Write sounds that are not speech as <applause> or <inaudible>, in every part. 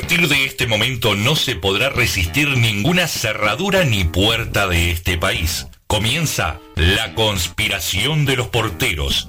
partir de este momento no se podrá resistir ninguna cerradura ni puerta de este país. Comienza La conspiración de los porteros.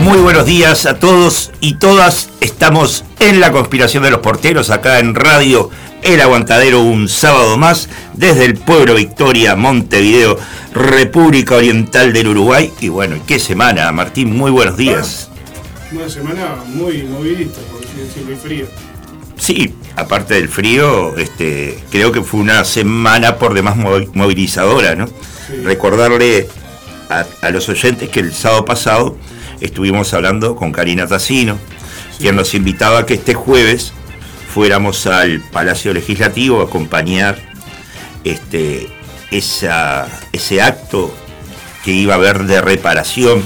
Muy buenos días a todos y todas. Estamos en la conspiración de los porteros acá en Radio El Aguantadero un sábado más desde el pueblo Victoria, Montevideo, República Oriental del Uruguay. Y bueno, qué semana, Martín, muy buenos días. Una semana muy movilista, por decirlo, y frío. Sí, aparte del frío, este, creo que fue una semana por demás movilizadora, ¿no? Recordarle a, a los oyentes que el sábado pasado estuvimos hablando con Karina Tassino, quien nos invitaba a que este jueves fuéramos al Palacio Legislativo a acompañar este, ese acto que iba a haber de reparación,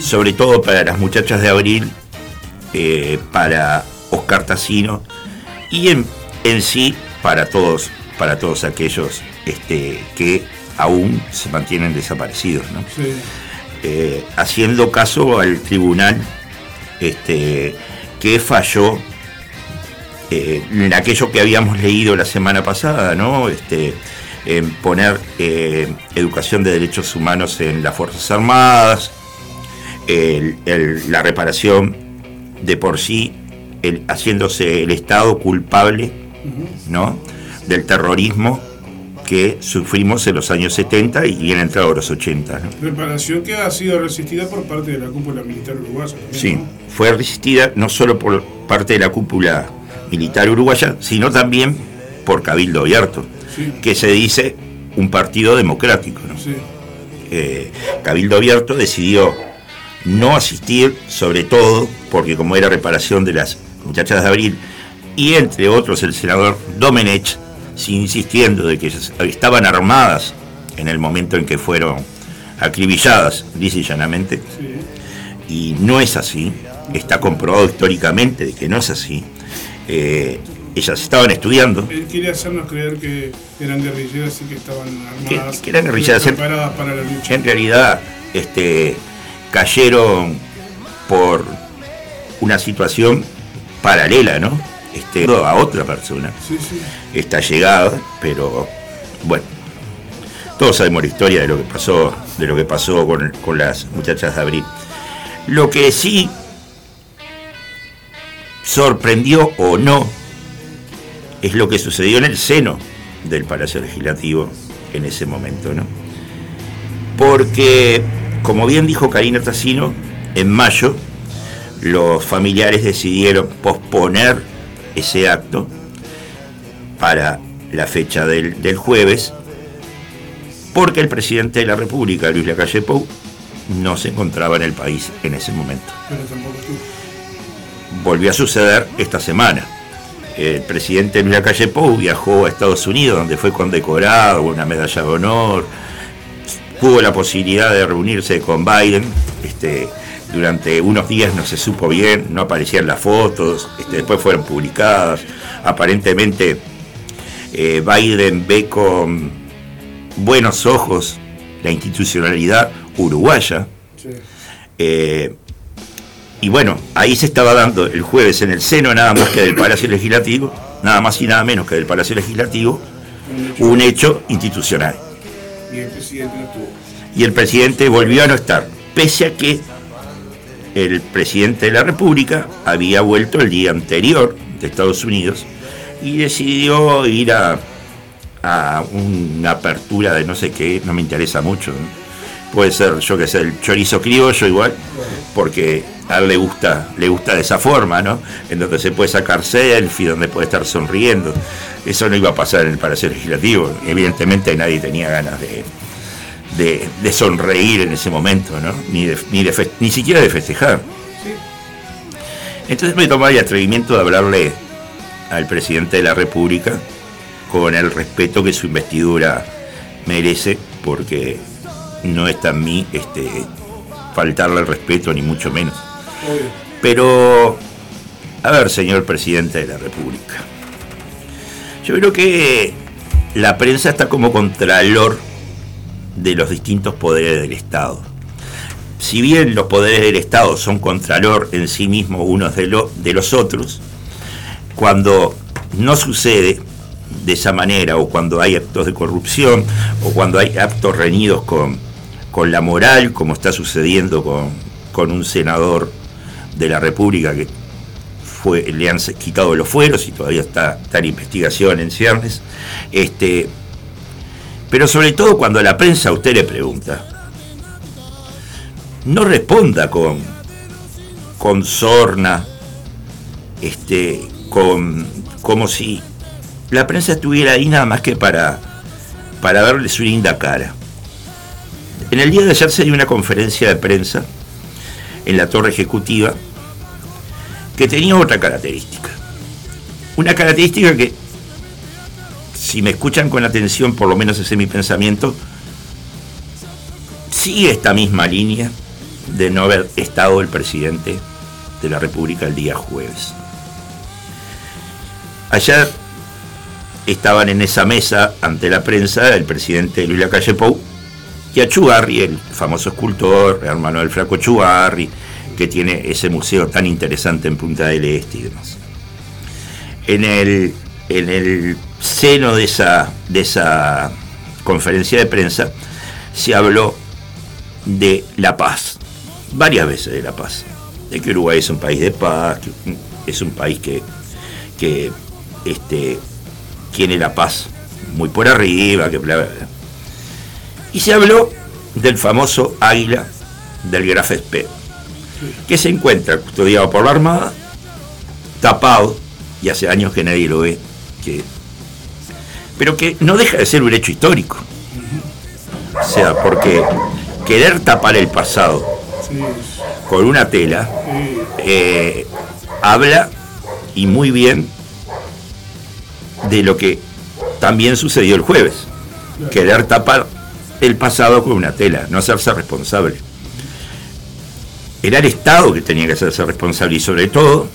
sobre todo para las muchachas de abril, eh, para Oscar Tassino y en, sí para todos, para todos aquellos este, que aún se mantienen desaparecidos. Eh, haciendo caso al tribunal este, que falló eh, en aquello que habíamos leído la semana pasada, ¿no? Este, en poner eh, educación de derechos humanos en las Fuerzas Armadas, la reparación de por sí, haciéndose el Estado culpable ¿no? del terrorismo que sufrimos en los años 70 y bien entrado los 80. Reparación que ha sido resistida por parte de la cúpula militar uruguaya. sí, fue resistida no solo por parte de la cúpula militar uruguaya, sino también por Cabildo Abierto, que se dice un partido democrático. Eh, Cabildo Abierto decidió no asistir, sobre todo porque como era reparación de las muchachas de abril, y entre otros el senador Domenech, insistiendo de que estaban armadas en el momento en que fueron acribilladas, dice llanamente, y no es así, está comprobado históricamente de que no es así. Eh, ellas estaban estudiando. Él quiere hacernos creer que eran guerrilleras y que estaban armadas. Que, eran guerrilleras. Preparadas para la lucha. En realidad, este, cayeron por una situación paralela, ¿no? Este, a otra persona. Está llegada, pero bueno. Todos sabemos la historia de lo que pasó, de lo que pasó con, las muchachas de abril. Lo que sí sorprendió o no es lo que sucedió en el seno del Palacio Legislativo en ese momento, ¿no? Porque, como bien dijo Karina Tassino, en mayo los familiares decidieron posponer ese acto para la fecha del, jueves, porque el presidente de la República, Luis Lacalle Pou, no se encontraba en el país en ese momento. Volvió a suceder esta semana. El presidente Luis Lacalle Pou viajó a Estados Unidos, donde fue condecorado con una medalla de honor. Tuvo la posibilidad de reunirse con Biden. Este, durante unos días no se supo bien, no aparecían las fotos, este, después fueron publicadas. Aparentemente eh, Biden ve con buenos ojos la institucionalidad uruguaya. Eh, y bueno, ahí se estaba dando el jueves en el seno nada más que del Palacio Legislativo, nada más y nada menos que del Palacio Legislativo, un hecho institucional. Y el presidente no estuvo. Y el presidente volvió a no estar, pese a que el presidente de la República había vuelto el día anterior de Estados Unidos y decidió ir a, una apertura de no sé qué, no me interesa mucho. Puede ser, yo que sé, el chorizo criollo igual, porque a él le gusta, le gusta de esa forma, ¿no? En donde se puede sacar selfie, donde puede estar sonriendo. Eso no iba a pasar en el Palacio Legislativo. Evidentemente nadie tenía ganas de, de, sonreír en ese momento, ¿no? Ni, ni, ni siquiera de festejar. Entonces me tomé el atrevimiento de hablarle al presidente de la República con el respeto que su investidura merece, porque no está en mí este, faltarle el respeto, ni mucho menos. Pero, a ver, señor presidente de la República, yo creo que la prensa está como contralor de los distintos poderes del Estado. Si bien los poderes del Estado son contralor en sí mismos unos de, los otros, cuando no sucede de esa manera, o cuando hay actos de corrupción, o cuando hay actos reñidos con, con la moral, como está sucediendo con, con un senador de la República que fue, le han quitado los fueros y todavía está, está en investigación en ciernes. Este, pero sobre todo cuando la prensa a usted le pregunta, no responda con, con sorna, este, con, como si la prensa estuviera ahí nada más que para, para verle su linda cara. En el día de ayer se dio una conferencia de prensa en la torre ejecutiva que tenía otra característica. Una característica que si me escuchan con atención, por lo menos ese es mi pensamiento, sigue esta misma línea de no haber estado el presidente de la República el día jueves. Ayer estaban en esa mesa ante la prensa el presidente Luis Lacalle Pou y a Chugarri, el famoso escultor, hermano del Flaco Chugarri, que tiene ese museo tan interesante en Punta del Este y demás. En el en el seno de esa, de esa conferencia de prensa se habló de la paz, varias veces de la paz, de que Uruguay es un país de paz, es un país que, que este, tiene la paz muy por arriba, que bla, bla, bla. Y se habló del famoso águila del Graf Spee, que se encuentra custodiado por la Armada, tapado, y hace años que nadie lo ve, pero que no deja de ser un hecho histórico. O sea, porque querer tapar el pasado con una tela eh, habla y muy bien de lo que también sucedió el jueves. Querer tapar el pasado con una tela, no hacerse responsable. Era el Estado que tenía que hacerse responsable y sobre todo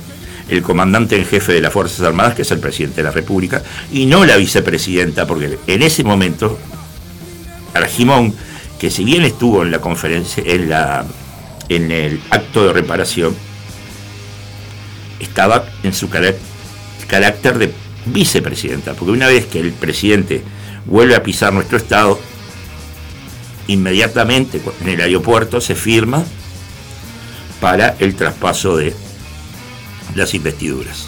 el comandante en jefe de las Fuerzas Armadas, que es el presidente de la República, y no la vicepresidenta, porque en ese momento Argimón, que si bien estuvo en la conferencia, en, la, en el acto de reparación, estaba en su carácter de vicepresidenta, porque una vez que el presidente vuelve a pisar nuestro Estado, inmediatamente en el aeropuerto se firma para el traspaso de las investiduras.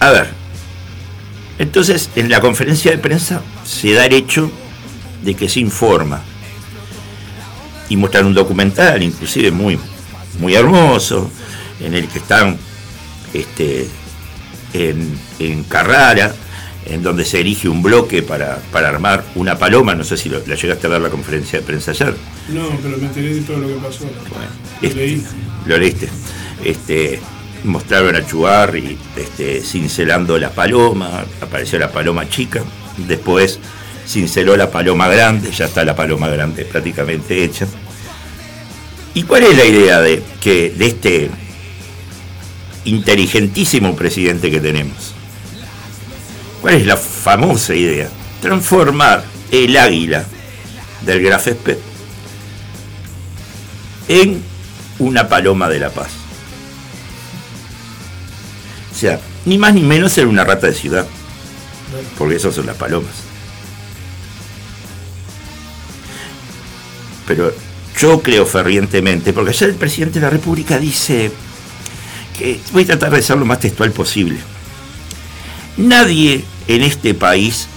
A ver, entonces en la conferencia de prensa se da el hecho de que se informa y muestran un documental, inclusive muy, muy hermoso, en el que están este, en, en Carrara, en donde se erige un bloque para, armar una paloma. No sé si la llegaste a ver la conferencia de prensa ayer. No, pero me enteré de todo lo que pasó. lo leí. Lo leíste. Este, mostraron a Chugarri este, cincelando la paloma, apareció la paloma chica, después cinceló la paloma grande, ya está la paloma grande prácticamente hecha. ¿Y cuál es la idea de, que, de este inteligentísimo presidente que tenemos? ¿Cuál es la famosa idea? Transformar el águila del Grafesped en una paloma de la paz. O sea, ni más ni menos ser una rata de ciudad, porque esas son las palomas. Pero yo creo fervientemente, porque ayer el presidente de la República dice que voy a tratar de ser lo más textual posible Nadie en este país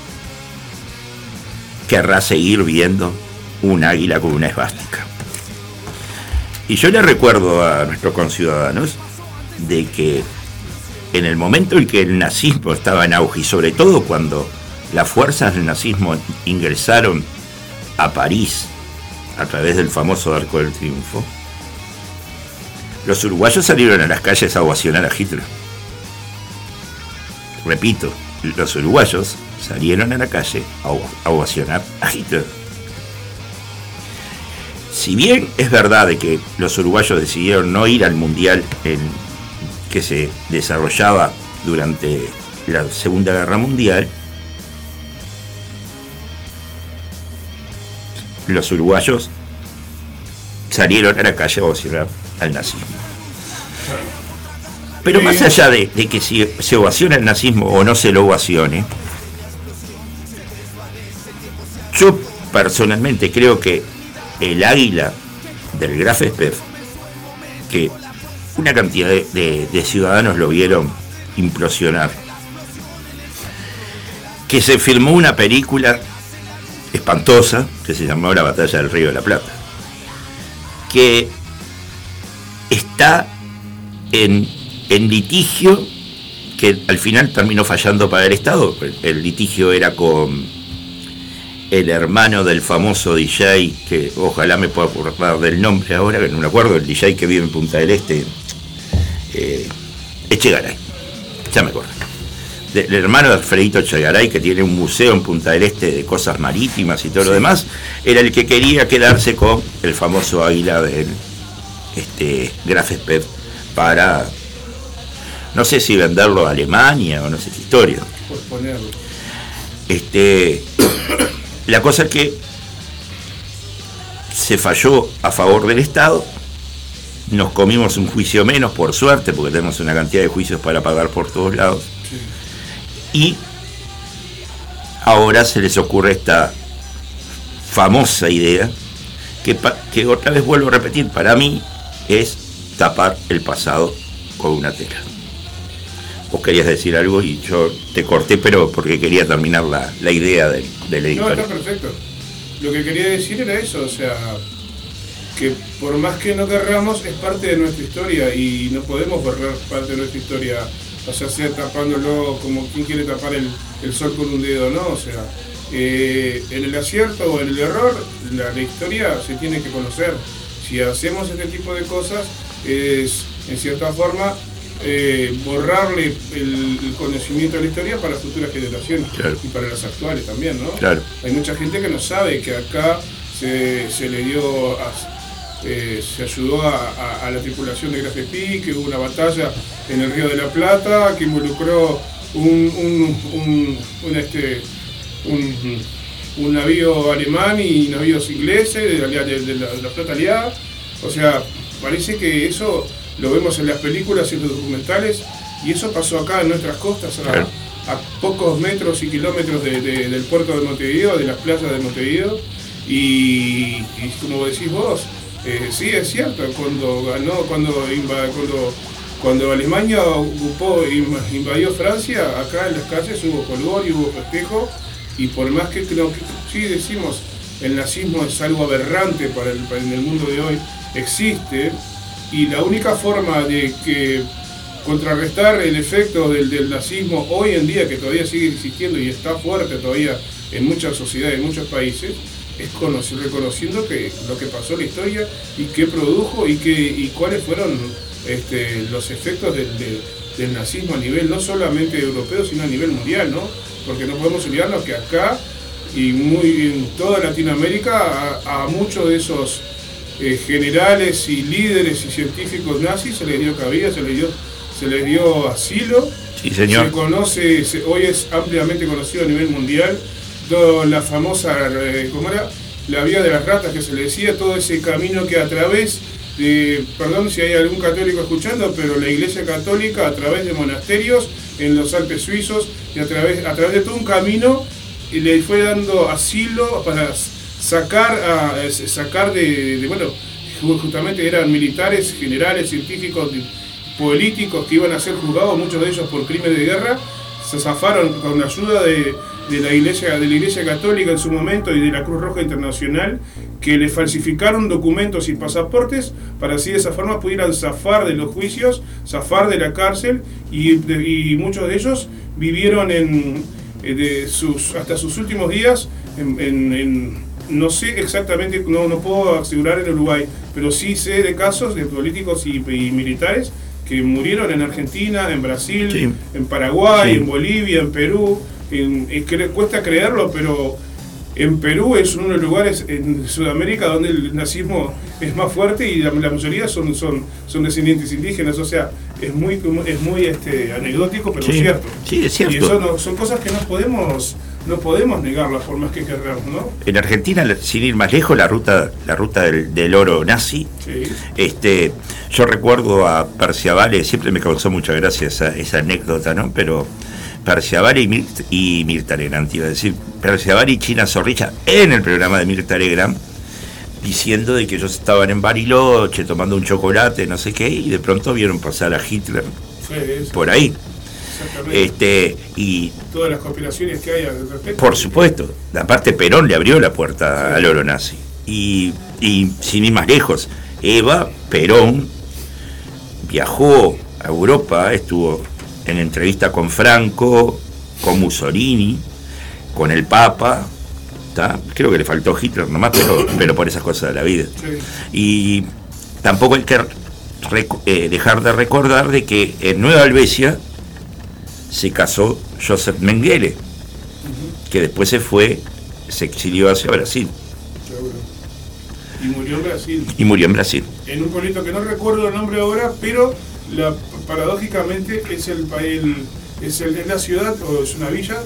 querrá seguir viendo un águila con una esvástica. Y yo le recuerdo a nuestros conciudadanos de que en el momento en que el nazismo estaba en auge, y sobre todo cuando las fuerzas del nazismo ingresaron a París a través del famoso Arco del Triunfo, los uruguayos salieron a las calles a ovacionar a Hitler. Repito, los uruguayos salieron a la calle a ovacionar a Hitler. Si bien es verdad de que los uruguayos decidieron no ir al mundial en, que se desarrollaba durante la Segunda Guerra Mundial, los uruguayos salieron a la calle a ovacionar al nazismo. Pero más allá de, que si se ovaciona el nazismo o no se lo ovacione, yo personalmente creo que el águila del Graf Spef, que una cantidad de, ciudadanos lo vieron implosionar, que se filmó una película espantosa que se llamó La Batalla del Río de la Plata, que está en, litigio que al final terminó fallando para el Estado. El litigio era con el hermano del famoso DJ, que ojalá me pueda acordar del nombre ahora, que no me acuerdo, el DJ que vive en Punta del Este, eh, Echegaray, ya me acuerdo. el hermano de Alfredito Echegaray, que tiene un museo en Punta del Este de cosas marítimas y todo lo demás, era el que quería quedarse con el famoso águila del este, Graf para, no sé si venderlo a Alemania o no sé qué historia. Este, la cosa es que se falló a favor del Estado, nos comimos un juicio menos, por suerte, porque tenemos una cantidad de juicios para pagar por todos lados. Y ahora se les ocurre esta famosa idea, que, que otra vez vuelvo a repetir, para mí es tapar el pasado con una tela. Vos querías decir algo y yo te corté, pero porque quería terminar la, idea del, del No, está perfecto. Lo que quería decir era eso, o sea, que por más que no querramos, es parte de nuestra historia y no podemos borrar parte de nuestra historia, o sea, sea tapándolo como quien quiere tapar el, sol con un dedo, ¿no? O sea, eh, en el acierto o en el error, la, la historia se tiene que conocer. Si hacemos este tipo de cosas, es en cierta forma eh, borrarle el, conocimiento de la historia para futuras generaciones y para las actuales también, ¿no? Hay mucha gente que no sabe que acá se, le dio, eh, se ayudó a, la tripulación de Grafepí, que hubo una batalla en el Río de la Plata que involucró un, un, este, un, navío alemán y navíos ingleses de la, de la flota aliada. O sea, parece que eso lo vemos en las películas y en los documentales, y eso pasó acá en nuestras costas, a, pocos metros y kilómetros del puerto de Montevideo, de las playas de Montevideo, y, como decís vos, eh, sí es cierto, cuando ganó, cuando, cuando, cuando Alemania ocupó, invadió Francia, acá en las calles hubo color y hubo festejo, y por más que, que sí decimos, el nazismo es algo aberrante para el, para el mundo de hoy, existe, y la única forma de que contrarrestar el efecto del, nazismo hoy en día, que todavía sigue existiendo y está fuerte todavía en muchas sociedades, en muchos países, es reconociendo que lo que pasó en la historia y qué produjo y, qué, y cuáles fueron este, los efectos del, nazismo a nivel no solamente europeo, sino a nivel mundial, ¿no? Porque no podemos olvidarnos que acá y muy en toda Latinoamérica a muchos de esos eh, generales y líderes y científicos nazis se les dio cabida, se les dio, se les dio asilo. señor. Se conoce, hoy es ampliamente conocido a nivel mundial, toda la famosa, eh, ¿cómo era? La vía de las ratas que se le decía, todo ese camino que a través de, perdón si hay algún católico escuchando, pero la Iglesia Católica a través de monasterios en los Alpes suizos y a través, a través de todo un camino le fue dando asilo para sacar, a, sacar de, bueno, justamente eran militares, generales, científicos, políticos que iban a ser juzgados, muchos de ellos por crímenes de guerra, se zafaron con la ayuda de, de la iglesia, de la iglesia católica en su momento y de la Cruz Roja Internacional que le falsificaron documentos y pasaportes para así de esa forma pudieran zafar de los juicios, zafar de la cárcel y, muchos de ellos vivieron en, eh, de sus, hasta sus últimos días en, no sé exactamente, no, no puedo asegurar en Uruguay, pero sí sé de casos de políticos y, militares que murieron en Argentina, en Brasil, en Paraguay, en Bolivia, en Perú. En, cuesta creerlo, pero en Perú es uno de los lugares en Sudamérica donde el nazismo es más fuerte y la, mayoría son, son, son descendientes indígenas, o sea, es muy, es muy este, anecdótico, pero cierto. Sí, es cierto. Y eso son cosas que no podemos, no podemos negar las formas que querramos, ¿no? En Argentina, sin ir más lejos, la ruta, la ruta del, oro nazi, este, yo recuerdo a Perciavale, siempre me causó mucha gracia esa, esa anécdota, ¿no? Pero Perciabari y, Mirta Legrand, iba a decir, Perciabari y China Zorrilla en el programa de Mirta Legrand, diciendo de que ellos estaban en Bariloche tomando un chocolate, no sé qué, y de pronto vieron pasar a Hitler por ahí. Este, y todas las conspiraciones que hay al respecto. Por supuesto, aparte Perón le abrió la puerta al oro nazi. Y, y sin ir más lejos, Eva Perón viajó a Europa, estuvo en entrevista con Franco, con Mussolini, con el Papa, creo que le faltó Hitler nomás, pero, pero por esas cosas de la vida. Y tampoco hay que eh, dejar de recordar de que en Nueva Albesia se casó Joseph Mengele, que después se fue, se exilió hacia Brasil. Y murió en Brasil. Y murió en Brasil. En un pueblito que no recuerdo el nombre ahora, pero la, paradójicamente es el, el es, el, es la ciudad o es una villa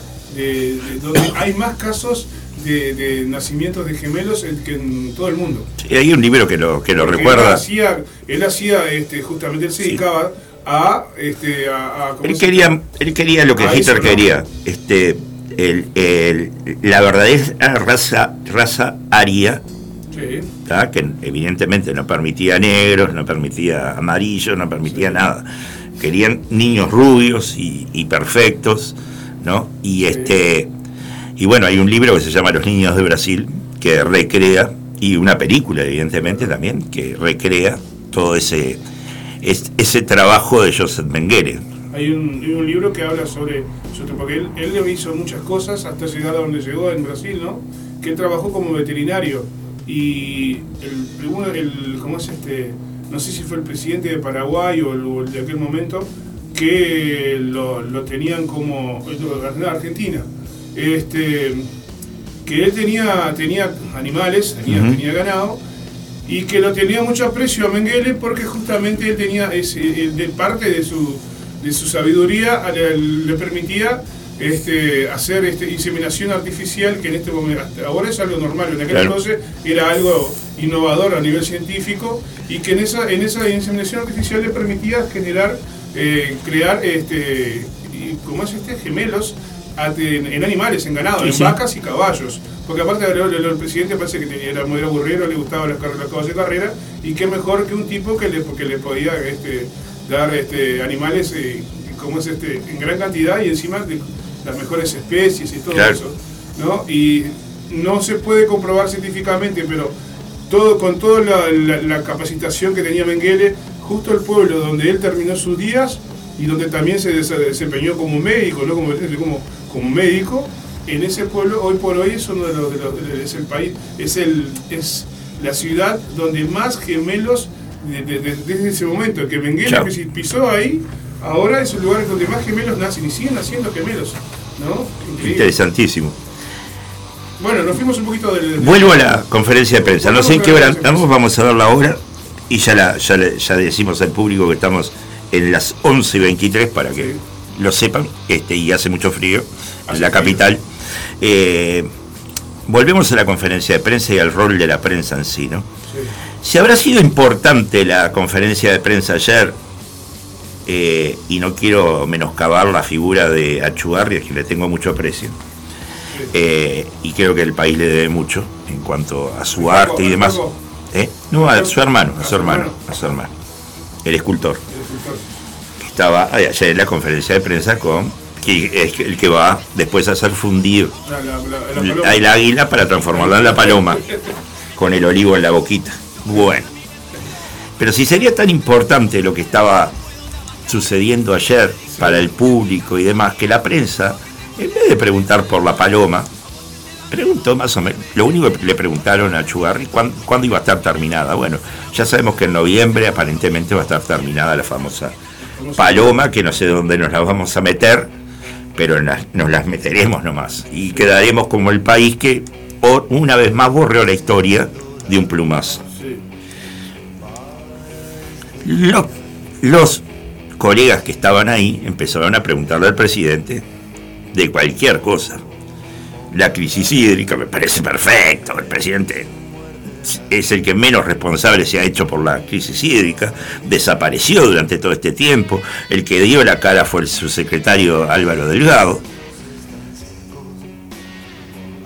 donde hay más casos de, nacimientos de gemelos que en todo el mundo. Y hay un libro que lo, que lo recuerda. Él hacía, él hacía este, justamente, él se dedicaba a, este, a, él, quería, él quería lo que Hitler quería. Este, el, el, la verdadera raza, raza aria que evidentemente no permitía negros, no permitía amarillos, no permitía nada. Querían niños rubios y, perfectos, ¿no? Y este y bueno, hay un libro que se llama Los niños de Brasil que recrea y una película evidentemente también que recrea todo ese ese trabajo de Joseph Mengele. Hay un, libro que habla sobre, porque él, él hizo muchas cosas hasta llegar a donde llegó en Brasil, ¿no? Que él trabajó como veterinario y el, el, ¿cómo es este? No sé si fue el presidente de Paraguay o el, de aquel momento, que lo, tenían como Argentina. Este, que él tenía, tenía animales, tenía, ganado, y que lo tenía mucho aprecio a Mengele porque justamente él tenía, ese, de parte de su, de su sabiduría le permitía este, hacer este, inseminación artificial, que en este momento, ahora es algo normal, en aquel entonces era algo innovador a nivel científico, y que en esa, en esa inseminación artificial le permitía generar, eh, crear, este, ¿cómo es este? Gemelos en, animales, en ganado, en vacas y caballos. Porque aparte el, presidente parece que tenía, era muy aburrido, le gustaban los, los caballos de carrera, y qué mejor que un tipo que le, que le podía este, dar este, animales eh, como es este, en gran cantidad y encima de, las mejores especies y todo eso. ¿no? Y no se puede comprobar científicamente, pero todo, con toda la, capacitación que tenía Mengele, justo el pueblo donde él terminó sus días y donde también se desempeñó como médico, no como, como, como médico, en ese pueblo hoy por hoy es uno de los, es el país, es el es la ciudad donde más gemelos desde ese momento que Mengele pisó ahí ahora es el lugar donde más gemelos nacen y siguen naciendo gemelos. ¿no? Interesantísimo. Bueno, nos fuimos un poquito del... Vuelvo a la conferencia de prensa. No sé en qué hora estamos, vamos a ver la hora y ya, la, ya, ya decimos al público que estamos en las 11 y 23 para que lo sepan, este, y hace mucho frío en la capital. Eh, volvemos a la conferencia de prensa y al rol de la prensa en sí, ¿no? Si habrá sido importante la conferencia de prensa ayer, eh, y no quiero menoscabar la figura de Achugarri, a quien le tengo mucho aprecio. Eh, y creo que el país le debe mucho en cuanto a su arte y demás. ¿Eh? No, a su hermano, a su hermano, a su hermano, el escultor. Estaba ayer en la conferencia de prensa con que es el que va después a hacer fundir La- la- el águila para transformarlo en la paloma, con el olivo en la boquita. Bueno, pero si sería tan importante lo que estaba sucediendo ayer para el público y demás, que la prensa, en vez de preguntar por la paloma, preguntó más o menos, lo único que le preguntaron a Chugarri, ¿cuándo, cuándo iba a estar terminada? Bueno, ya sabemos que en noviembre aparentemente va a estar terminada la famosa paloma, que no sé dónde nos la vamos a meter, pero nos las meteremos nomás. Y quedaremos como el país que una vez más borreó la historia de un plumazo. Los, los colegas que estaban ahí empezaron a preguntarle al presidente de cualquier cosa. La crisis hídrica me parece perfecto, el presidente es el que menos responsable se ha hecho por la crisis hídrica, desapareció durante todo este tiempo, el que dio la cara fue el subsecretario Álvaro Delgado.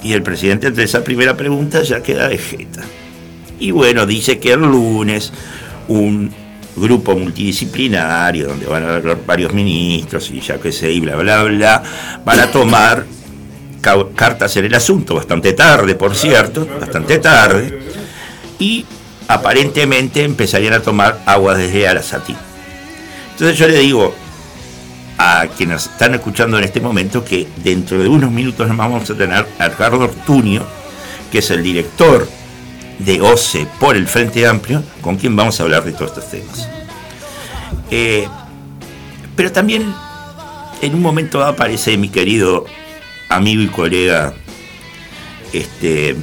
Y el presidente ante esa primera pregunta ya queda de jeta. Y bueno, dice que el lunes un grupo multidisciplinario donde van a haber varios ministros y ya que sé, y bla, bla, bla, van a tomar cartas en el asunto, bastante tarde, por cierto, bastante tarde, y aparentemente empezarían a tomar agua desde Arasati. Entonces yo le digo a quienes están escuchando en este momento que dentro de unos minutos nos vamos a tener a Ricardo Ortuño, que es el director de OCE por el Frente Amplio, con quien vamos a hablar de todos estos temas. Eh, pero también en un momento aparece mi querido amigo y colega este,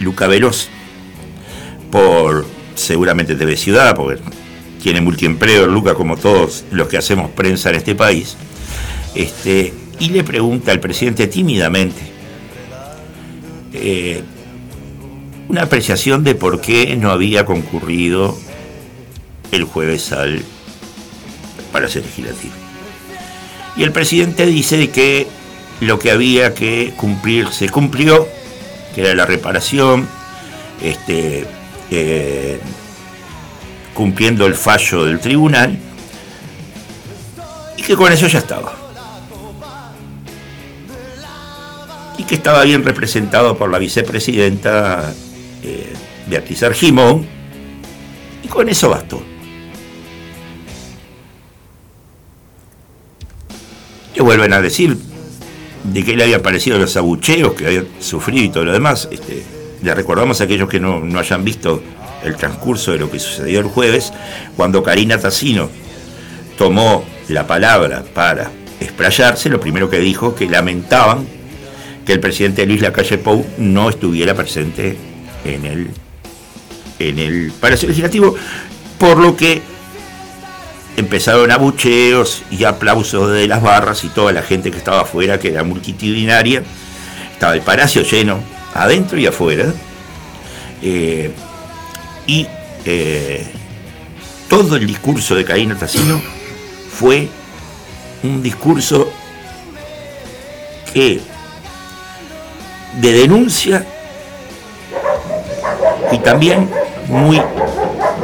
Luca Veloz, por seguramente TV Ciudad, porque tiene multiempleo Luca como todos los que hacemos prensa en este país, este, y le pregunta al presidente tímidamente, eh, una apreciación de por qué no había concurrido el jueves al Palacio Legislativo. Y el presidente dice que lo que había que cumplir se cumplió, que era la reparación, este, eh, cumpliendo el fallo del tribunal, y que con eso ya estaba. Y que estaba bien representado por la vicepresidenta eh, Beatriz Argimón, y con eso bastó. Le vuelven a decir de qué le habían parecido los abucheos que habían sufrido y todo lo demás. Este, le recordamos a aquellos que no, no hayan visto el transcurso de lo que sucedió el jueves, cuando Karina Tassino tomó la palabra para explayarse, lo primero que dijo que lamentaban que el presidente Luis Lacalle Pou no estuviera presente en el, en el Palacio Legislativo, por lo que empezaron abucheos y aplausos de las barras y toda la gente que estaba afuera, que era multitudinaria. Estaba el palacio lleno, adentro y afuera. Eh, y eh, todo el discurso de Karina Tassino fue un discurso que de denuncia y también muy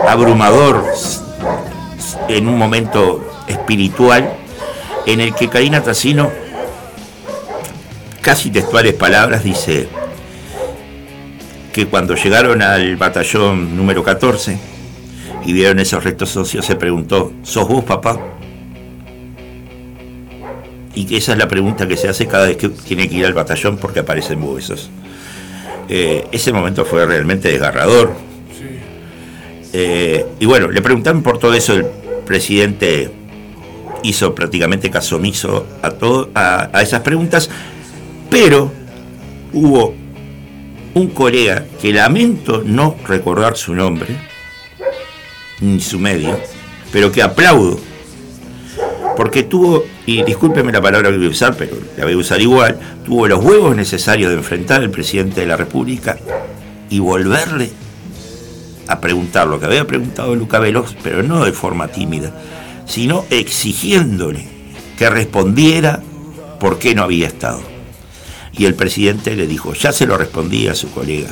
abrumador en un momento espiritual en el que Karina Tassino, casi textuales palabras, dice que cuando llegaron al batallón número 14 y vieron esos restos socios, se preguntó, ¿sos vos papá? Y que esa es la pregunta que se hace cada vez que tiene que ir al batallón porque aparecen huesos. Eh, ese momento fue realmente desgarrador. Eh, y bueno, le preguntaron por todo eso, el presidente hizo prácticamente caso omiso a, a esas preguntas, pero hubo un colega que lamento no recordar su nombre, ni su medio, pero que aplaudo, porque tuvo, y discúlpeme la palabra que voy a usar, pero la voy a usar igual, tuvo los huevos necesarios de enfrentar al presidente de la República y volverle a preguntar lo que había preguntado Luca Veloz, pero no de forma tímida, sino exigiéndole que respondiera por qué no había estado. Y el presidente le dijo, ya se lo respondí a su colega.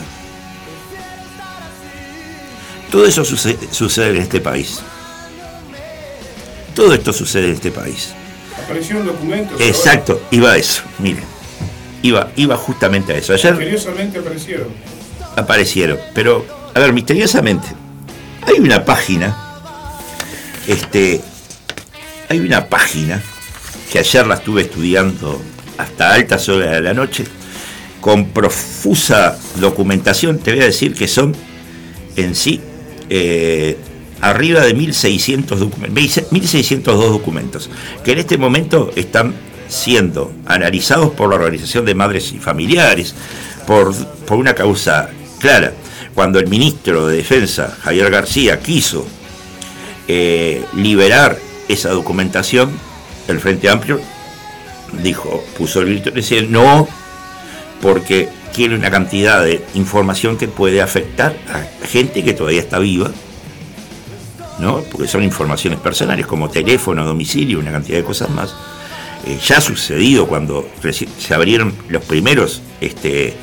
Todo eso sucede, sucede en este país. Todo esto sucede en este país. Aparecieron documentos. Exacto, iba a eso, miren. Iba, iba justamente a eso. Ayer. Aparecieron. Aparecieron. Pero, a ver, misteriosamente. Hay una página. Este. Hay una página que ayer la estuve estudiando hasta altas horas de la noche, con profusa documentación, te voy a decir que son en sí eh, arriba de 1600 1602 documentos, que en este momento están siendo analizados por la Organización de Madres y Familiares, por, por una causa clara. Cuando el ministro de Defensa, Javier García, quiso eh, liberar esa documentación, el Frente Amplio dijo, puso el grito decía no, porque quiere una cantidad de información que puede afectar a gente que todavía está viva, ¿no? porque son informaciones personales como teléfono, domicilio, una cantidad de cosas más. Eh, ya ha sucedido cuando se abrieron los primeros este,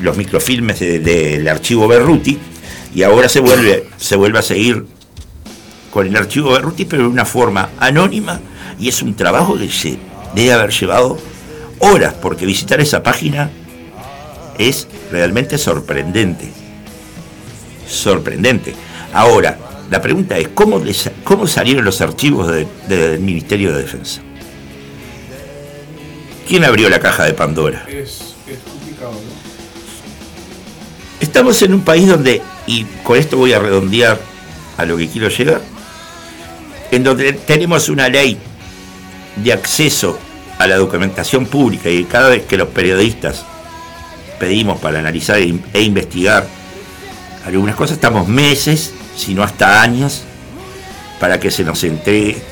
los, microfilmes del archivo Berruti y ahora se vuelve, se vuelve a seguir con el archivo Berruti, pero de una forma anónima y es un trabajo que se debe haber llevado horas, porque visitar esa página es realmente sorprendente. Sorprendente. Ahora, la pregunta es, ¿cómo, cómo salieron los archivos del Ministerio de Defensa? ¿Quién abrió la caja de Pandora? Es, Estamos en un país donde, y con esto voy a redondear a lo que quiero llegar, en donde tenemos una ley de acceso a la documentación pública y cada vez que los periodistas pedimos para analizar e, e investigar algunas cosas, estamos meses, si no hasta años, para que se nos entregue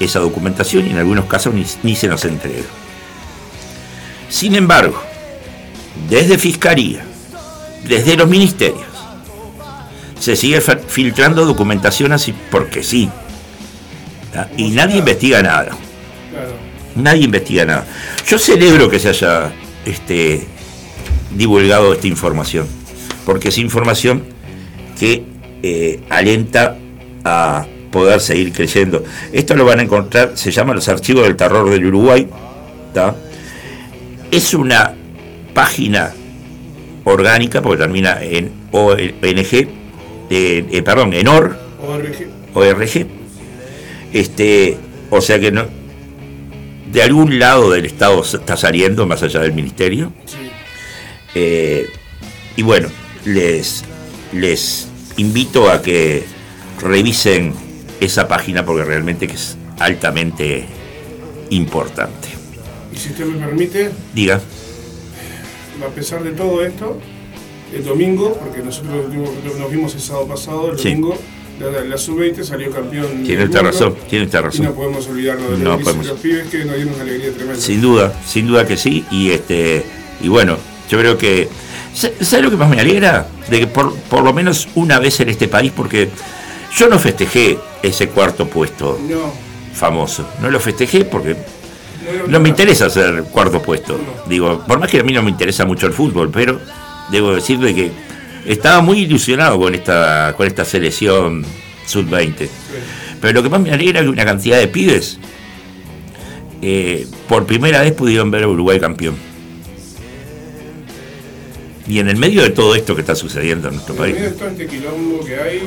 esa documentación y en algunos casos ni se nos entrega. Sin embargo, desde Fiscalía, desde los ministerios, se sigue filtrando documentación así porque sí. Y nadie investiga nada. Nadie investiga nada. Yo celebro que se haya este, divulgado esta información, porque es información que eh, alenta a poder seguir creyendo. Esto lo van a encontrar, se llama Los Archivos del Terror del Uruguay. Es una página orgánica, porque termina en ONG, eh, perdón, en OR, ORG. Este, o sea que no, de algún lado del Estado está saliendo, más allá del Ministerio. Eh, y bueno, les, les invito a que revisen esa página porque realmente que es altamente importante. Si usted me permite, diga. A pesar de todo esto, el domingo, porque nosotros nos vimos el sábado pasado, el domingo, la, sub-20 salió campeón. Tiene esta razón, tiene esta razón. Y no podemos olvidarnos de no los pibes que nos dieron una alegría tremenda. Sin duda, sin duda que sí. Y este y bueno, yo creo que. ¿Sabes lo que más me alegra? De que por, por lo menos una vez en este país, porque yo no festejé ese cuarto puesto famoso. No lo festejé porque no, me interesa ser cuarto puesto. Digo, por más que a mí no me interesa mucho el fútbol, pero debo decirle que estaba muy ilusionado con esta, con esta selección sub-20. Pero lo que más me alegra es que una cantidad de pibes eh, por primera vez pudieron ver a Uruguay campeón. Y en el medio de todo esto que está sucediendo en nuestro país. En medio de todo este quilombo que hay,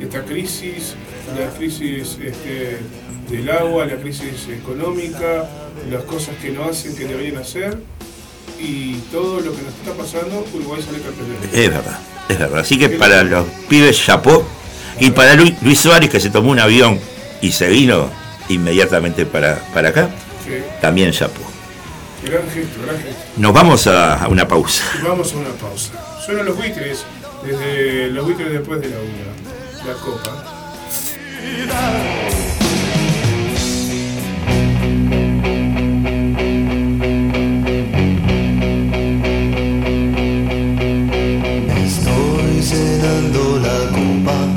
esta crisis, la crisis este, del agua, la crisis económica, las cosas que no hacen que deberían hacer, y todo lo que nos está pasando, Uruguay sale campeón. Es verdad, es verdad. Así que para los pibes chapó y para Luis, Suárez que se tomó un avión y se vino inmediatamente para, para acá, también chapó. Gran gesto, gran gesto. Nos vamos a, a, una pausa. Vamos a una pausa. Suenan los buitres, desde los buitres después de la una, la copa. Muerde la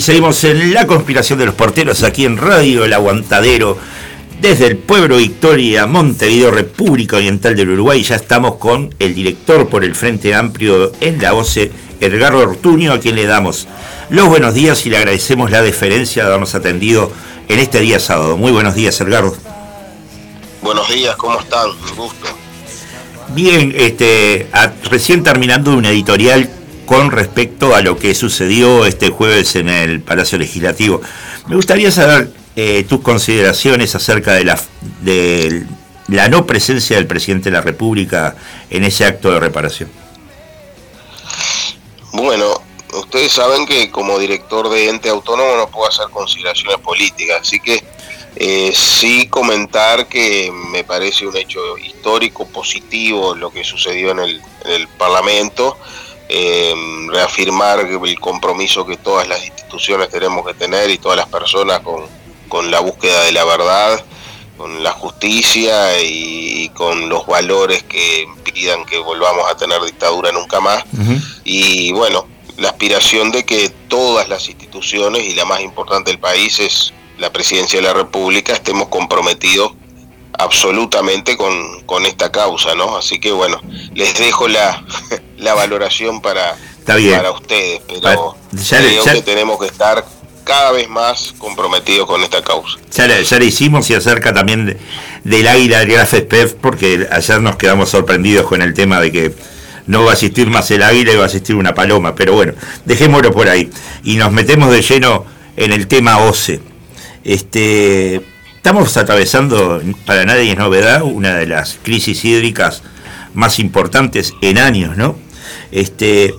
Y seguimos en la conspiración de los porteros aquí en Radio El Aguantadero. Desde el pueblo Victoria, Montevideo, República Oriental del Uruguay, ya estamos con el director por el Frente Amplio en la OCE, Edgardo Ortuño, a quien le damos los buenos días y le agradecemos la deferencia de habernos atendido en este día sábado. Muy buenos días, Edgardo. Buenos días, ¿cómo están? Un gusto. Bien, este, recién terminando un editorial con respecto a lo que sucedió este jueves en el Palacio Legislativo. Me gustaría saber eh, tus consideraciones acerca de la, no presencia del presidente de la República en ese acto de reparación. Bueno, ustedes saben que como director de ente autónomo no puedo hacer consideraciones políticas, así que eh, sí comentar que me parece un hecho histórico positivo lo que sucedió en el Parlamento eh, reafirmar el compromiso que todas las instituciones tenemos que tener y todas las personas con, con la búsqueda de la verdad, con la justicia y, con los valores que impidan que volvamos a tener dictadura nunca más. Y bueno, la aspiración de que todas las instituciones y la más importante del país es la presidencia de la República estemos comprometidos absolutamente con, con esta causa, ¿no? Así que bueno, les dejo la, <laughs> la valoración para, para ustedes, pero creo que tenemos que estar cada vez más comprometidos con esta causa. Ya le, ya le hicimos y acerca también del águila de Graf porque ayer nos quedamos sorprendidos con el tema de que no va a asistir más el águila y va a asistir una paloma, pero bueno, dejémoslo por ahí y nos metemos de lleno en el tema OCE. Este, estamos atravesando, para nadie es novedad, una de las crisis hídricas más importantes en años, ¿no? Este,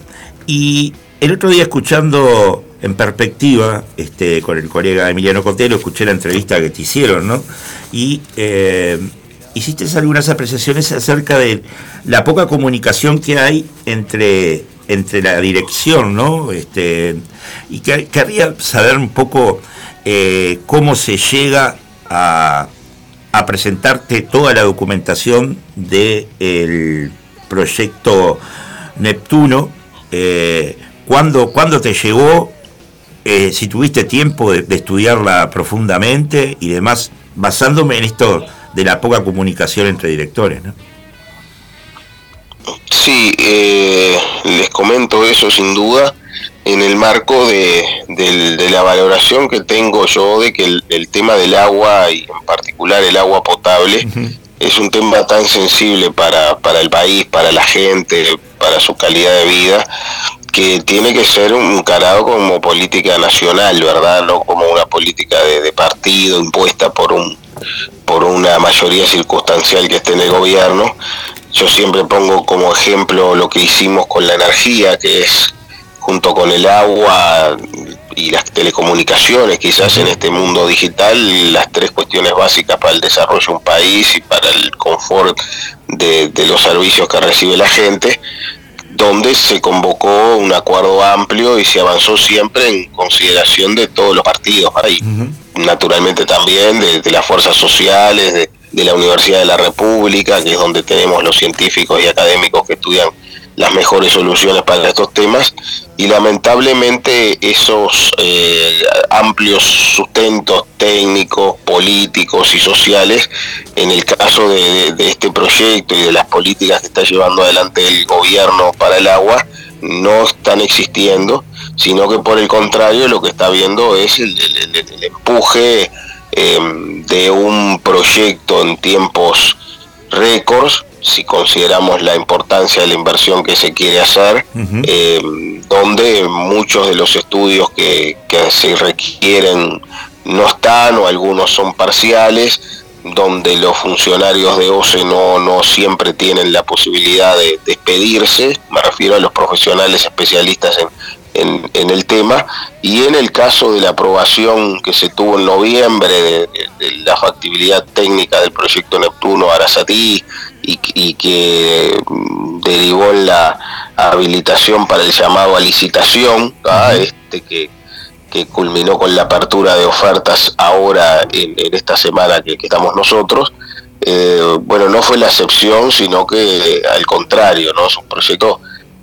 y el otro día escuchando en perspectiva este, con el colega Emiliano Cotelo, escuché la entrevista que te hicieron, ¿no? Y eh, hiciste algunas apreciaciones acerca de la poca comunicación que hay entre, entre la dirección, ¿no? Este, y que, querría saber un poco eh, cómo se llega a, presentarte toda la documentación del proyecto Neptuno, eh, ¿cuándo, te llegó? Eh, si tuviste tiempo de, estudiarla profundamente y demás, basándome en esto de la poca comunicación entre directores, ¿no? Sí, eh, les comento eso sin duda en el marco de, la valoración que tengo yo de que el, tema del agua y en particular el agua potable es un tema tan sensible para, para el país, para la gente, para su calidad de vida, que tiene que ser encarado como política nacional, ¿verdad? No como una política de, partido impuesta por un por una mayoría circunstancial que esté en el gobierno. Yo siempre pongo como ejemplo lo que hicimos con la energía, que es junto con el agua y las telecomunicaciones, quizás en este mundo digital, las tres cuestiones básicas para el desarrollo de un país y para el confort de, los servicios que recibe la gente, donde se convocó un acuerdo amplio y se avanzó siempre en consideración de todos los partidos ahí. Naturalmente también de, las fuerzas sociales, de, de la Universidad de la República, que es donde tenemos los científicos y académicos que estudian las mejores soluciones para estos temas. Y lamentablemente esos eh, amplios sustentos técnicos, políticos y sociales, en el caso de, este proyecto y de las políticas que está llevando adelante el gobierno para el agua, no están existiendo, sino que por el contrario lo que está viendo es el, empuje em, de un proyecto en tiempos récords si consideramos la importancia de la inversión que se quiere hacer, eh, donde muchos de los estudios que, se requieren no están o algunos son parciales, donde los funcionarios de OCE no, no siempre tienen la posibilidad de despedirse, me refiero a los profesionales especialistas en, en, el tema. Y en el caso de la aprobación que se tuvo en noviembre de, la factibilidad técnica del proyecto Neptuno Arasatí y, que mm, derivó en la habilitación para el llamado a licitación, este que, culminó con la apertura de ofertas ahora en, esta semana que, estamos nosotros, eh, bueno, no fue la excepción, sino que al contrario, ¿no? Es un proyecto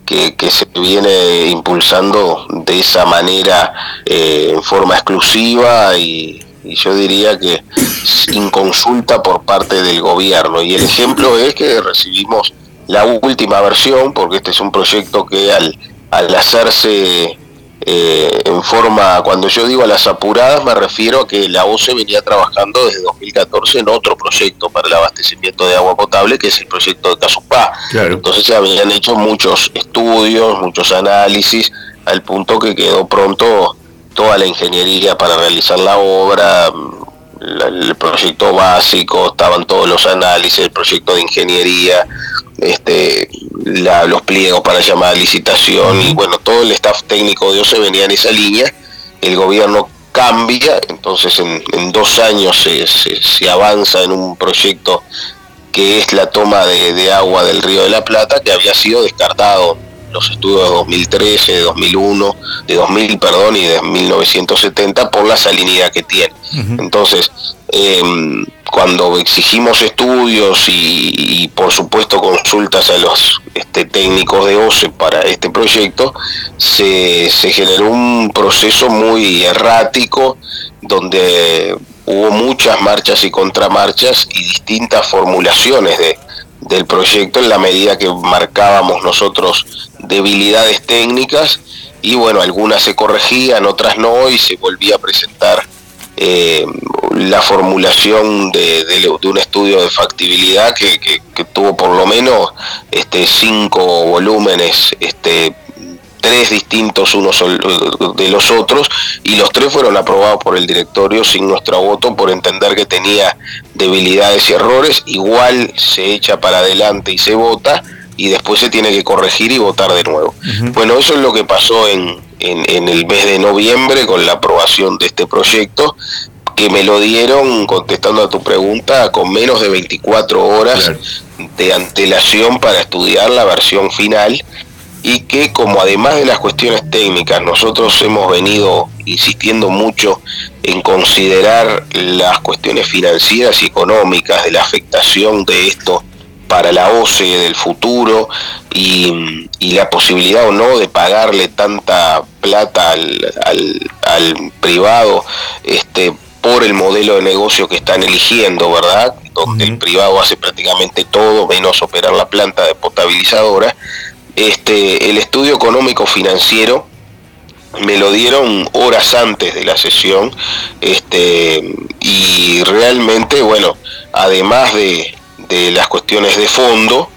que, se viene impulsando de esa manera eh, en forma exclusiva y, yo diría que sin consulta por parte del gobierno. Y el ejemplo es que recibimos la última versión, porque este es un proyecto que al, al hacerse eh, en forma, cuando yo digo a las apuradas, me refiero a que la OCE venía trabajando desde 2014 en otro proyecto para el abastecimiento de agua potable, que es el proyecto de Casupá. Entonces se habían hecho muchos estudios, muchos análisis, al punto que quedó pronto toda la ingeniería para realizar la obra, el proyecto básico, estaban todos los análisis, el proyecto de ingeniería, este, los pliegos para llamar a licitación y bueno, todo el staff técnico de OCE venía en esa línea, el gobierno cambia, entonces en, dos años se, se, avanza en un proyecto que es la toma de agua del río de la Plata, que había sido descartado los estudios de 2013, de 2001, de 2000, perdón, y de 1970 por la salinidad que tiene. Entonces, em, cuando exigimos estudios y, por supuesto consultas a los este, técnicos de OCE para este proyecto, se, se generó un proceso muy errático donde hubo muchas marchas y contramarchas y distintas formulaciones de, del proyecto en la medida que marcábamos nosotros debilidades técnicas y bueno, algunas se corregían, otras no y se volvía a presentar eh, la formulación de, un estudio de factibilidad que, que, tuvo por lo menos este, cinco volúmenes este, tres distintos unos de los otros y los tres fueron aprobados por el directorio sin nuestro voto por entender que tenía debilidades y errores, igual se echa para adelante y se vota y después se tiene que corregir y votar de nuevo. Bueno, eso es lo que pasó en, en, el mes de noviembre con la aprobación de este proyecto que me lo dieron, contestando a tu pregunta, con menos de 24 horas de antelación para estudiar la versión final y que como además de las cuestiones técnicas nosotros hemos venido insistiendo mucho en considerar las cuestiones financieras y económicas de la afectación de esto para la OCE del futuro y, la posibilidad o no de pagarle tanta plata al, al, privado este, por el modelo de negocio que están eligiendo, ¿verdad? Donde el privado hace prácticamente todo menos operar la planta de potabilizadora este, el estudio económico financiero me lo dieron horas antes de la sesión este, y realmente, bueno, además de, las cuestiones de fondo,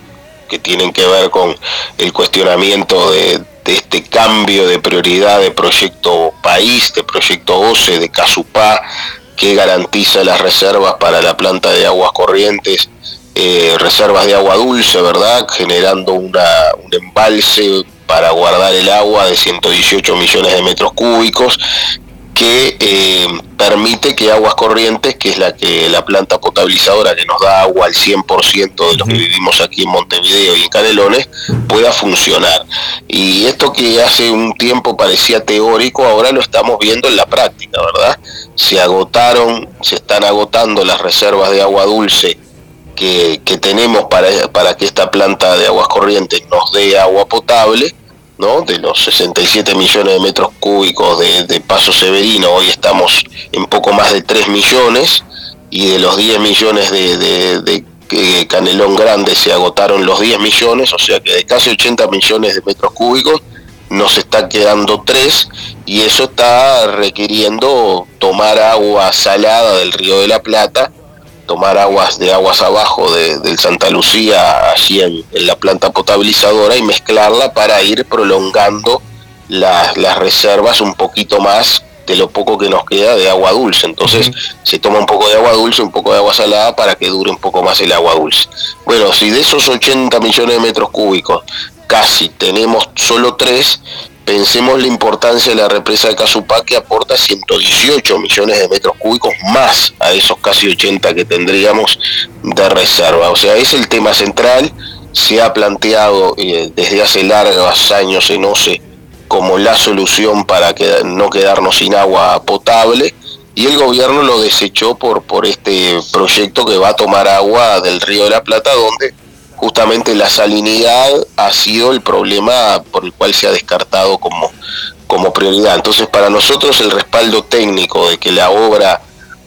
que tienen que ver con el cuestionamiento de, de, este cambio de prioridad de proyecto país, de proyecto OCE, de Casupá, que garantiza las reservas para la planta de aguas corrientes eh, reservas de agua dulce, ¿verdad? Generando una, un embalse para guardar el agua de 118 millones de metros cúbicos que eh, permite que Aguas Corrientes, que es la que la planta potabilizadora que nos da agua al 100% de los que vivimos aquí en Montevideo y en Canelones, pueda funcionar. Y esto que hace un tiempo parecía teórico, ahora lo estamos viendo en la práctica, ¿verdad? Se agotaron, se están agotando las reservas de agua dulce que, tenemos para, para que esta planta de aguas corrientes nos dé agua potable, ¿no? de los 67 millones de metros cúbicos de, Paso Severino, hoy estamos en poco más de 3 millones, y de los 10 millones de, de, Canelón Grande se agotaron los 10 millones, o sea que de casi 80 millones de metros cúbicos nos está quedando 3 y eso está requiriendo tomar agua salada del río de la Plata tomar aguas de aguas abajo de, del Santa Lucía, allí en, la planta potabilizadora y mezclarla para ir prolongando las reservas un poquito más de lo poco que nos queda de agua dulce. Entonces se toma un poco de agua dulce, un poco de agua salada para que dure un poco más el agua dulce. Bueno, si de esos 80 millones de metros cúbicos casi tenemos solo 3, Pensemos la importancia de la represa de Casupá que aporta 118 millones de metros cúbicos más a esos casi 80 que tendríamos de reserva. O sea, es el tema central, se ha planteado eh, desde hace largos años en OCE como la solución para que, no quedarnos sin agua potable y el gobierno lo desechó por, por este proyecto que va a tomar agua del río de la Plata donde justamente la salinidad ha sido el problema por el cual se ha descartado como, como prioridad. Entonces, para nosotros el respaldo técnico de que la obra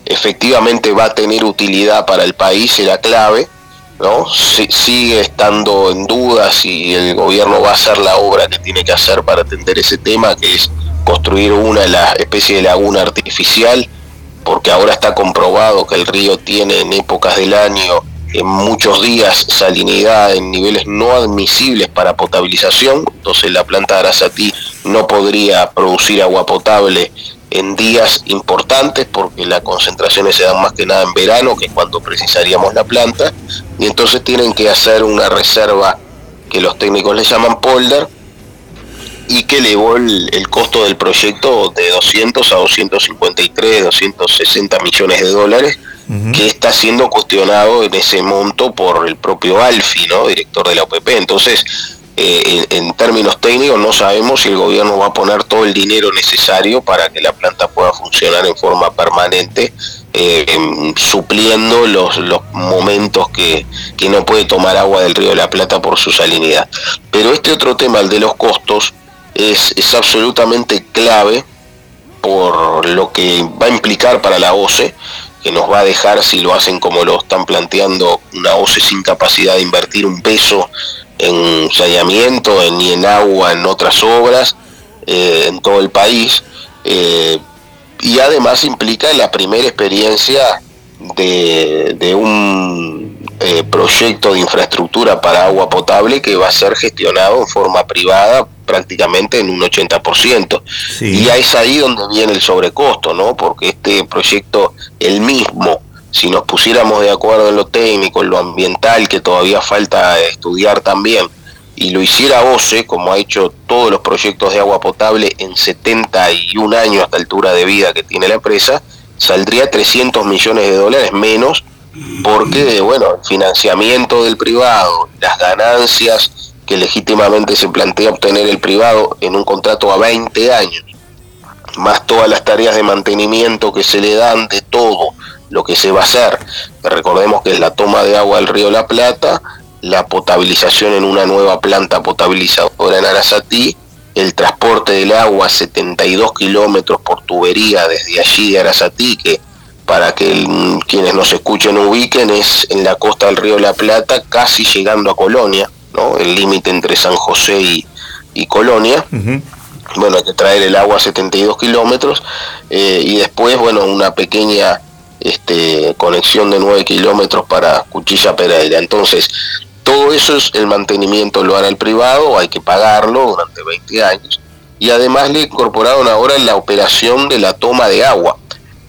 efectivamente va a tener utilidad para el país será clave. ¿no? sigue estando en duda si el gobierno va a hacer la obra que tiene que hacer para atender ese tema, que es construir una la especie de laguna artificial, porque ahora está comprobado que el río tiene en épocas del año en muchos días salinidad en niveles no admisibles para potabilización, entonces la planta de Arasatí no podría producir agua potable en días importantes porque las concentraciones se dan más que nada en verano, que es cuando precisaríamos la planta, y entonces tienen que hacer una reserva que los técnicos le llaman polder y que elevó el, el costo del proyecto de 200 a 253, 260 millones de dólares, que está siendo cuestionado en ese monto por el propio Alfi, ¿no? director de la OPP. Entonces, eh, en, términos técnicos no sabemos si el gobierno va a poner todo el dinero necesario para que la planta pueda funcionar en forma permanente, eh, supliendo los, los momentos que, que no puede tomar agua del río de la Plata por su salinidad. Pero este otro tema, el de los costos, es, es absolutamente clave por lo que va a implicar para la OCE que nos va a dejar, si lo hacen como lo están planteando, una OCE sin capacidad de invertir un peso en saneamiento, ni en agua, en otras obras, eh, en todo el país. Eh, y además implica la primera experiencia de, un eh, proyecto de infraestructura para agua potable que va a ser gestionado en forma privada prácticamente en un 80%. Y ya es ahí donde viene el sobrecosto, ¿no? Porque este proyecto, el mismo, si nos pusiéramos de acuerdo en lo técnico, en lo ambiental, que todavía falta estudiar también, y lo hiciera OCE, como ha hecho todos los proyectos de agua potable en 71 años hasta altura de vida que tiene la empresa, saldría 300 millones de dólares menos porque, bueno, el financiamiento del privado, las ganancias que legítimamente se plantea obtener el privado en un contrato a 20 años, más todas las tareas de mantenimiento que se le dan de todo lo que se va a hacer. Recordemos que es la toma de agua del río La Plata, la potabilización en una nueva planta potabilizadora en Arasatí, el transporte del agua 72 kilómetros por tubería desde allí de Arasatí, que para que quienes nos escuchen ubiquen, es en la costa del río La Plata, casi llegando a Colonia el límite entre San José y, Colonia. Bueno, hay que traer el agua a 72 kilómetros eh, y después, bueno, una pequeña este, conexión de 9 kilómetros para Cuchilla Pereira. Entonces, todo eso es el mantenimiento lo hará el privado, hay que pagarlo durante 20 años. Y además le incorporaron ahora la operación de la toma de agua.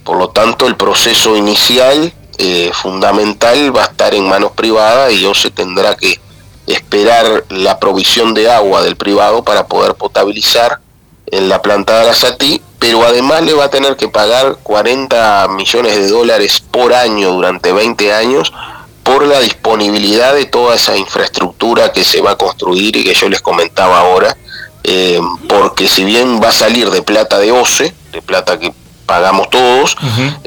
Por lo tanto, el proceso inicial eh, fundamental va a estar en manos privadas y se tendrá que esperar la provisión de agua del privado para poder potabilizar en la planta de Arasatí, pero además le va a tener que pagar 40 millones de dólares por año durante 20 años por la disponibilidad de toda esa infraestructura que se va a construir y que yo les comentaba ahora, eh, porque si bien va a salir de plata de OCE, de plata que pagamos todos,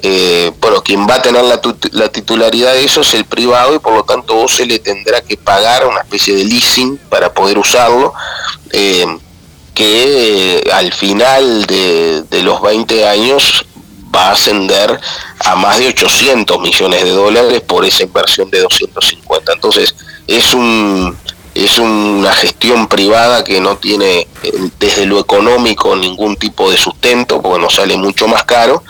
eh, bueno, quien va a tener la, la, titularidad de eso es el privado y por lo tanto se le tendrá que pagar una especie de leasing para poder usarlo, eh, que eh, al final de, de, los 20 años va a ascender a más de 800 millones de dólares por esa inversión de 250. Entonces, es un es una gestión privada que no tiene eh, desde lo económico ningún tipo de sustento porque nos sale mucho más caro.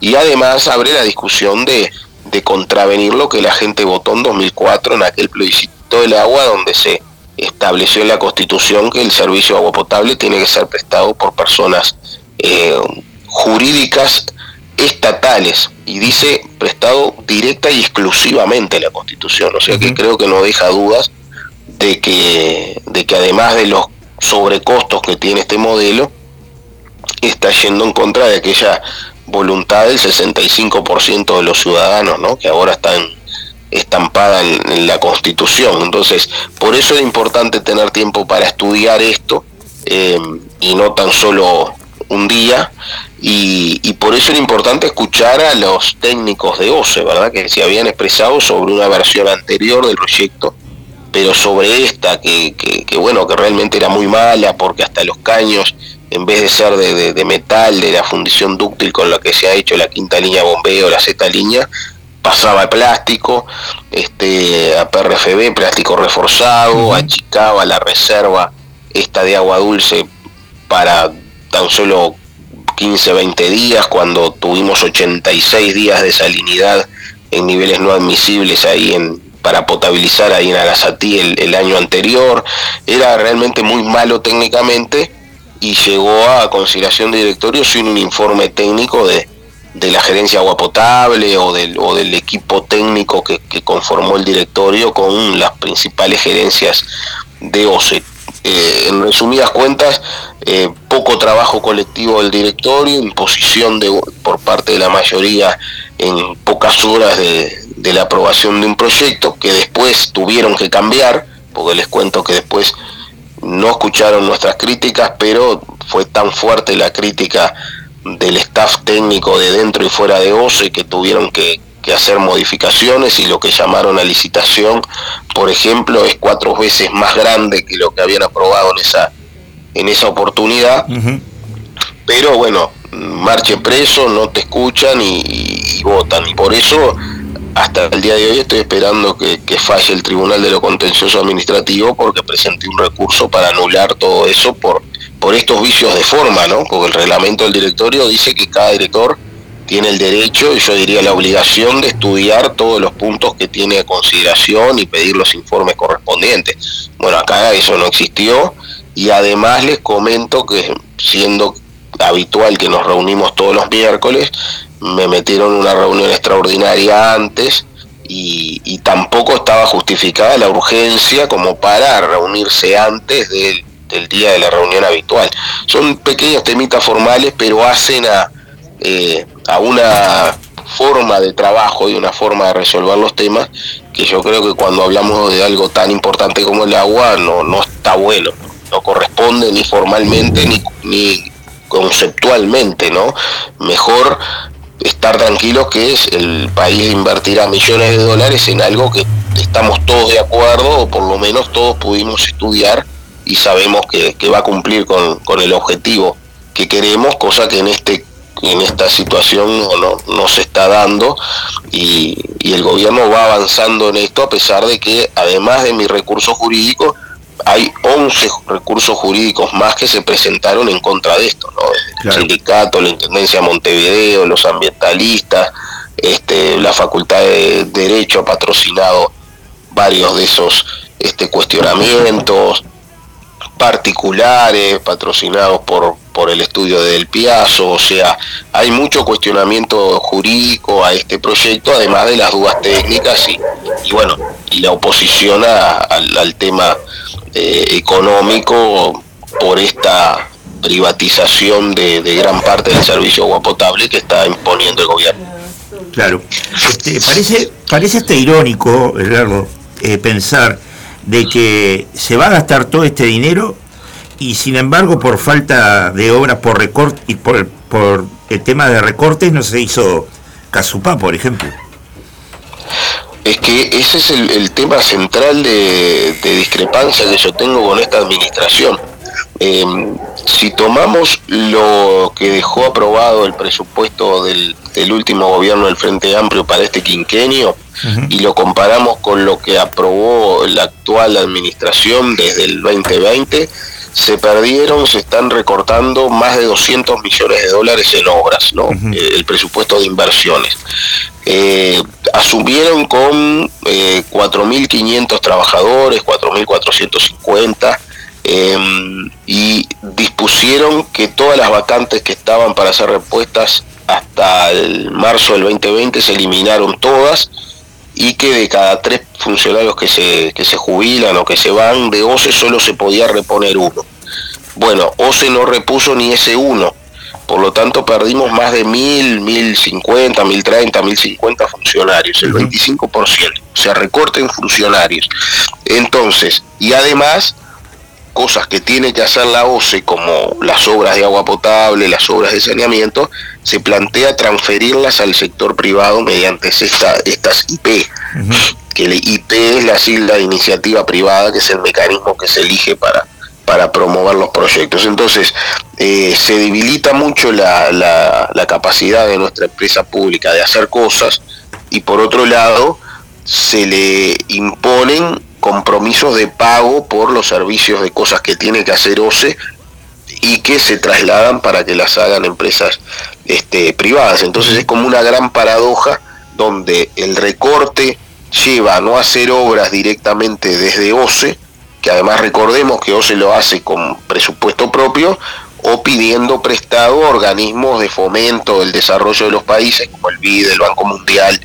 Y además abre la discusión de, de contravenir lo que la gente votó en 2004 en aquel plebiscito del agua donde se estableció en la constitución que el servicio de agua potable tiene que ser prestado por personas eh, jurídicas estatales y dice prestado directa y exclusivamente la constitución. O sea que creo que no deja dudas de que, de que además de los sobrecostos que tiene este modelo, está yendo en contra de aquella voluntad del 65% de los ciudadanos, ¿no? que ahora están estampada en, la Constitución. Entonces, por eso es importante tener tiempo para estudiar esto eh, y no tan solo un día. Y, por eso es importante escuchar a los técnicos de OCE, ¿verdad? Que se habían expresado sobre una versión anterior del proyecto pero sobre esta, que, que, bueno, que realmente era muy mala, porque hasta los caños, en vez de ser de, metal, de la fundición dúctil con la que se ha hecho la quinta línea bombeo, la Z línea, pasaba a plástico, este, a PRFB, plástico reforzado, achicaba la reserva esta de agua dulce para tan solo 15, 20 días, cuando tuvimos 86 días de salinidad en niveles no admisibles ahí en, para potabilizar ahí en Arasatí el, año anterior. Era realmente muy malo técnicamente y llegó a consideración de directorio sin un informe técnico de, la gerencia agua potable o del, o del equipo técnico que, conformó el directorio con las principales gerencias de OCE. Eh, en resumidas cuentas, eh, poco trabajo colectivo del directorio, imposición de, por parte de la mayoría en pocas horas de, de la aprobación de un proyecto que después tuvieron que cambiar, porque les cuento que después no escucharon nuestras críticas, pero fue tan fuerte la crítica del staff técnico de dentro y fuera de OCE que tuvieron que, hacer modificaciones y lo que llamaron a licitación, por ejemplo, es cuatro veces más grande que lo que habían aprobado en esa, en esa oportunidad. Pero bueno, marche preso, no te escuchan y votan. Y por eso hasta el día de hoy estoy esperando que, falle el Tribunal de lo Contencioso Administrativo porque presenté un recurso para anular todo eso por, por estos vicios de forma, ¿no? Porque el reglamento del directorio dice que cada director tiene el derecho y yo diría la obligación de estudiar todos los puntos que tiene a consideración y pedir los informes correspondientes. Bueno, acá eso no existió y además les comento que siendo habitual que nos reunimos todos los miércoles, me metieron una reunión extraordinaria antes y, tampoco estaba justificada la urgencia como para reunirse antes del, día de la reunión habitual. Son pequeños temitas formales, pero hacen a, eh, a una forma de trabajo y una forma de resolver los temas que yo creo que cuando hablamos de algo tan importante como el agua no, no está bueno, no corresponde ni formalmente ni conceptualmente, ¿no? Mejor estar tranquilos que es el país invertirá millones de dólares en algo que estamos todos de acuerdo o por lo menos todos pudimos estudiar y sabemos que, va a cumplir con, el objetivo que queremos, cosa que en este en esta situación no, se está dando y, y el gobierno va avanzando en esto a pesar de que además de mi recurso jurídico hay 11 recursos jurídicos más que se presentaron en contra de esto, ¿no? El sindicato, la Intendencia de Montevideo, los ambientalistas, este, la Facultad de Derecho ha patrocinado varios de esos este, cuestionamientos particulares patrocinados por, por el estudio del Piazo, o sea, hay mucho cuestionamiento jurídico a este proyecto, además de las dudas técnicas y, y bueno, y la oposición al tema eh, económico por esta privatización de, gran parte del servicio agua potable que está imponiendo el gobierno. Claro, este, parece, parece hasta irónico, Eduardo, eh, pensar de que se va a gastar todo este dinero y sin embargo por falta de obras por recorte y por, por el tema de recortes no se hizo Casupá, por ejemplo es que ese es el, tema central de, discrepancia que yo tengo con esta administración. Em, si tomamos lo que dejó aprobado el presupuesto del, último gobierno del Frente Amplio para este quinquenio y lo comparamos con lo que aprobó la actual administración desde el 2020, se perdieron, se están recortando más de 200 millones de dólares en obras, ¿no? Eh, el presupuesto de inversiones. Eh, asumieron con eh, 4.500 trabajadores, 4.450, em, y dispusieron que todas las vacantes que estaban para ser repuestas hasta el marzo del 2020 se eliminaron todas y que de cada tres funcionarios que se, que se jubilan o que se van de OCE solo se podía reponer uno. Bueno, OCE no repuso ni ese uno, por lo tanto perdimos más de mil, mil cincuenta, mil treinta, mil cincuenta funcionarios, el 25%, o sea, recorte en funcionarios. Entonces, y además, cosas que tiene que hacer la OCE, como las obras de agua potable, las obras de saneamiento, se plantea transferirlas al sector privado mediante esta, estas IP, que el IP es la sigla de iniciativa privada, que es el mecanismo que se elige para, para promover los proyectos. Entonces, eh, se debilita mucho la, la, capacidad de nuestra empresa pública de hacer cosas y por otro lado, se le imponen compromisos de pago por los servicios de cosas que tiene que hacer OCE y que se trasladan para que las hagan empresas este, privadas. Entonces es como una gran paradoja donde el recorte lleva a no hacer obras directamente desde OCE, que además recordemos que OCE lo hace con presupuesto propio, o pidiendo prestado a organismos de fomento del desarrollo de los países, como el BID, el Banco Mundial,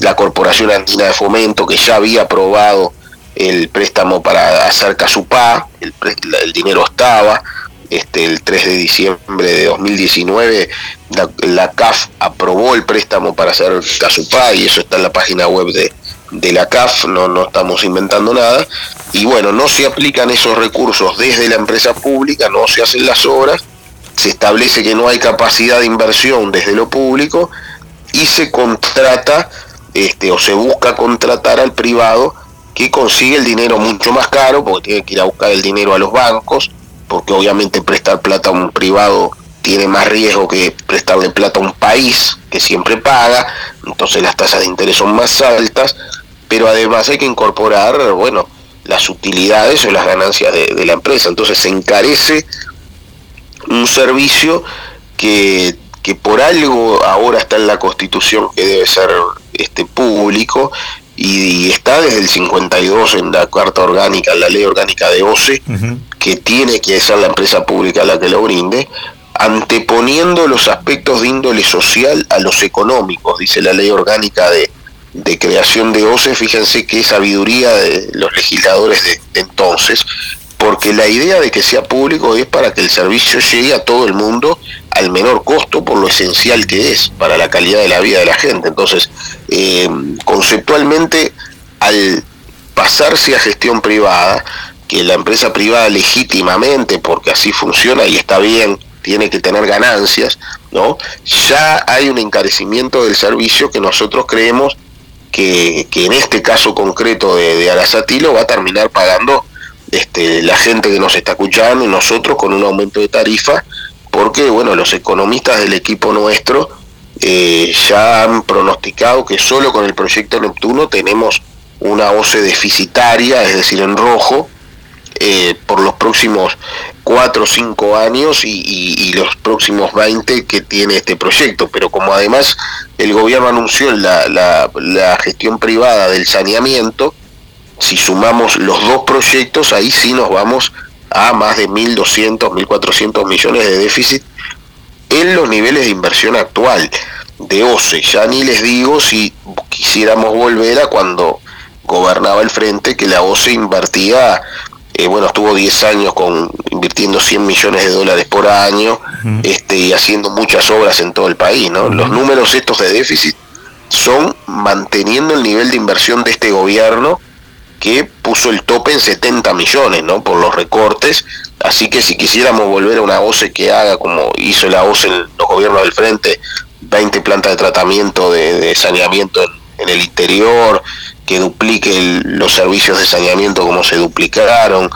la Corporación Andina de Fomento, que ya había aprobado el préstamo para hacer Casupá, el, el dinero estaba, este, el 3 de diciembre de 2019 la, CAF aprobó el préstamo para hacer Casupá y eso está en la página web de, de la CAF, no, no estamos inventando nada. Y bueno, no se aplican esos recursos desde la empresa pública, no se hacen las obras, se establece que no hay capacidad de inversión desde lo público y se contrata este, o se busca contratar al privado que consigue el dinero mucho más caro porque tiene que ir a buscar el dinero a los bancos porque obviamente prestar plata a un privado tiene más riesgo que prestarle plata a un país que siempre paga, entonces las tasas de interés son más altas, pero además hay que incorporar, bueno, las utilidades o las ganancias de, la empresa, entonces se encarece un servicio que, que por algo ahora está en la constitución que debe ser este público y, está desde el 52 en la carta orgánica, en la ley orgánica de OCE, que tiene que ser la empresa pública la que lo brinde, anteponiendo los aspectos de índole social a los económicos, dice la ley orgánica de, de creación de OCE, fíjense qué sabiduría de los legisladores de, entonces, porque la idea de que sea público es para que el servicio llegue a todo el mundo al menor costo por lo esencial que es para la calidad de la vida de la gente. Entonces, eh, conceptualmente, al pasarse a gestión privada, que la empresa privada legítimamente, porque así funciona y está bien, tiene que tener ganancias, ¿no? Ya hay un encarecimiento del servicio que nosotros creemos que, en este caso concreto de, de Arasatilo va a terminar pagando este, la gente que nos está escuchando y nosotros con un aumento de tarifa porque bueno, los economistas del equipo nuestro eh, ya han pronosticado que solo con el proyecto Neptuno tenemos una OCE deficitaria, es decir, en rojo, eh, por los próximos 4 o 5 años y, los próximos 20 que tiene este proyecto. Pero como además el gobierno anunció la, la gestión privada del saneamiento, si sumamos los dos proyectos, ahí sí nos vamos a más de 1.200, 1.400 millones de déficit en los niveles de inversión actual de OCE. Ya ni les digo si quisiéramos volver a cuando gobernaba el frente, que la OCE invertía, eh, bueno, estuvo 10 años con invirtiendo 100 millones de dólares por año este, y haciendo muchas obras en todo el país. ¿no? Los números estos de déficit son manteniendo el nivel de inversión de este gobierno que puso el tope en 70 millones, ¿no? Por los recortes. Así que si quisiéramos volver a una OCE que haga como hizo la OCE en los gobiernos del frente, 20 plantas de tratamiento de, saneamiento en, el interior, que duplique los servicios de saneamiento como se duplicaron,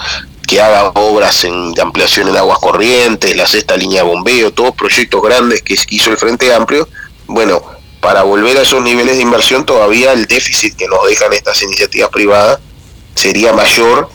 que haga obras en, de ampliación en aguas corrientes, la sexta línea de bombeo, todos proyectos grandes que hizo el Frente Amplio, bueno, para volver a esos niveles de inversión todavía el déficit que nos dejan estas iniciativas privadas sería mayor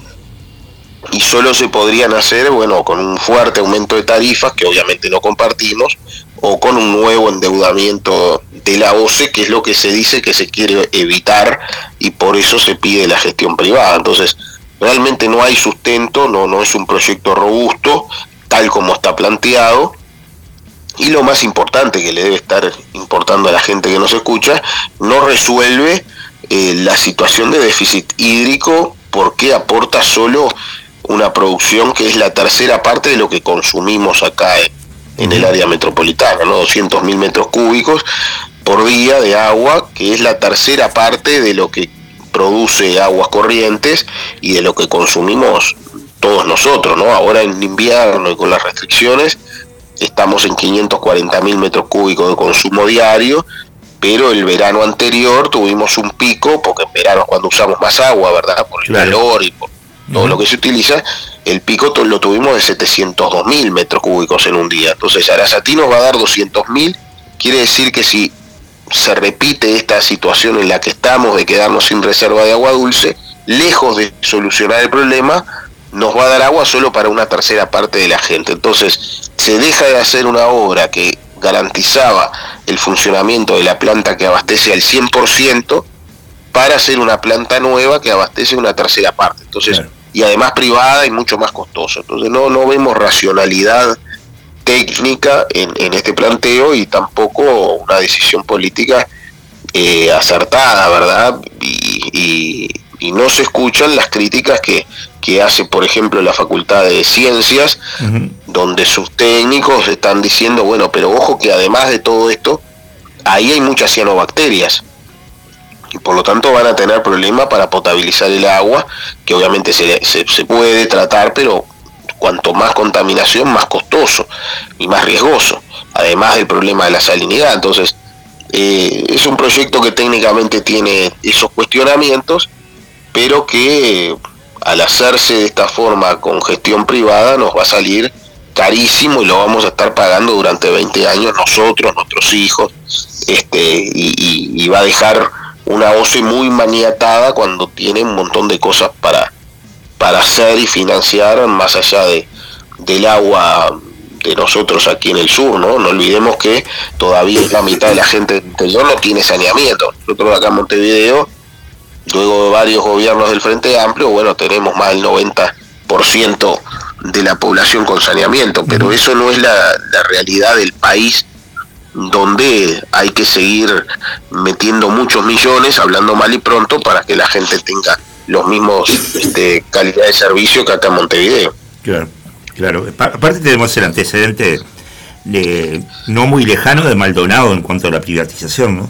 y solo se podrían hacer, bueno, con un fuerte aumento de tarifas, que obviamente no compartimos, o con un nuevo endeudamiento de la OCE, que es lo que se dice que se quiere evitar y por eso se pide la gestión privada. Entonces, realmente no hay sustento, no, no es un proyecto robusto, tal como está planteado. Y lo más importante que le debe estar importando a la gente que nos escucha, no resuelve eh, la situación de déficit hídrico porque aporta solo una producción que es la tercera parte de lo que consumimos acá el área metropolitana, ¿no? 200 mil metros cúbicos por día de agua, que es la tercera parte de lo que produce aguas corrientes y de lo que consumimos todos nosotros, ¿no? Ahora en invierno y con las restricciones, estamos en 540 mil metros cúbicos de consumo diario, pero el verano anterior tuvimos un pico, porque en verano es cuando usamos más agua, ¿verdad? Por el calor y por todo lo que se utiliza, el pico lo tuvimos de 702 mil metros cúbicos en un día. Entonces Arasatí nos va a dar 200 mil, quiere decir que si se repite esta situación en la que estamos de quedarnos sin reserva de agua dulce, lejos de solucionar el problema, nos va a dar agua solo para una tercera parte de la gente. Entonces, se deja de hacer una obra que garantizaba el funcionamiento de la planta que abastece al 100% para hacer una planta nueva que abastece una tercera parte. Entonces, y además privada y mucho más costoso. Entonces, no, no vemos racionalidad técnica en, este planteo y tampoco una decisión política eh, acertada, ¿verdad? Y, no se escuchan las críticas que, que hace, por ejemplo, la Facultad de Ciencias, donde sus técnicos están diciendo, bueno, pero ojo que además de todo esto, ahí hay muchas cianobacterias. Y por lo tanto van a tener problemas para potabilizar el agua, que obviamente se, se, puede tratar, pero cuanto más contaminación, más costoso y más riesgoso, además del problema de la salinidad. Entonces, eh, es un proyecto que técnicamente tiene esos cuestionamientos, pero que al hacerse de esta forma con gestión privada nos va a salir carísimo y lo vamos a estar pagando durante 20 años nosotros, nuestros hijos, este, y va a dejar una OCE muy maniatada cuando tiene un montón de cosas para, para hacer y financiar más allá de, del agua de nosotros aquí en el sur, ¿no? No olvidemos que todavía la mitad de la gente del interior no tiene saneamiento. Nosotros acá en Montevideo, luego de varios gobiernos del Frente Amplio, bueno, tenemos más del 90% de la población con saneamiento, pero eso no es la, la realidad del país donde hay que seguir metiendo muchos millones, hablando mal y pronto, para que la gente tenga los mismos este, calidad de servicio que acá en Montevideo. Claro, claro. Aparte tenemos el antecedente de, no muy lejano de Maldonado en cuanto a la privatización, ¿no?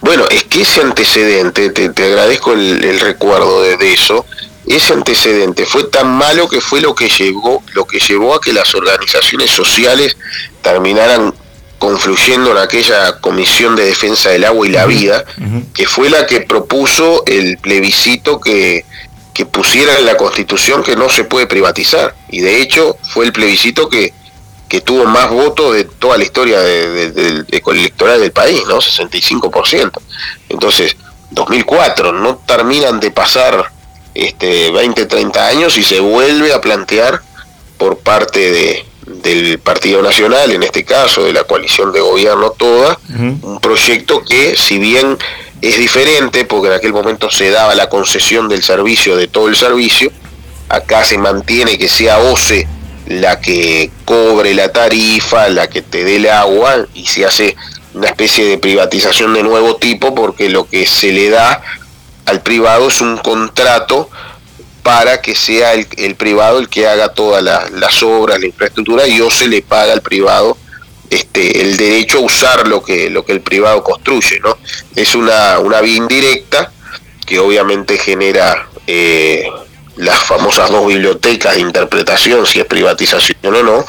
Bueno, es que ese antecedente, te, agradezco el, recuerdo de, de, eso, ese antecedente fue tan malo que fue lo que llevó, lo que llevó a que las organizaciones sociales terminaran confluyendo en aquella Comisión de Defensa del Agua y la Vida, que fue la que propuso el plebiscito que, pusiera en la Constitución que no se puede privatizar. Y de hecho fue el plebiscito que, que tuvo más votos de toda la historia de, de, electoral del país, ¿no? 65%. Entonces, 2004, no terminan de pasar este, 20, 30 años y se vuelve a plantear por parte de, del Partido Nacional, en este caso de la coalición de gobierno toda, un proyecto que si bien es diferente, porque en aquel momento se daba la concesión del servicio, de todo el servicio, acá se mantiene que sea OCE la que cobre la tarifa, la que te dé el agua, y se hace una especie de privatización de nuevo tipo, porque lo que se le da al privado es un contrato para que sea el, privado el que haga todas las obras, la infraestructura, y o se le paga al privado este, el derecho a usar lo que, lo que el privado construye. ¿no? Es una, una vía indirecta que obviamente genera eh, las famosas dos bibliotecas de interpretación, si es privatización o no,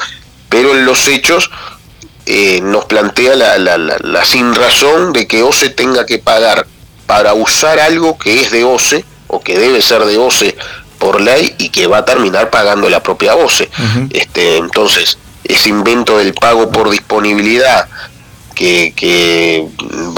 pero en los hechos eh, nos plantea la, la, la, sin razón de que OCE tenga que pagar para usar algo que es de OCE o que debe ser de OCE por ley y que va a terminar pagando la propia OCE. este, entonces, ese invento del pago por disponibilidad, que, que,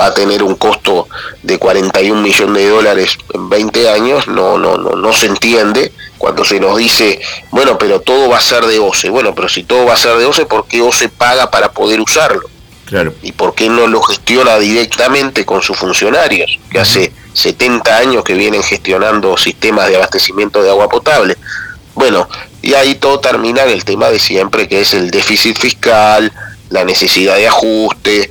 va a tener un costo de 41 millones de dólares en 20 años, no, no, no, no se entiende cuando se nos dice, bueno, pero todo va a ser de OCE. Bueno, pero si todo va a ser de OCE, ¿por qué OCE paga para poder usarlo? Claro. ¿Y por qué no lo gestiona directamente con sus funcionarios? Que hace 70 años que vienen gestionando sistemas de abastecimiento de agua potable. Bueno, y ahí todo termina en el tema de siempre, que es el déficit fiscal, la necesidad de ajuste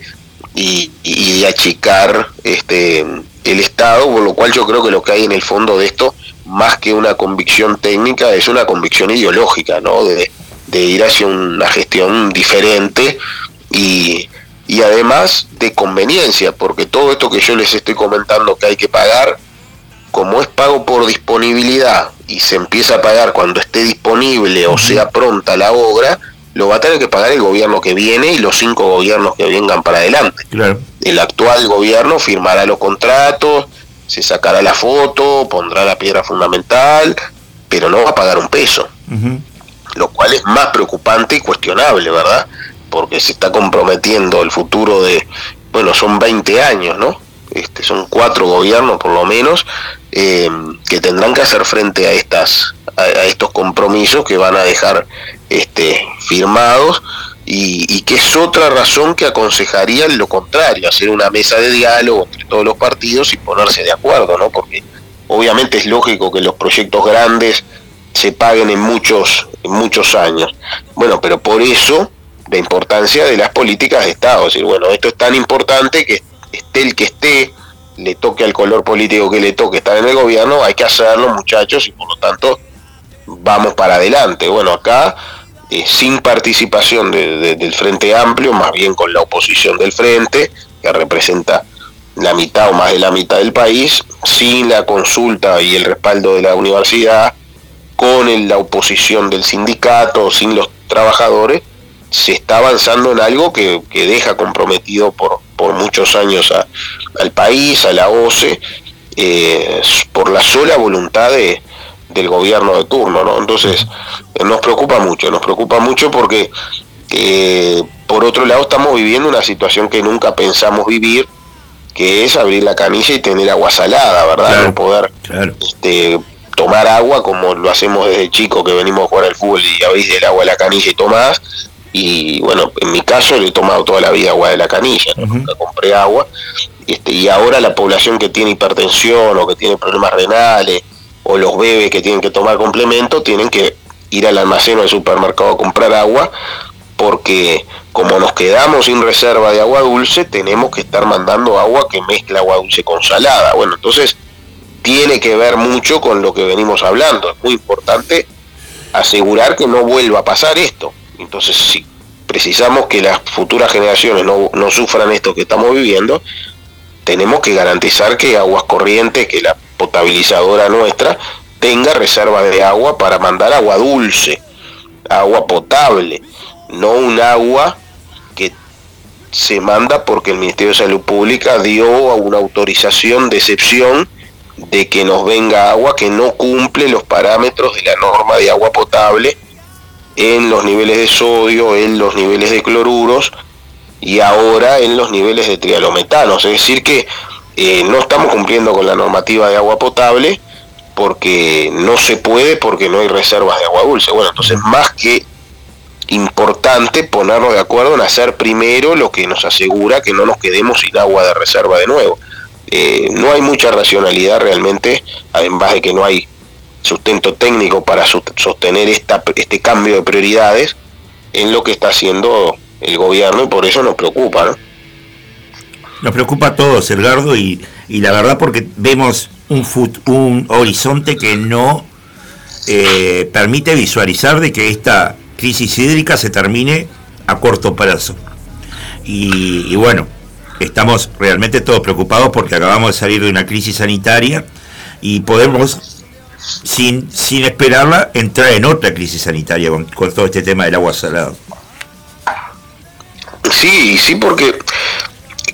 y, de achicar este, el Estado, por lo cual yo creo que lo que hay en el fondo de esto, más que una convicción técnica, es una convicción ideológica, ¿no? De, de ir hacia una gestión diferente y, y además de conveniencia, porque todo esto que yo les estoy comentando que hay que pagar, como es pago por disponibilidad y se empieza a pagar cuando esté disponible o sea pronta la obra, lo va a tener que pagar el gobierno que viene y los cinco gobiernos que vengan para adelante. El actual gobierno firmará los contratos, se sacará la foto, pondrá la piedra fundamental, pero no va a pagar un peso. Lo cual es más preocupante y cuestionable, ¿verdad? Porque se está comprometiendo el futuro de, bueno, son 20 años, ¿no? Este, son cuatro gobiernos por lo menos eh, que tendrán que hacer frente a estas a, estos compromisos que van a dejar este, firmados y, que es otra razón que aconsejaría lo contrario, hacer una mesa de diálogo entre todos los partidos y ponerse de acuerdo, ¿no? Porque obviamente es lógico que los proyectos grandes se paguen en muchos, en muchos años. Bueno, pero por eso la importancia de las políticas de Estado. Es decir, bueno, esto es tan importante que esté el que esté, le toque al color político que le toque estar en el gobierno, hay que hacerlo, muchachos, y por lo tanto vamos para adelante. Bueno, acá eh, sin participación del Frente Amplio, más bien con la oposición del Frente, que representa la mitad o más de la mitad del país, sin la consulta y el respaldo de la universidad, con la oposición del sindicato, sin los trabajadores, se está avanzando en algo que, deja comprometido por, por muchos años al país, a la OCE, eh, por la sola voluntad de, del gobierno de turno, ¿no? Entonces, nos preocupa mucho, nos preocupa mucho porque, eh, por otro lado, estamos viviendo una situación que nunca pensamos vivir, que es abrir la canilla y tener agua salada, ¿verdad? no poder Este, tomar agua como lo hacemos desde chico que venimos a jugar al fútbol y abrís del agua a la canilla y tomás. Y bueno, en mi caso le he tomado toda la vida agua de la canilla, nunca compré agua. Este, y ahora la población que tiene hipertensión o que tiene problemas renales, o los bebés que tienen que tomar complemento tienen que ir al almacén o al supermercado a comprar agua porque como nos quedamos sin reserva de agua dulce, tenemos que estar mandando agua que mezcla agua dulce con salada. Bueno, entonces tiene que ver mucho con lo que venimos hablando. Es muy importante asegurar que no vuelva a pasar esto. Entonces, si precisamos que las futuras generaciones no, no sufran esto que estamos viviendo, tenemos que garantizar que aguas corrientes, que la potabilizadora nuestra tenga reserva de agua para mandar agua dulce, agua potable, no un agua que se manda porque el Ministerio de Salud Pública dio una autorización de excepción de que nos venga agua que no cumple los parámetros de la norma de agua potable en los niveles de sodio, en los niveles de cloruros y ahora en los niveles de trialometanos. Es decir que eh, no estamos cumpliendo con la normativa de agua potable porque no se puede, porque no hay reservas de agua dulce. Bueno, entonces más que importante ponernos de acuerdo en hacer primero lo que nos asegura que no nos quedemos sin agua de reserva de nuevo. Eh, no hay mucha racionalidad realmente, además de que no hay sustento técnico para sostener esta, este cambio de prioridades en lo que está haciendo el gobierno y por eso nos preocupa. ¿no? Nos preocupa a todos, Edgardo, y, y la verdad porque vemos un, un horizonte que no eh, permite visualizar de que esta crisis hídrica se termine a corto plazo. Y, bueno, estamos realmente todos preocupados porque acabamos de salir de una crisis sanitaria y podemos, sin, sin esperarla, entrar en otra crisis sanitaria con, con todo este tema del agua salada. Sí, sí, porque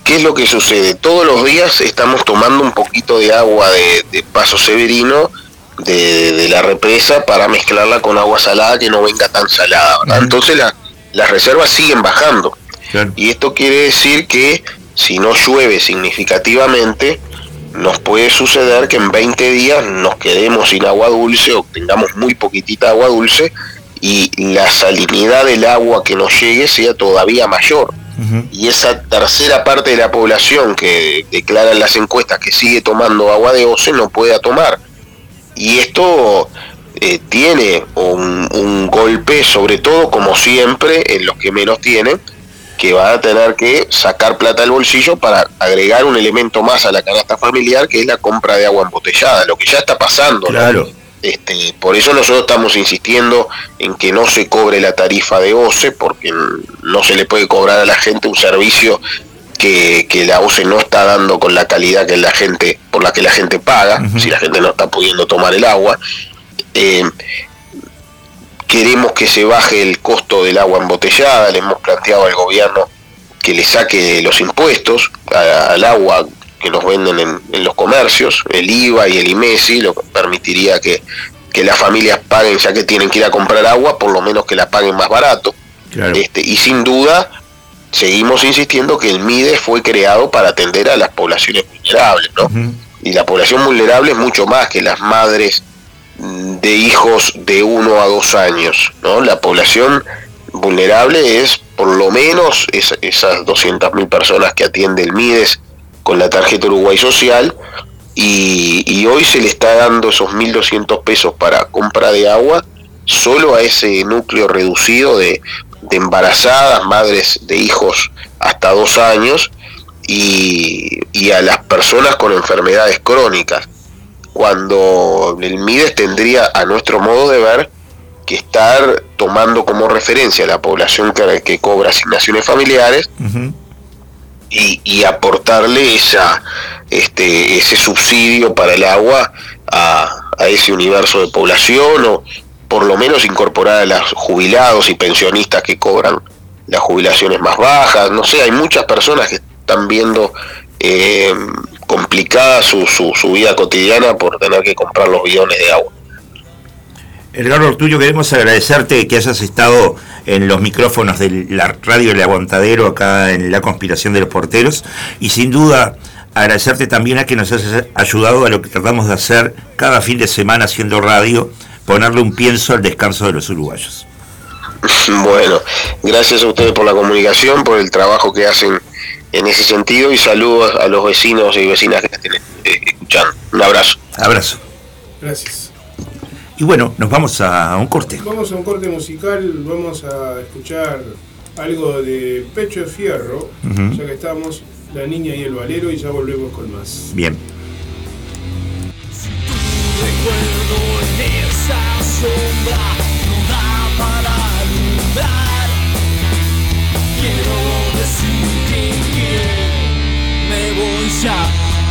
¿Qué es lo que sucede? Todos los días estamos tomando un poquito de agua de, Paso Severino, de, la represa, para mezclarla con agua salada que no venga tan salada. Entonces las reservas siguen bajando. Y esto quiere decir que si no llueve significativamente, nos puede suceder que en 20 días nos quedemos sin agua dulce o tengamos muy poquitita agua dulce y la salinidad del agua que nos llegue sea todavía mayor y esa tercera parte de la población que declara en las encuestas que sigue tomando agua de OCE no pueda tomar. Y esto eh, tiene un, un, golpe, sobre todo como siempre, en los que menos tienen, que van a tener que sacar plata del bolsillo para agregar un elemento más a la canasta familiar, que es la compra de agua embotellada, lo que ya está pasando. Claro. Este, por eso nosotros estamos insistiendo en que no se cobre la tarifa de OCE, porque no se le puede cobrar a la gente un servicio que, la OCE no está dando con la calidad que la gente, por la que la gente paga, si la gente no está pudiendo tomar el agua. Eh, queremos que se baje el costo del agua embotellada, le hemos planteado al gobierno que le saque los impuestos al agua que nos venden en, los comercios, el IVA y el IMESI, lo que permitiría que, las familias paguen, ya que tienen que ir a comprar agua, por lo menos que la paguen más barato. Este, y sin duda, seguimos insistiendo que el MIDE fue creado para atender a las poblaciones vulnerables, ¿no? Y la población vulnerable es mucho más que las madres de hijos de uno a dos años, ¿no? La población vulnerable es por lo menos esas 200.000 personas que atiende el MIDES con la tarjeta Uruguay Social y, hoy se le está dando esos 1.200 pesos para compra de agua solo a ese núcleo reducido de, embarazadas, madres de hijos hasta dos años y, y a las personas con enfermedades crónicas cuando el MIDES tendría, a nuestro modo de ver, que estar tomando como referencia a la población que, que cobra asignaciones familiares y, aportarle esa, este, ese subsidio para el agua a, a, ese universo de población o por lo menos incorporar a los jubilados y pensionistas que cobran las jubilaciones más bajas. No sé, hay muchas personas que están viendo eh, complicada su, su, vida cotidiana por tener que comprar los bidones de agua. Edgardo Ortuño, queremos agradecerte que hayas estado en los micrófonos de la radio El Aguantadero acá en la conspiración de los porteros y sin duda agradecerte también a que nos hayas ayudado a lo que tratamos de hacer cada fin de semana haciendo radio, ponerle un pienso al descanso de los uruguayos. <laughs> Bueno, gracias a ustedes por la comunicación, por el trabajo que hacen en ese sentido y saludos a los vecinos y vecinas que estén eh, escuchando. Un abrazo. Abrazo. Gracias. Y bueno, nos vamos a un corte. Vamos a un corte musical, vamos a escuchar algo de Pecho de Fierro, ya que estamos, La Niña y el Valero, y ya volvemos con más. Bien. Quiero decir me voy ya.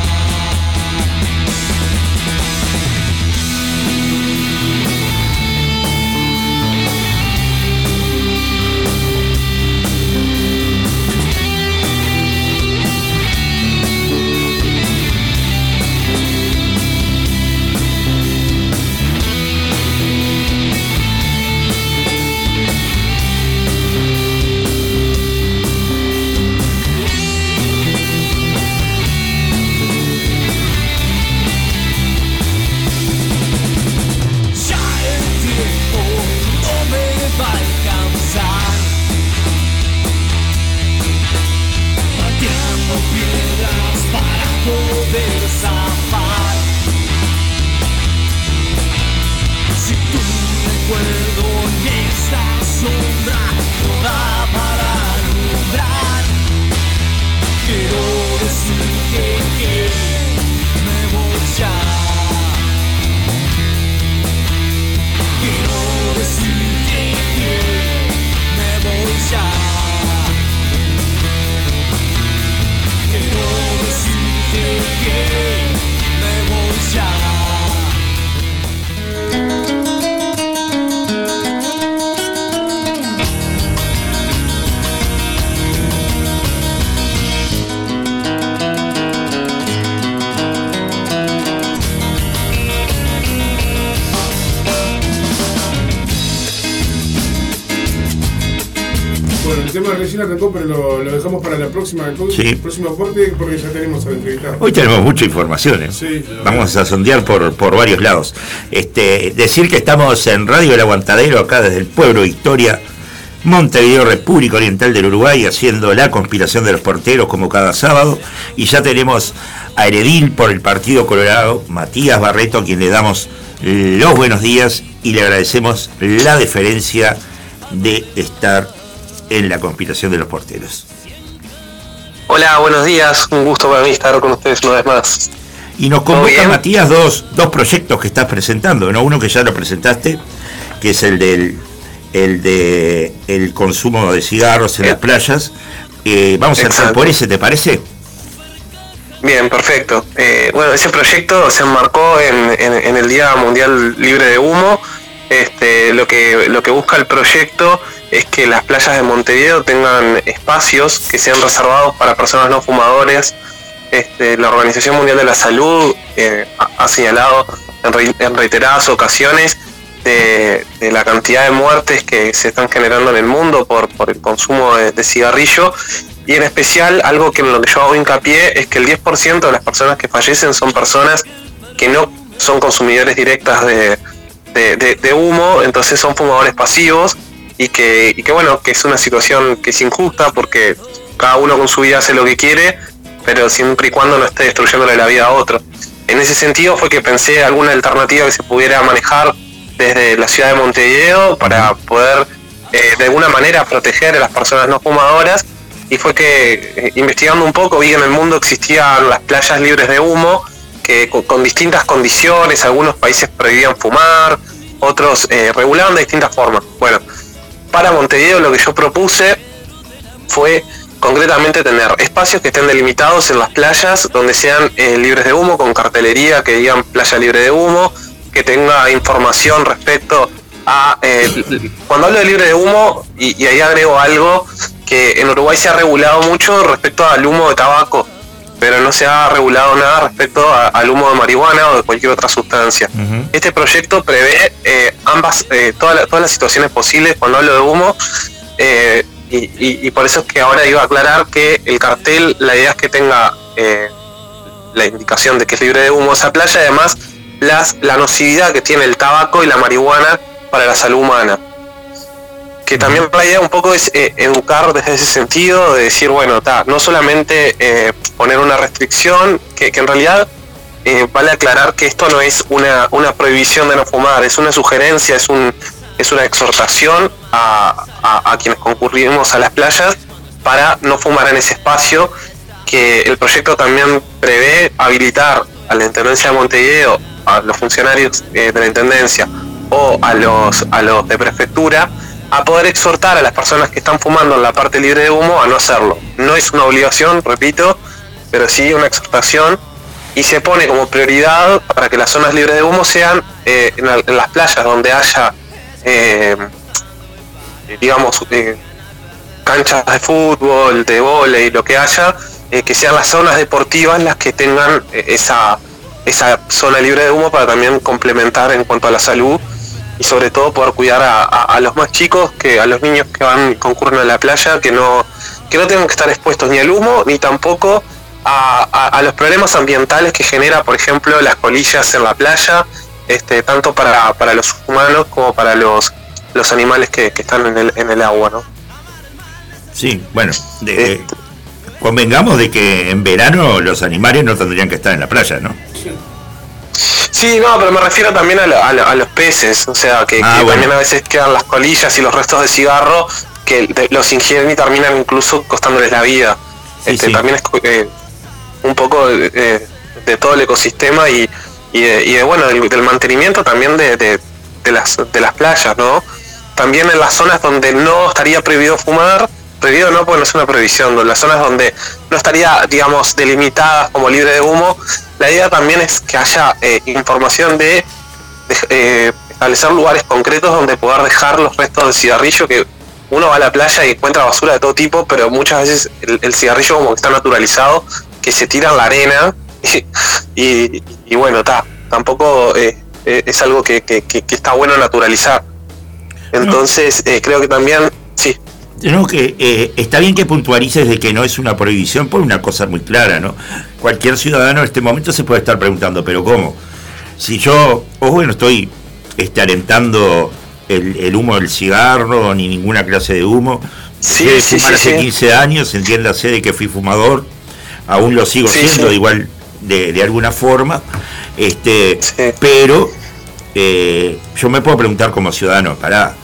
Pero lo, dejamos para la próxima, el próximo aporte porque ya tenemos al entrevistado. Hoy tenemos mucha información, ¿eh? Vamos a sondear por, por varios lados. Este, decir que estamos en Radio El Aguantadero, acá desde el pueblo Victoria, Montevideo, República Oriental del Uruguay, haciendo la conspiración de los porteros como cada sábado. Y ya tenemos a Heredil por el Partido Colorado, Matías Barreto, a quien le damos los buenos días y le agradecemos la deferencia de estar en la conspiración de los porteros. Hola, buenos días. Un gusto para mí estar con ustedes una vez más. Y nos convoca, Matías, dos, dos proyectos que estás presentando. ¿no? Uno que ya lo presentaste, que es el del el de el consumo de cigarros en las playas. Eh, vamos a empezar por ese, ¿te parece? Bien, perfecto. Eh, bueno, ese proyecto se enmarcó en, en, el Día Mundial Libre de Humo, Este, lo que lo que busca el proyecto es que las playas de Montevideo tengan espacios que sean reservados para personas no fumadores. Este, la Organización Mundial de la Salud eh, ha, señalado en, reiteradas ocasiones de, la cantidad de muertes que se están generando en el mundo por, el consumo de, cigarrillo y en especial algo que en lo que yo hago hincapié es que el 10% de las personas que fallecen son personas que no son consumidores directas de, de, humo, entonces son fumadores pasivos y que, y que bueno, que es una situación que es injusta porque cada uno con su vida hace lo que quiere, pero siempre y cuando no esté destruyéndole la vida a otro. En ese sentido fue que pensé alguna alternativa que se pudiera manejar desde la ciudad de Montevideo para poder eh, de alguna manera proteger a las personas no fumadoras y fue que eh, investigando un poco vi que en el mundo existían las playas libres de humo que con, distintas condiciones, algunos países prohibían fumar, otros eh, regulaban de distintas formas. Bueno, para Montevideo lo que yo propuse fue concretamente tener espacios que estén delimitados en las playas donde sean eh, libres de humo, con cartelería que digan playa libre de humo, que tenga información respecto a... Eh, cuando hablo de libre de humo, y, ahí agrego algo, que en Uruguay se ha regulado mucho respecto al humo de tabaco, pero no se ha regulado nada respecto al humo de marihuana o de cualquier otra sustancia. Este proyecto prevé eh, ambas, eh, todas, las situaciones posibles cuando hablo de humo, eh, y, por eso es que ahora iba a aclarar que el cartel, la idea es que tenga la indicación de que es libre de humo esa playa, y además las, la nocividad que tiene el tabaco y la marihuana para la salud humana que también la idea un poco es eh, educar desde ese sentido, de decir, bueno, no solamente eh, poner una restricción, que, en realidad eh, vale aclarar que esto no es una, una prohibición de no fumar, es una sugerencia, es, un, es una exhortación a, a, quienes concurrimos a las playas para no fumar en ese espacio, que el proyecto también prevé habilitar a la Intendencia de Montevideo, a los funcionarios de la Intendencia o a los, a los de prefectura, a poder exhortar a las personas que están fumando en la parte libre de humo a no hacerlo. No es una obligación, repito, pero sí una exhortación y se pone como prioridad para que las zonas libres de humo sean eh, en, las playas donde haya, eh, digamos, eh, canchas de fútbol, de volei, lo que haya, que sean las zonas deportivas las que tengan esa, esa zona libre de humo para también complementar en cuanto a la salud y sobre todo poder cuidar a, los más chicos, que a los niños que van concurren a la playa, que no, que no tengan que estar expuestos ni al humo, ni tampoco a, los problemas ambientales que genera, por ejemplo, las colillas en la playa, este, tanto para, para los humanos como para los, los animales que, están en el, en el agua, ¿no? Sí, bueno, de, este. convengamos de que en verano los animales no tendrían que estar en la playa, ¿no? Sí, no, pero me refiero también a, los peces, o sea, que, ah, también a veces quedan las colillas y los restos de cigarro que los ingieren y terminan incluso costándoles la vida. este, También es eh, un poco de, todo el ecosistema y, de, bueno, del, mantenimiento también de, las, de las playas, ¿no? También en las zonas donde no estaría prohibido fumar, prohibido no, porque no es una prohibición, las zonas donde no estaría, digamos, delimitadas como libre de humo, la idea también es que haya eh, información de, eh, establecer lugares concretos donde poder dejar los restos de cigarrillo que uno va a la playa y encuentra basura de todo tipo, pero muchas veces el, cigarrillo como que está naturalizado, que se tira en la arena <laughs> y, bueno, está, tampoco eh, es algo que, está bueno naturalizar. Entonces, creo que también, sí. No, que eh, está bien que puntualices de que no es una prohibición por una cosa muy clara, ¿no? Cualquier ciudadano en este momento se puede estar preguntando, pero ¿cómo? Si yo, o bueno, estoy este, alentando el, humo del cigarro, ni ninguna clase de humo. Sí, sí, fumar hace 15 años, entiéndase de que fui fumador, aún lo sigo siendo igual de, alguna forma, este, pero eh, yo me puedo preguntar como ciudadano, pará,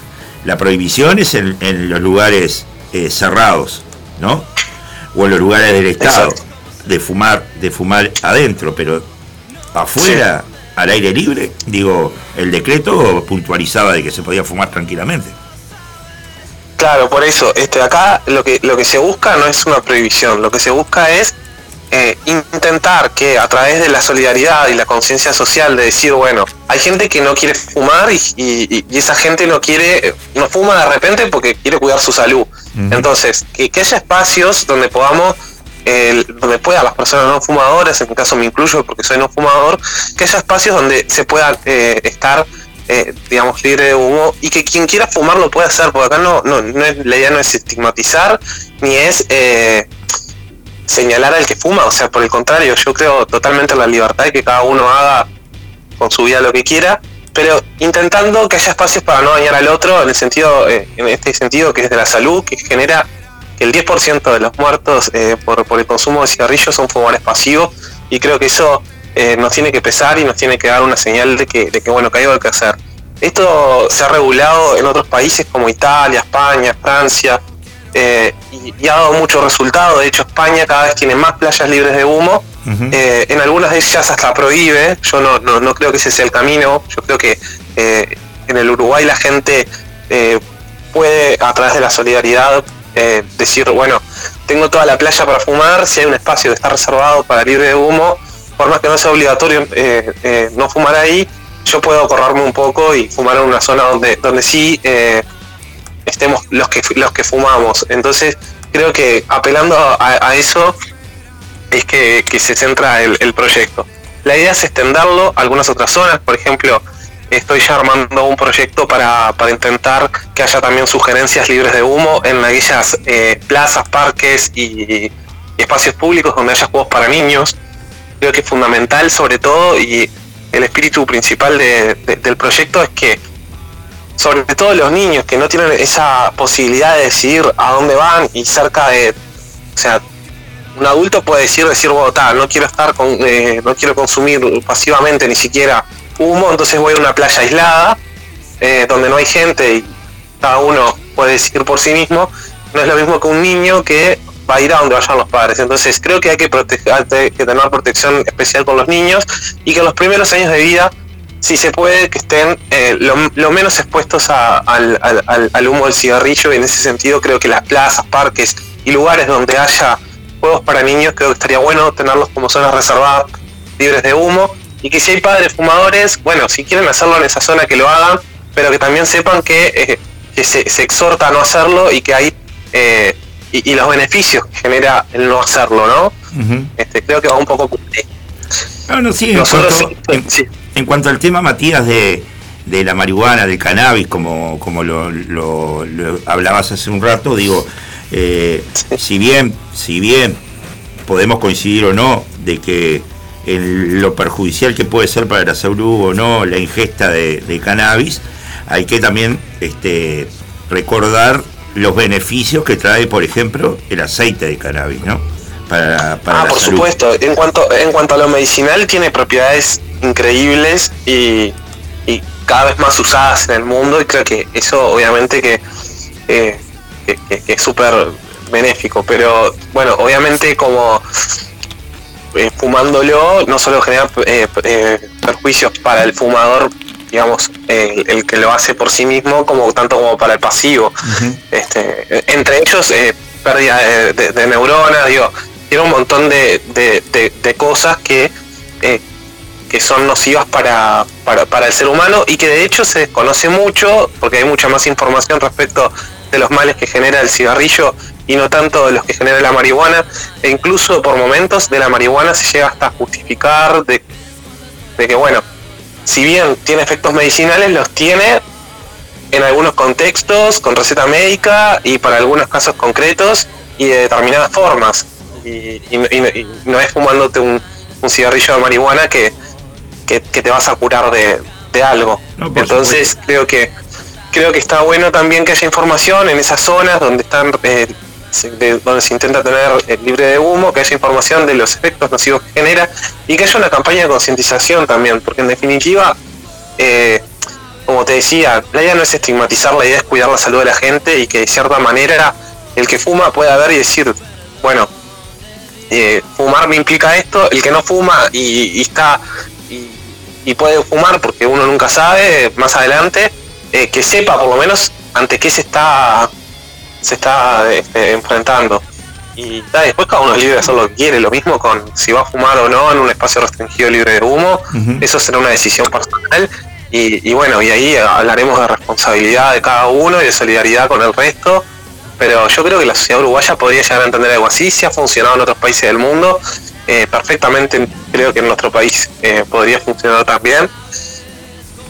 la prohibición es en, los lugares eh, cerrados, ¿no? O en los lugares del Estado, de fumar, de fumar adentro, pero afuera, al aire libre, digo, el decreto puntualizaba de que se podía fumar tranquilamente. Claro, por eso, este acá lo que lo que se busca no es una prohibición, lo que se busca es eh, intentar que a través de la solidaridad y la conciencia social de decir, bueno, hay gente que no quiere fumar y, y- y esa gente no quiere, no fuma de repente porque quiere cuidar su salud. Entonces, que, que haya espacios donde podamos, eh, donde puedan las personas no fumadoras, en mi caso me incluyo porque soy no fumador, que haya espacios donde se pueda eh, estar, eh, digamos, libre de humo y que quien quiera fumar lo pueda hacer, porque acá no, no, no es, la idea no es estigmatizar ni es eh, señalar al que fuma, o sea, por el contrario, yo creo totalmente en la libertad de que cada uno haga con su vida lo que quiera, pero intentando que haya espacios para no dañar al otro en el sentido, eh, en este sentido que es de la salud, que genera que el 10% de los muertos eh, por, por el consumo de cigarrillos son fumadores pasivos y creo que eso eh, nos tiene que pesar y nos tiene que dar una señal de que, de que bueno, que hay algo que hacer. Esto se ha regulado en otros países como Italia, España, Francia, eh, y, y ha dado mucho resultado. De hecho, España cada vez tiene más playas libres de humo. Eh, en algunas de ellas hasta prohíbe. Yo no, no, no creo que ese sea el camino. Yo creo que eh, en el Uruguay la gente puede, a través de la solidaridad, decir, bueno, tengo toda la playa para fumar, si hay un espacio que está reservado para libre de humo, por más que no sea obligatorio no fumar ahí, yo puedo correrme un poco y fumar en una zona donde, donde sí estemos los que los que fumamos. Entonces, creo que apelando a, eso es que, que se centra el, proyecto. La idea es extenderlo a algunas otras zonas, por ejemplo, estoy ya armando un proyecto para, para intentar que haya también sugerencias libres de humo en aquellas eh, plazas, parques y, espacios públicos donde haya juegos para niños. Creo que es fundamental sobre todo y el espíritu principal de- de- del proyecto es que sobre todo los niños que no tienen esa posibilidad de decidir a dónde van y cerca de, o sea, un adulto puede decir, decir, ta, no quiero estar con, eh, no quiero consumir pasivamente ni siquiera humo, entonces voy a una playa aislada, eh, donde no hay gente y cada uno puede decidir por sí mismo, no es lo mismo que un niño que va a ir a donde vayan los padres. Entonces creo que hay que, proteger, que tener protección especial con los niños y que en los primeros años de vida, si se puede, que estén eh, lo, lo menos expuestos a- al, al- humo del cigarrillo y en ese sentido creo que las plazas, parques y lugares donde haya juegos para niños, creo que estaría bueno tenerlos como zonas reservadas, libres de humo, y que si hay padres fumadores, bueno, si quieren hacerlo en esa zona que lo hagan, pero que también sepan que, eh, que se, se exhorta a no hacerlo y que hay eh, y, y los beneficios que genera el no hacerlo, ¿no? Este, creo que va un poco por ahí. No, no, sí, en Nosotros cuanto, sí, en, sí. En cuanto al tema, Matías, de, de la marihuana, del cannabis, como, como lo, lo- lo hablabas hace un rato, digo, eh, si bien, si bien podemos coincidir o no de que en lo perjudicial que puede ser para la salud o no la ingesta de, de cannabis, hay que también este, recordar los beneficios que trae, por ejemplo, el aceite de cannabis, ¿no? Para, para Ah, la por salud. supuesto. En cuanto, en cuanto a lo medicinal, tiene propiedades increíbles y, y cada vez más usadas en el mundo y creo que eso obviamente que, eh, que, que- que es súper benéfico. Pero bueno, obviamente como eh, fumándolo no solo genera eh, eh, perjuicios para el fumador, digamos, el, el que lo hace por sí mismo, como tanto como para el pasivo. este, entre ellos, eh, pérdida de, de- de neuronas, digo, tiene un montón de, de- cosas que, eh, que son nocivas para, para, para el ser humano y que de hecho se desconoce mucho, porque hay mucha más información respecto de los males que genera el cigarrillo y no tanto de los que genera la marihuana, e incluso por momentos de la marihuana se llega hasta a justificar de, de que, bueno, si bien tiene efectos medicinales, los tiene en algunos contextos, con receta médica y para algunos casos concretos y de determinadas formas. Y, y no- y es fumándote un, un cigarrillo de marihuana que, que, que te vas a curar de, de algo. No, Entonces creo que creo que está bueno también que haya información en esas zonas donde están eh, se- de- donde se intenta tener eh, libre de humo, que haya información de los efectos nocivos que genera y que haya una campaña de concientización también, porque en definitiva eh, como te decía, la idea no es estigmatizar, la idea es cuidar la salud de la gente y que de cierta manera el que fuma pueda ver y decir, bueno, eh, fumar me implica esto, el que no fuma y, y está y, y puede fumar porque uno nunca sabe más adelante, eh, que sepa por lo menos ante qué se está se está este, enfrentando. y ta, después cada uno es libre de hacer lo que quiere. Lo mismo con si va a fumar o no en un espacio restringido libre de humo. Eso será una decisión personal. Y, y bueno, y ahí hablaremos de responsabilidad de cada uno y de solidaridad con el resto. Pero yo creo que la sociedad uruguaya podría llegar a entender algo así. Si ha funcionado en otros países del mundo, eh, perfectamente creo que en nuestro país eh, podría funcionar también.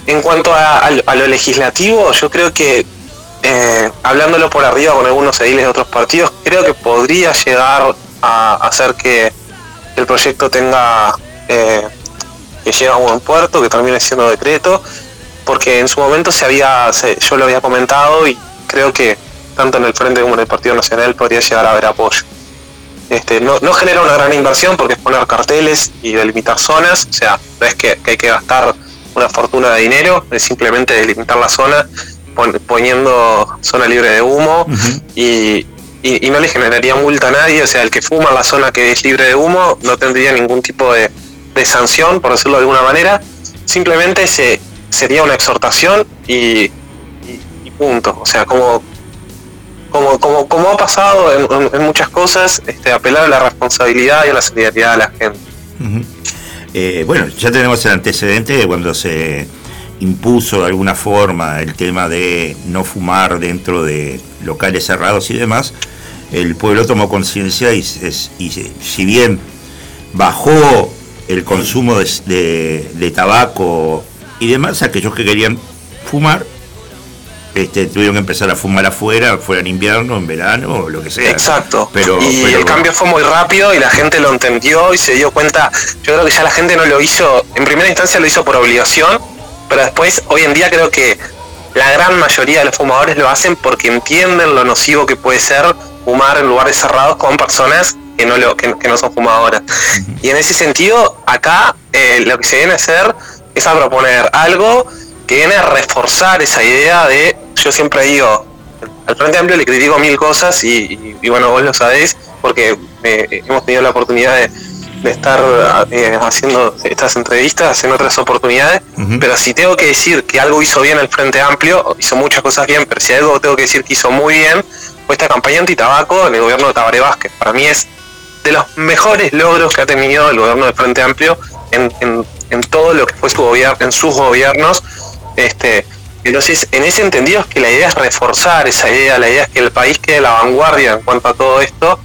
En cuanto a, lo- legislativo, yo creo que, eh, hablándolo por arriba con algunos ediles de otros partidos, creo que podría llegar a hacer que el proyecto tenga, que llegue a buen puerto, que termine siendo decreto, porque en su momento se había, se- yo lo había comentado y creo que tanto en el Frente como en el Partido Nacional podría llegar a haber apoyo. Este, no, no genera una gran inversión porque es poner carteles y delimitar zonas, o sea, no es que, que hay que gastar una fortuna de dinero, es simplemente delimitar la zona pon- poniendo zona libre de humo y, y- y no le generaría multa a nadie, o sea, el que fuma en la zona que es libre de humo no tendría ningún tipo de, de sanción, por decirlo de alguna manera, simplemente se, sería una exhortación y punto, o sea, como, como, como, como ha pasado en, muchas cosas, este, apelar a la responsabilidad y a la solidaridad de la gente. Eh, bueno, ya tenemos el antecedente de cuando se impuso de alguna forma el tema de no fumar dentro de locales cerrados y demás, el pueblo tomó conciencia y, si bien bajó el consumo de tabaco y demás, aquellos que querían fumar este, tuvieron que empezar a fumar afuera, fuera en invierno, en verano o lo que sea. Exacto. Pero, y pero- el cambio fue muy rápido y la gente lo entendió y se dio cuenta. Yo creo que ya la gente no lo hizo, en primera instancia lo hizo por obligación, pero después, hoy en día creo que la gran mayoría de los fumadores lo hacen porque entienden lo nocivo que puede ser fumar en lugares cerrados con personas que no, lo, que, que no son fumadoras. Y en ese sentido, acá eh, lo que se viene a hacer es a proponer algo que viene a reforzar esa idea de, yo siempre digo, al Frente Amplio le critico mil cosas y, y- y bueno, vos lo sabéis porque eh, hemos tenido la oportunidad de, de estar eh, haciendo estas entrevistas en otras oportunidades, pero si tengo que decir que algo hizo bien el Frente Amplio, hizo muchas cosas bien, pero si algo tengo que decir que hizo muy bien, fue esta campaña antitabaco en el gobierno de Tabaré Vázquez. Para mí es de los mejores logros que ha tenido el gobierno del Frente Amplio en, en- en todo lo que fue su gobierno, en sus gobiernos. Este, entonces, en ese entendido es que la idea es reforzar esa idea, la idea es que el país quede a la vanguardia en cuanto a todo esto,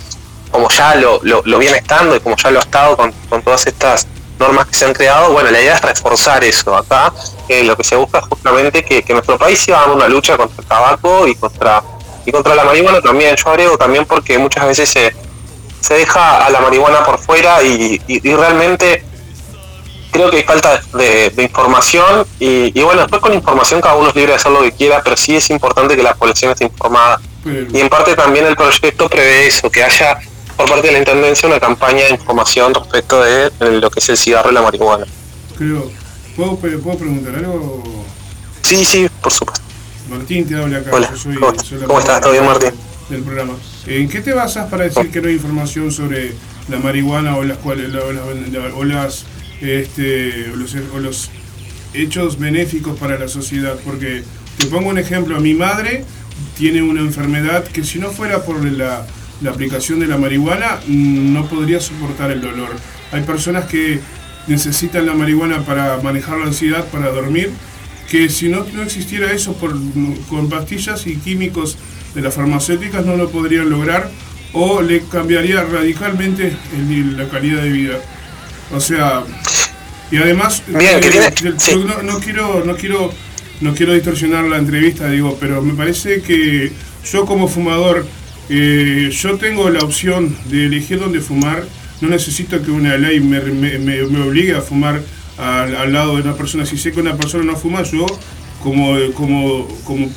como ya lo, lo, lo viene estando y como ya lo ha estado con, con todas estas normas que se han creado, bueno, la idea es reforzar eso. Acá eh, lo que se busca es justamente que, nuestro país siga una lucha contra el tabaco y contra y contra la marihuana también. Yo agrego también porque muchas veces se, se deja a la marihuana por fuera y- y realmente creo que hay falta de, de información y, y bueno, después con información cada uno es libre de hacer lo que quiera, pero sí es importante que la población esté informada. Y en parte también el proyecto prevé eso, que haya por parte de la Intendencia una campaña de información respecto de lo que es el cigarro y la marihuana. creo, ¿puedo, ¿puedo preguntar algo? Sí, sí, por supuesto. Martín te habla acá. Hola, yo soy, ¿cómo- soy la cómo estás? ¿Todo bien, Martín? Del programa. ¿En qué te basas para decir que no hay información sobre la marihuana o las cuales la- la- o las, este, los, hechos benéficos para la sociedad? Porque te pongo un ejemplo. Mi madre tiene una enfermedad que si no fuera por la, aplicación de la marihuana mm, no podría soportar el dolor. Hay personas que necesitan la marihuana para manejar la ansiedad, para dormir, que si no, no existiera eso con pastillas y químicos de las farmacéuticas no lo podrían lograr o le cambiaría radicalmente la calidad de vida. O sea, y además Bien, que eh, sí. no, no quiero no quiero no quiero distorsionar la entrevista, digo, pero me parece que yo como fumador eh, yo tengo la opción de elegir dónde fumar, no necesito que una ley me, me- me- me obligue a fumar al, al lado de una persona. Si sé que una persona no fuma, yo como, como, como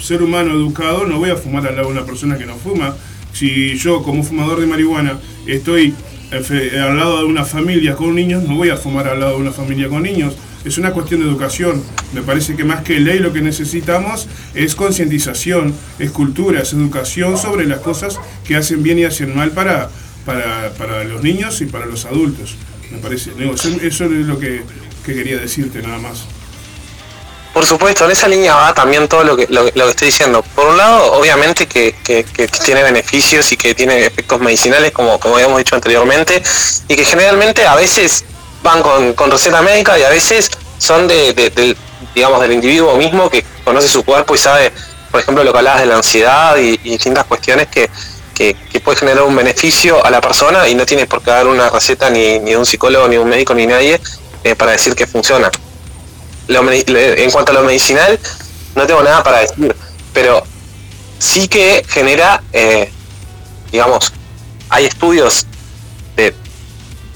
ser humano educado no voy a fumar al lado de una persona que no fuma. Si yo como fumador de marihuana estoy al lado de una familia con niños, no voy a fumar al lado de una familia con niños. Es una cuestión de educación. Me parece que más que ley lo que necesitamos es concientización, es cultura, es educación sobre las cosas que hacen bien y hacen mal para, para, para los niños y para los adultos. Me parece. Eso es lo que, que quería decirte nada más. Por supuesto, en esa línea va también todo lo que, lo, que estoy diciendo. Por un lado, obviamente que, que- tiene beneficios y que tiene efectos medicinales, como, como habíamos dicho anteriormente, y que generalmente a veces van con, con receta médica y a veces son de, de- digamos, del individuo mismo que conoce su cuerpo y sabe, por ejemplo, lo que hablabas de la ansiedad y, distintas cuestiones que, que, que puede generar un beneficio a la persona y no tiene por qué dar una receta ni, ni de un psicólogo, ni de un médico, ni nadie eh, para decir que funciona lo en cuanto a lo medicinal, no tengo nada para decir, pero sí que genera, eh, digamos, hay estudios de,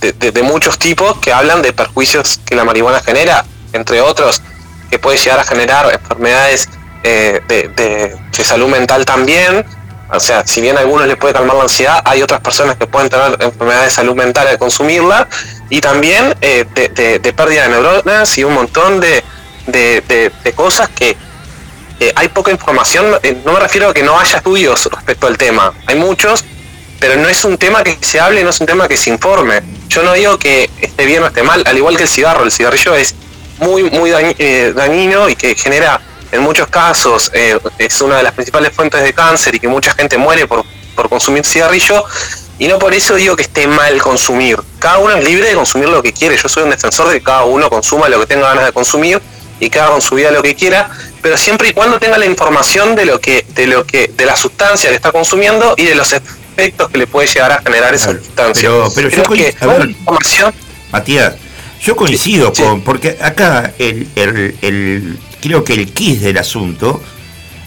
de- de- muchos tipos que hablan de perjuicios que la marihuana genera, entre otros, que puede llegar a generar enfermedades eh, de salud mental también. O sea, si bien a algunos les puede calmar la ansiedad, hay otras personas que pueden tener enfermedades de salud mental al consumirla y también eh, de, pérdida de neuronas y un montón de, de- cosas que hay poca información. eh, no me refiero a que no haya estudios respecto al tema, hay muchos, pero no es un tema que se hable, no es un tema que se informe. Yo no digo que esté bien o esté mal, al igual que el cigarro, el cigarrillo es muy, muy eh, dañino y que genera en muchos casos eh, es una de las principales fuentes de cáncer y que mucha gente muere por, por consumir cigarrillo. Y no por eso digo que esté mal consumir. Cada uno es libre de consumir lo que quiere. Yo soy un defensor de que cada uno consuma lo que tenga ganas de consumir y haga con su vida lo que quiera, pero siempre y cuando tenga la información de lo que, de lo que, de la sustancia que está consumiendo y de los efectos que le puede llegar a generar esa Claro, sustancia. pero- pero yo que a ver. información Matías, yo coincido Sí. con, porque acá el, el- el- creo que el quid del asunto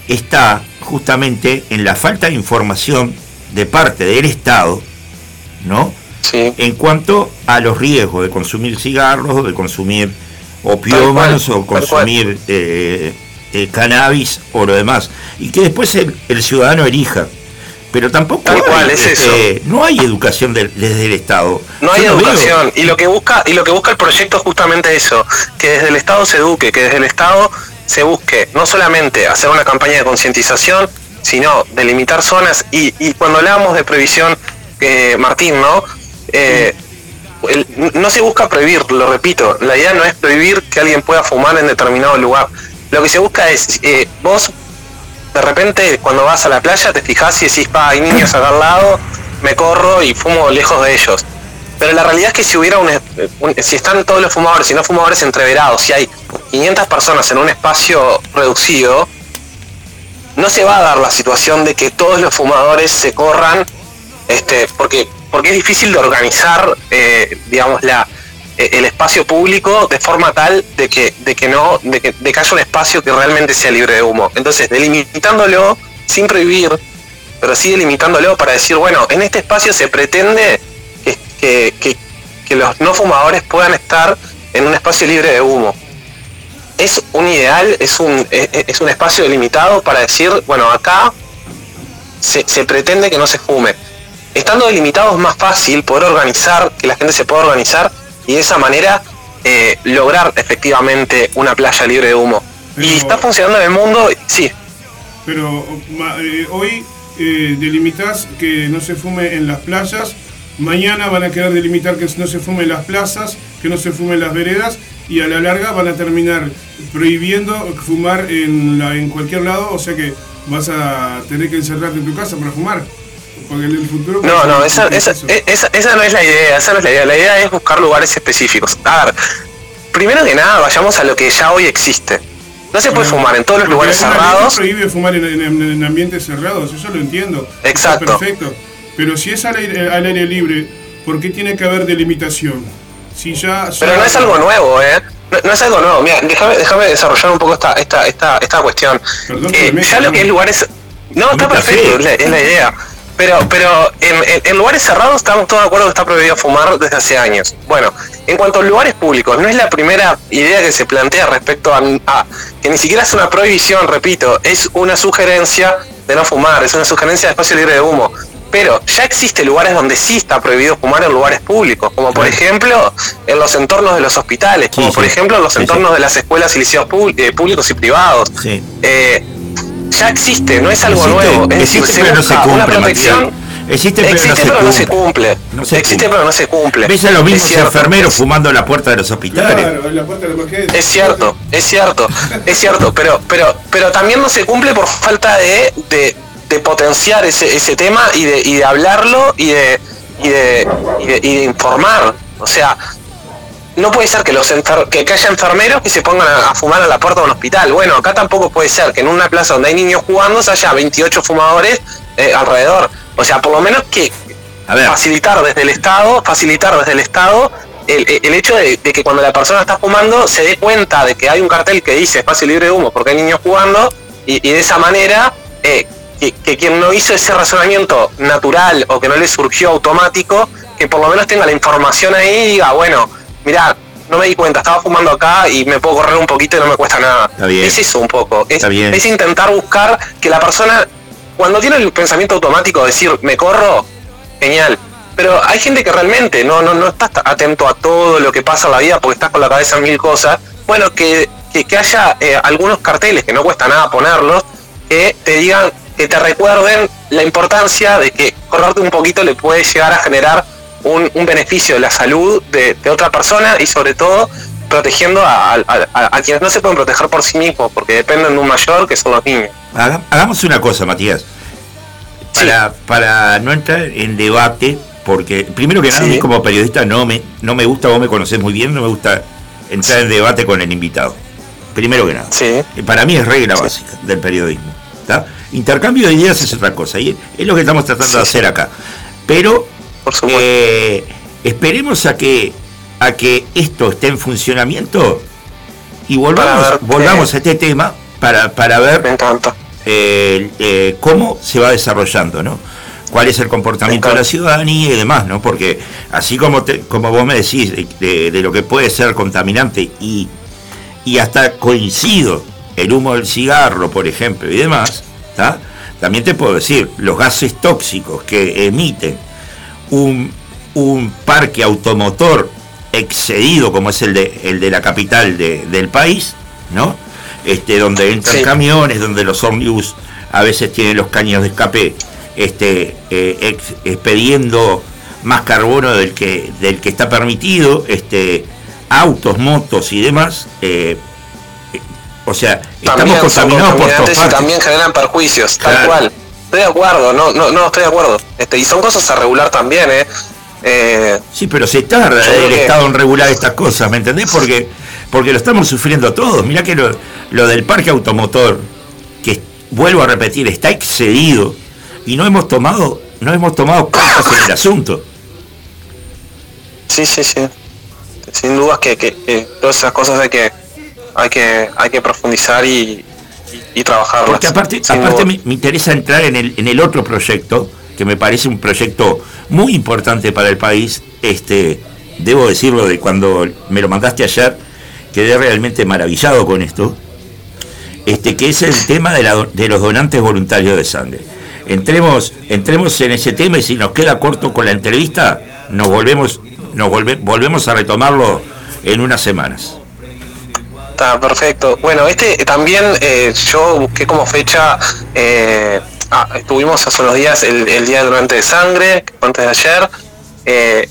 está justamente en la falta de información de parte del Estado, ¿no? sí, En cuanto a los riesgos de consumir cigarros, de consumir opiómanos o consumir eh, eh, cannabis o lo demás. Y que después el, el ciudadano elija. Pero tampoco Tal hay, cual, es este, no hay educación desde el Estado. No hay Yo educación y lo que busca y lo que busca el proyecto es justamente eso, que desde el Estado se eduque, que desde el Estado se busque no solamente hacer una campaña de concientización, sino delimitar zonas y, y cuando hablábamos de previsión, eh, Martín, ¿no? Eh, no se busca prohibir, lo repito, la idea no es prohibir que alguien pueda fumar en determinado lugar. Lo que se busca es, eh, vos de repente cuando vas a la playa te fijas y decís, pa, hay niños acá al lado, me corro y fumo lejos de ellos. Pero la realidad es que si hubiera un, un- si están todos los fumadores y no fumadores entreverados, si hay 500 personas en un espacio reducido, no se va a dar la situación de que todos los fumadores se corran, este, porque, porque es difícil de organizar, eh, eh, el espacio público de forma tal de que, de que no, de que, de que haya un espacio que realmente sea libre de humo. Entonces, delimitándolo sin prohibir, pero sí delimitándolo para decir, bueno, en este espacio se pretende que- que- que los no fumadores puedan estar en un espacio libre de humo. Es un ideal, es un, es, un espacio delimitado para decir, bueno, acá se, se pretende que no se fume. Estando delimitado es más fácil poder organizar, que la gente se pueda organizar y de esa manera eh, lograr efectivamente una playa libre de humo. Pero- Y está funcionando en el mundo, sí, Pero eh, hoy eh, delimitas que no se fume en las playas, mañana van a querer delimitar que no se fume en las plazas, que no se fume en las veredas y a la larga van a terminar prohibiendo fumar en, la, en cualquier lado, o sea que vas a tener que encerrarte en tu casa para fumar. Porque en el futuro... No, no, esa, es esa, esa, esa no es la idea, esa no es la idea. La idea es buscar lugares específicos. A ver, primero que nada, vayamos a lo que ya hoy existe. No se puede Bueno, fumar en todos los lugares cerrados. prohíbe fumar en, en- en ambientes cerrados, eso lo entiendo. Está Exacto. perfecto. Pero si es al aire, al aire libre, ¿por qué tiene que haber delimitación? Si ya, ya- Pero no es algo nuevo, ¿eh? No, no es algo nuevo. Mira, déjame, déjame desarrollar un poco esta, esta, esta, esta cuestión. Perdón Eh, me ya lo que es lugares... No, está perfecto, es la, es la idea. Pero, pero en lugares cerrados estamos todos de acuerdo que está prohibido fumar desde hace años. Bueno, en cuanto a lugares públicos, no es la primera idea que se plantea respecto a, a- que ni siquiera es una prohibición, repito, es una sugerencia de no fumar, es una sugerencia de espacio libre de humo. Pero ya existe lugares donde sí está prohibido fumar en lugares públicos, como por ejemplo en los entornos de los hospitales, como Sí, por sí. ejemplo en los Sí, entornos sí. de las escuelas y liceos eh, públicos y privados. Sí. Eh, ya existe, no es algo Existe- nuevo. Es decir, existe, se pero no se busca una cumple, protección. Existe, pero Existe, no pero no se cumple. No se Existe, cumple. pero no se cumple. Ves a los mismos enfermeros fumando en la puerta de los hospitales. Claro, en la puerta de la emergencia. Es cierto, es cierto, es cierto, pero, pero, pero también no se cumple por falta de, de, de potenciar ese, ese tema y de, y de hablarlo y de, y de, y de, y de informar. O sea, no puede ser que los enfer- que, que haya enfermeros que se pongan a, a fumar a la puerta de un hospital. Bueno, acá tampoco puede ser que en una plaza donde hay niños jugando se haya 28 fumadores eh, alrededor. O sea, por lo menos que A ver, facilitar desde el Estado, facilitar desde el Estado el, el hecho de, de que cuando la persona está fumando se dé cuenta de que hay un cartel que dice espacio libre de humo porque hay niños jugando y, y de esa manera eh, que, que quien no hizo ese razonamiento natural o que no le surgió automático, que por lo menos tenga la información ahí y diga, bueno, mira, no me di cuenta, estaba fumando acá y me puedo correr un poquito y no me cuesta nada. Está bien. Es eso un poco, es, Está bien. es intentar buscar que la persona, cuando tiene el pensamiento automático de decir, me corro, genial. Pero hay gente que realmente no, no, no está atento a todo lo que pasa en la vida porque estás con la cabeza en mil cosas. Bueno, que, que, que haya eh, algunos carteles que no cuesta nada ponerlos, que te digan, que te recuerden la importancia de que correrte un poquito le puede llegar a generar un, un beneficio de la salud de, de otra persona y sobre todo protegiendo a, a- a- a quienes no se pueden proteger por sí mismos porque dependen de un mayor que son los niños. haga- hagamos una cosa, Matías. Para, para no entrar en debate, porque primero que nada, Sí. como periodista no me, no me gusta, vos me conocés muy bien, no me gusta entrar en debate con el invitado. Primero que nada. Sí, Para mí es regla básica del periodismo. ¿Tá? Intercambio de ideas es otra cosa, y es lo que estamos tratando de hacer acá. Pero eh, esperemos a que, a que esto esté en funcionamiento y volvamos, ver volvamos a este tema para, para me ver encanta. eh, eh, cómo se va desarrollando, ¿no? cuál es el comportamiento de la ciudadanía y demás, ¿no? Porque así como te- como vos me decís de, de- de lo que puede ser contaminante y, y hasta coincido el humo del cigarro, por ejemplo, y demás, ¿tá? También te puedo decir, los gases tóxicos que emiten un, un parque automotor excedido como es el de, el de la capital de- del país, ¿no? Este, donde entran Sí. camiones, donde los ómnibus a veces tienen los caños de escape este, eh, ex- expediendo más carbono del que, del que está permitido, este, autos, motos y demás. eh, eh, o sea, estamos También son contaminados por todas y también generan perjuicios, tal cual. Estoy de acuerdo, no, no, no, estoy de acuerdo. Este, y son cosas a regular también, ¿eh? Eh, Sí, pero se tarda el que- Estado en regular estas cosas, ¿me entendés? Porque, porque lo estamos sufriendo todos. Mirá que lo, lo del parque automotor, que vuelvo a repetir, está excedido y no hemos tomado, no hemos tomado cartas en el asunto. sí, sí, sí. Sin dudas que, que- que todas esas cosas hay que, hay que, hay que profundizar y, y, y trabajarlas. Porque aparte, aparte me, me interesa entrar en el, en el otro proyecto, que me parece un proyecto muy importante para el país. Este, debo decirlo de cuando me lo mandaste ayer, quedé realmente maravillado con esto. Este, que es el tema de, la de los donantes voluntarios de sangre. Entremos, entremos en ese tema y si nos queda corto con la entrevista, nos volvemos, nos volve- volvemos a retomarlo en unas semanas. Está perfecto. Bueno, este también eh, yo busqué como fecha, eh, ah, estuvimos hace unos días el, el Día del Donante de Sangre, antes de ayer. Eh,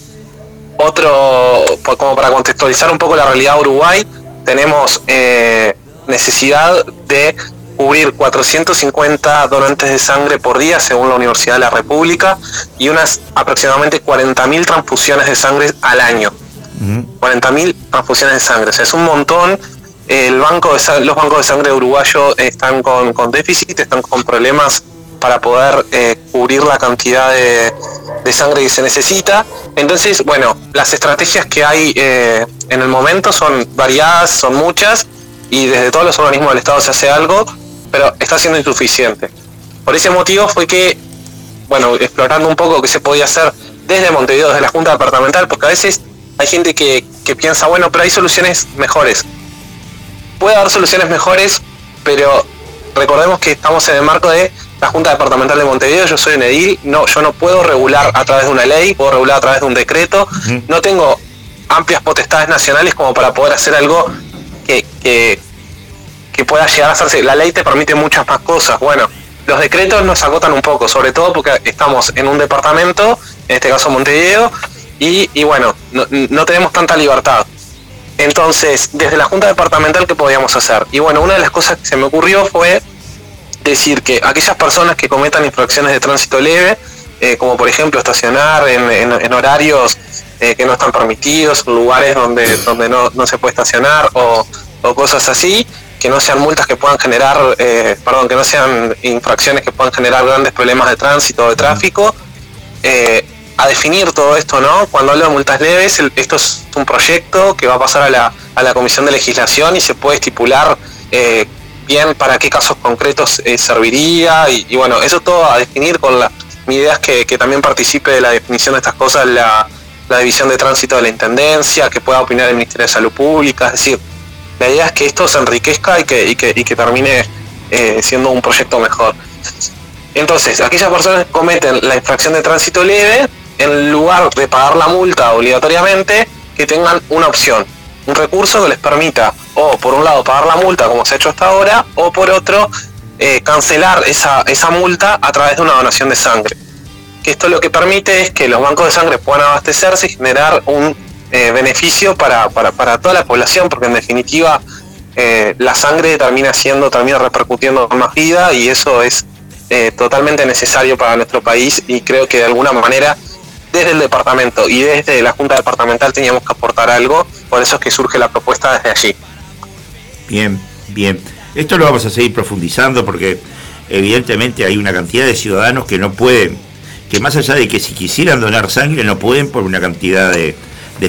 otro, como para contextualizar un poco la realidad de Uruguay, tenemos eh, necesidad de cubrir 450 donantes de sangre por día según la Universidad de la República y unas aproximadamente 40.000 transfusiones de sangre al año. 40.000 transfusiones de sangre. O sea, es un montón. El banco de los bancos de sangre uruguayos están con, con déficit, están con problemas para poder eh, cubrir la cantidad de, de sangre que se necesita. Entonces, bueno, las estrategias que hay eh, en el momento son variadas, son muchas, y desde todos los organismos del Estado se hace algo, pero está siendo insuficiente. Por ese motivo fue que bueno, explorando un poco qué se podía hacer desde Montevideo, desde la Junta Departamental, porque a veces hay gente que, que piensa, bueno, pero hay soluciones mejores. Puede haber soluciones mejores, pero recordemos que estamos en el marco de la Junta Departamental de Montevideo, yo soy un edil, no, yo no puedo regular a través de una ley, puedo regular a través de un decreto, no tengo amplias potestades nacionales como para poder hacer algo que, que, que pueda llegar a hacerse. La ley te permite muchas más cosas. Bueno, los decretos nos agotan un poco, sobre todo porque estamos en un departamento, en este caso Montevideo, y, y bueno, no, no tenemos tanta libertad. Entonces, desde la Junta Departamental, ¿qué podíamos hacer? Y bueno, una de las cosas que se me ocurrió fue decir que aquellas personas que cometan infracciones de tránsito leve, eh, como por ejemplo estacionar en, horarios eh, que no están permitidos, lugares donde, donde no, no se puede estacionar o, cosas así, que no sean multas que puedan generar, eh, perdón, que no sean infracciones que puedan generar grandes problemas de tránsito o de tráfico, a definir todo esto, ¿no? Cuando hablo de multas leves, esto es un proyecto que va a pasar a la, a la Comisión de Legislación y se puede estipular eh, bien para qué casos concretos eh, serviría y, y bueno, eso todo a definir con la... Mi idea es que, que también participe de la definición de estas cosas la, la División de Tránsito de la Intendencia, que pueda opinar el Ministerio de Salud Pública, es decir, la idea es que esto se enriquezca y que, y que, y que termine eh, siendo un proyecto mejor. Entonces, aquellas personas que cometen la infracción de tránsito leve, en lugar de pagar la multa obligatoriamente, que tengan una opción, un recurso que les permita, o por un lado pagar la multa como se ha hecho hasta ahora, o por otro eh, cancelar esa, esa multa a través de una donación de sangre. Que esto lo que permite es que los bancos de sangre puedan abastecerse y generar un eh, beneficio para, para, para toda la población, porque en definitiva eh, la sangre termina siendo, termina repercutiendo en más vida y eso es totalmente necesario para nuestro país y creo que de alguna manera desde el departamento y desde la Junta Departamental teníamos que aportar algo, por eso es que surge la propuesta desde allí. Bien, bien. Esto lo vamos a seguir profundizando porque evidentemente hay una cantidad de ciudadanos que no pueden, que más allá de que si quisieran donar sangre no pueden por una cantidad de,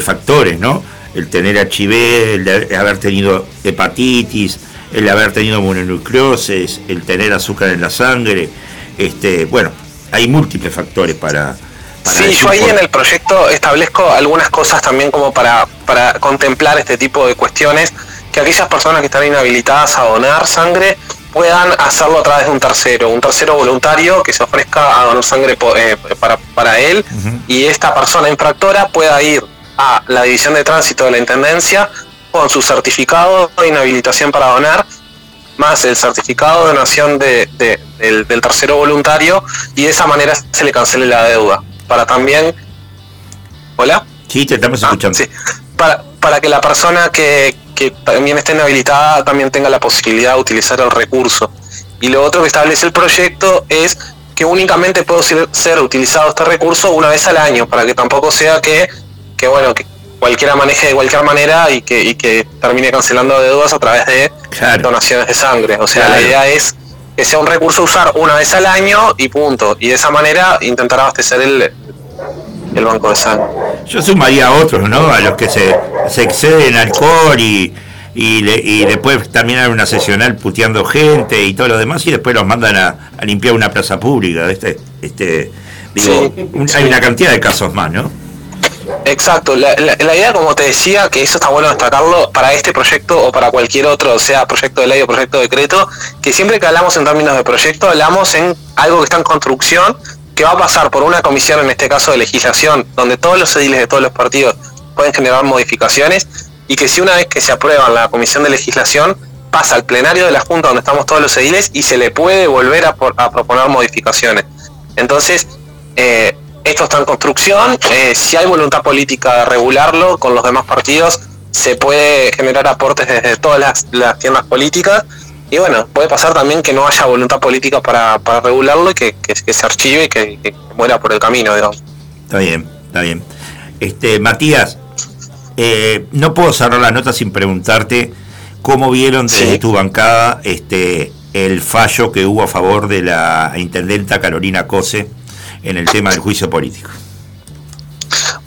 factores, ¿no? El tener HIV, el de haber tenido hepatitis, el haber tenido mononucleosis, el tener azúcar en la sangre, este, bueno, hay múltiples factores para... Sí, yo ahí en el proyecto establezco algunas cosas también como para, para contemplar este tipo de cuestiones, que aquellas personas que están inhabilitadas a donar sangre puedan hacerlo a través de un tercero, un tercero voluntario que se ofrezca a donar sangre eh, para, para él y esta persona infractora pueda ir a la División de Tránsito de la Intendencia con su certificado de inhabilitación para donar más el certificado de donación de, de- del, del tercero voluntario y de esa manera se le cancele la deuda. Para también... ¿Hola? Sí, te estamos Ah, escuchando. sí. Para, para que la persona que, que también esté inhabilitada también tenga la posibilidad de utilizar el recurso. Y lo otro que establece el proyecto es que únicamente puede ser, ser utilizado este recurso una vez al año, para que tampoco sea que, que bueno, que cualquiera maneje de cualquier manera y que, y que termine cancelando deudas a través de Claro. donaciones de sangre. O sea, Claro. la idea es que sea un recurso a usar una vez al año y punto. Y de esa manera intentar abastecer el, el banco de sangre. Yo sumaría a otros, ¿no? A los que se, se exceden alcohol y, y, le- y después también hay una sesional puteando gente y todo lo demás y después los mandan a, a limpiar una plaza pública. Este, este, digo, Sí, un- sí. hay una cantidad de casos más, ¿no? Exacto, la, la- la idea, como te decía, que eso está bueno destacarlo para este proyecto o para cualquier otro, sea proyecto de ley o proyecto de decreto, que siempre que hablamos en términos de proyecto, hablamos en algo que está en construcción, que va a pasar por una comisión, en este caso de legislación, donde todos los ediles de todos los partidos pueden generar modificaciones, y que si una vez que se aprueba la comisión de legislación, pasa al plenario de la Junta donde estamos todos los ediles y se le puede volver a, proponer modificaciones. Entonces, eh, esto está en construcción. eh, si hay voluntad política de regularlo con los demás partidos, se puede generar aportes desde todas las tiendas políticas. Y bueno, puede pasar también que no haya voluntad política para, para regularlo y que, que- que se archive y que, que muera por el camino, digamos. Está bien, está bien. Este, Matías, eh, no puedo cerrar la nota sin preguntarte cómo vieron desde Sí. tu bancada este, el fallo que hubo a favor de la intendenta Carolina Cose en el tema del juicio político.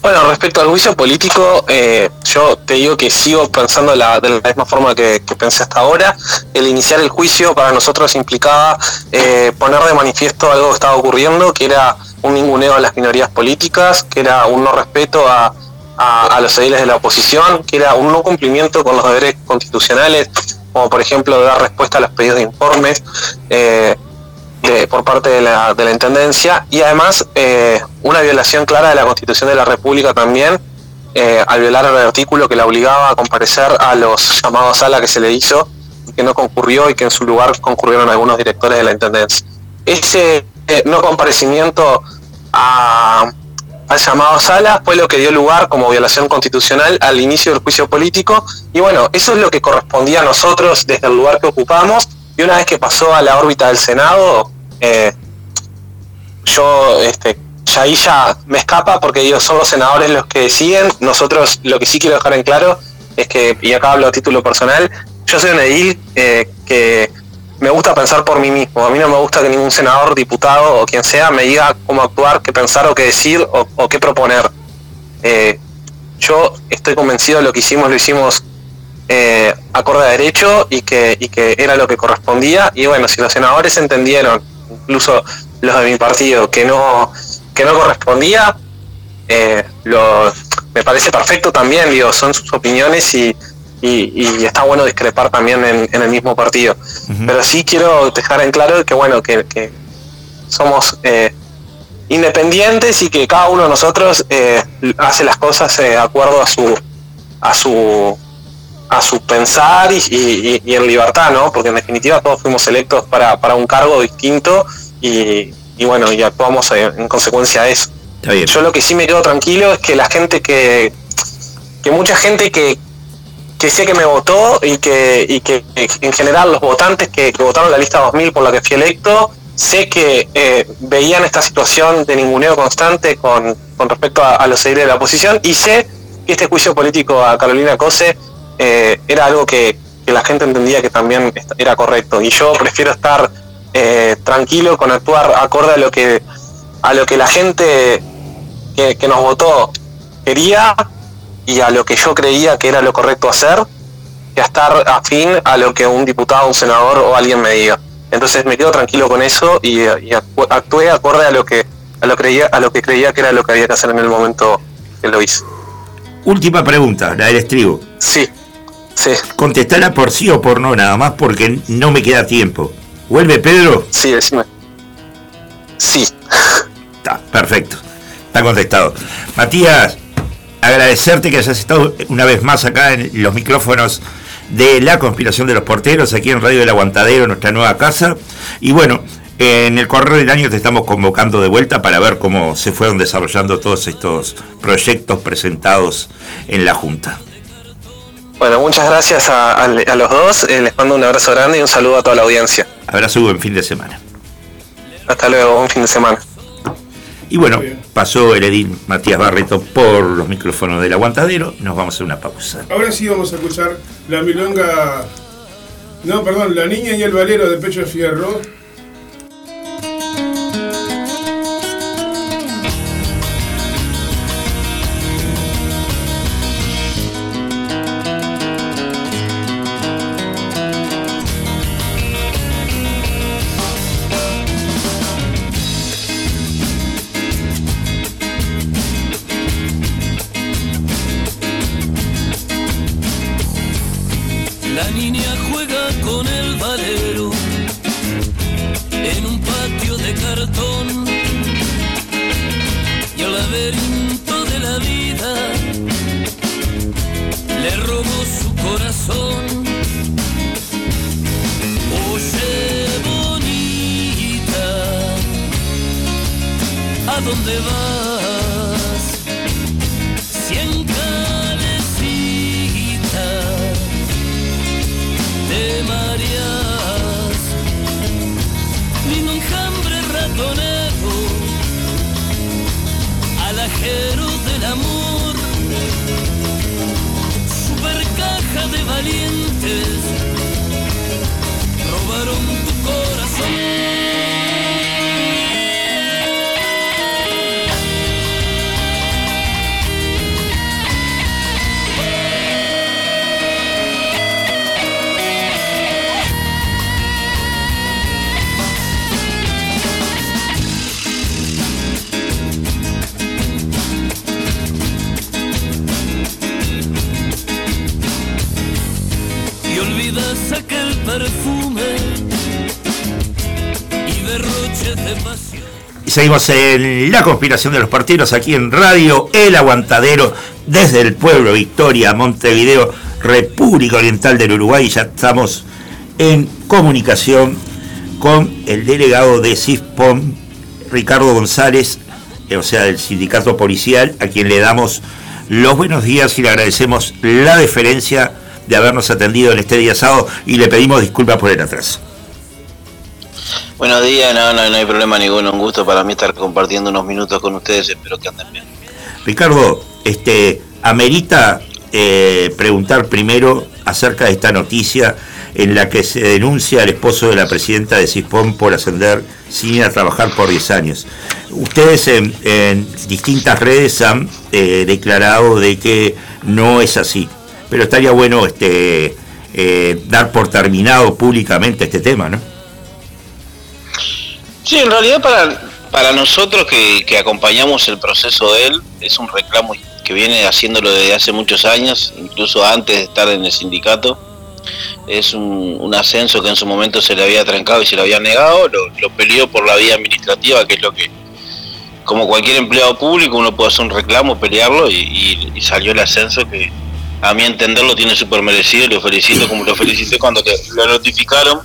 Bueno, respecto al juicio político, eh, yo te digo que sigo pensando de la misma forma que, pensé hasta ahora. El iniciar el juicio para nosotros implicaba eh, poner de manifiesto algo que estaba ocurriendo, que era un ninguneo a las minorías políticas, que era un no respeto a, a- a los ediles de la oposición, que era un no cumplimiento con los deberes constitucionales, como por ejemplo dar respuesta a los pedidos de informes. eh, de- por parte de la, de la Intendencia y además eh, una violación clara de la Constitución de la República también eh, al violar el artículo que la obligaba a comparecer a los llamados a la que se le hizo que no concurrió y que en su lugar concurrieron algunos directores de la Intendencia. ese eh, no comparecimiento a, al llamado sala fue lo que dio lugar como violación constitucional al inicio del juicio político y bueno, eso es lo que correspondía a nosotros desde el lugar que ocupamos y una vez que pasó a la órbita del Senado, yo este, ya ahí ya me escapa porque ellos son los senadores los que deciden, nosotros lo que sí quiero dejar en claro es que, y acá hablo a título personal, yo soy un edil eh, que me gusta pensar por mí mismo. A mí no me gusta que ningún senador, diputado o quien sea me diga cómo actuar, qué pensar o qué decir o, qué proponer. Eh, yo estoy convencido de lo que hicimos, lo hicimos eh, acorde a derecho y que, y que era lo que correspondía. Y bueno, si los senadores entendieron, incluso los de mi partido, que no, que no correspondía, eh, lo, me parece perfecto también, digo, son sus opiniones y, y, está bueno discrepar también en, el mismo partido. Pero sí quiero dejar en claro que, bueno, que, somos eh, independientes y que cada uno de nosotros eh, hace las cosas eh, de acuerdo a su a su a su pensar y, en libertad, ¿no? Porque en definitiva todos fuimos electos para, para un cargo distinto y, bueno, y actuamos en, consecuencia de eso. Yo lo que sí me quedo tranquilo es que la gente que, que mucha gente que, que sé que me votó y que, y que en general los votantes que, votaron la lista 2000 por la que fui electo, sé que eh, veían esta situación de ninguneo constante con, respecto a, los seguidores de la oposición y sé que este juicio político a Carolina Cose eh, era algo que, la gente entendía que también era correcto y yo prefiero estar eh, tranquilo con actuar acorde a lo que a lo que la gente que, que nos votó quería y a lo que yo creía que era lo correcto hacer que a estar afín a lo que un diputado, un senador o alguien me diga. Entonces me quedo tranquilo con eso y, actué acorde a lo que a lo creía a lo que creía que era lo que había que hacer en el momento que lo hice. Última pregunta, la del estribo. Sí. Sí. Contestala por sí o por no, nada más porque no me queda tiempo. ¿Vuelve Pedro? Sí, decime. Sí. Está, perfecto. Está contestado. Matías, agradecerte que hayas estado una vez más acá en los micrófonos de la conspiración de los porteros, aquí en Radio del Aguantadero, nuestra nueva casa. Y bueno, en el correo del año te estamos convocando de vuelta para ver cómo se fueron desarrollando todos estos proyectos presentados en la Junta. Bueno, muchas gracias a, los dos. Eh, les mando un abrazo grande y un saludo a toda la audiencia. Abrazo y buen fin de semana. Hasta luego, buen fin de semana. Y bueno, pasó el edil Matías Barreto por los micrófonos del aguantadero. Nos vamos a hacer una pausa. Ahora sí vamos a escuchar la milonga. No, perdón, La Niña y el Valero de Pecho de Fierro En la conspiración de los partidos aquí en Radio El Aguantadero desde el pueblo Victoria, Montevideo, República Oriental del Uruguay. Ya estamos en comunicación con el delegado de CISPOM, Ricardo González, eh, o sea, del sindicato policial, a quien le damos los buenos días y le agradecemos la deferencia de habernos atendido en este día sábado y le pedimos disculpas por el atraso. Buenos días, no, no, no hay problema ninguno, un gusto para mí estar compartiendo unos minutos con ustedes, espero que anden bien. Ricardo, este, amerita eh, preguntar primero acerca de esta noticia en la que se denuncia al esposo de la presidenta de CISPOM por ascender sin ir a trabajar por 10 años. Ustedes en, distintas redes han eh, declarado de que no es así, pero estaría bueno este, eh, dar por terminado públicamente este tema, ¿no? Sí, en realidad para, para nosotros que, que acompañamos el proceso de él, es un reclamo que viene haciéndolo desde hace muchos años, incluso antes de estar en el sindicato. Es un, ascenso que en su momento se le había trancado y se le había negado, lo, peleó por la vía administrativa, que es lo que, como cualquier empleado público, uno puede hacer un reclamo, pelearlo y, salió el ascenso que a mi entender lo tiene súper merecido lo felicito como lo felicité cuando lo notificaron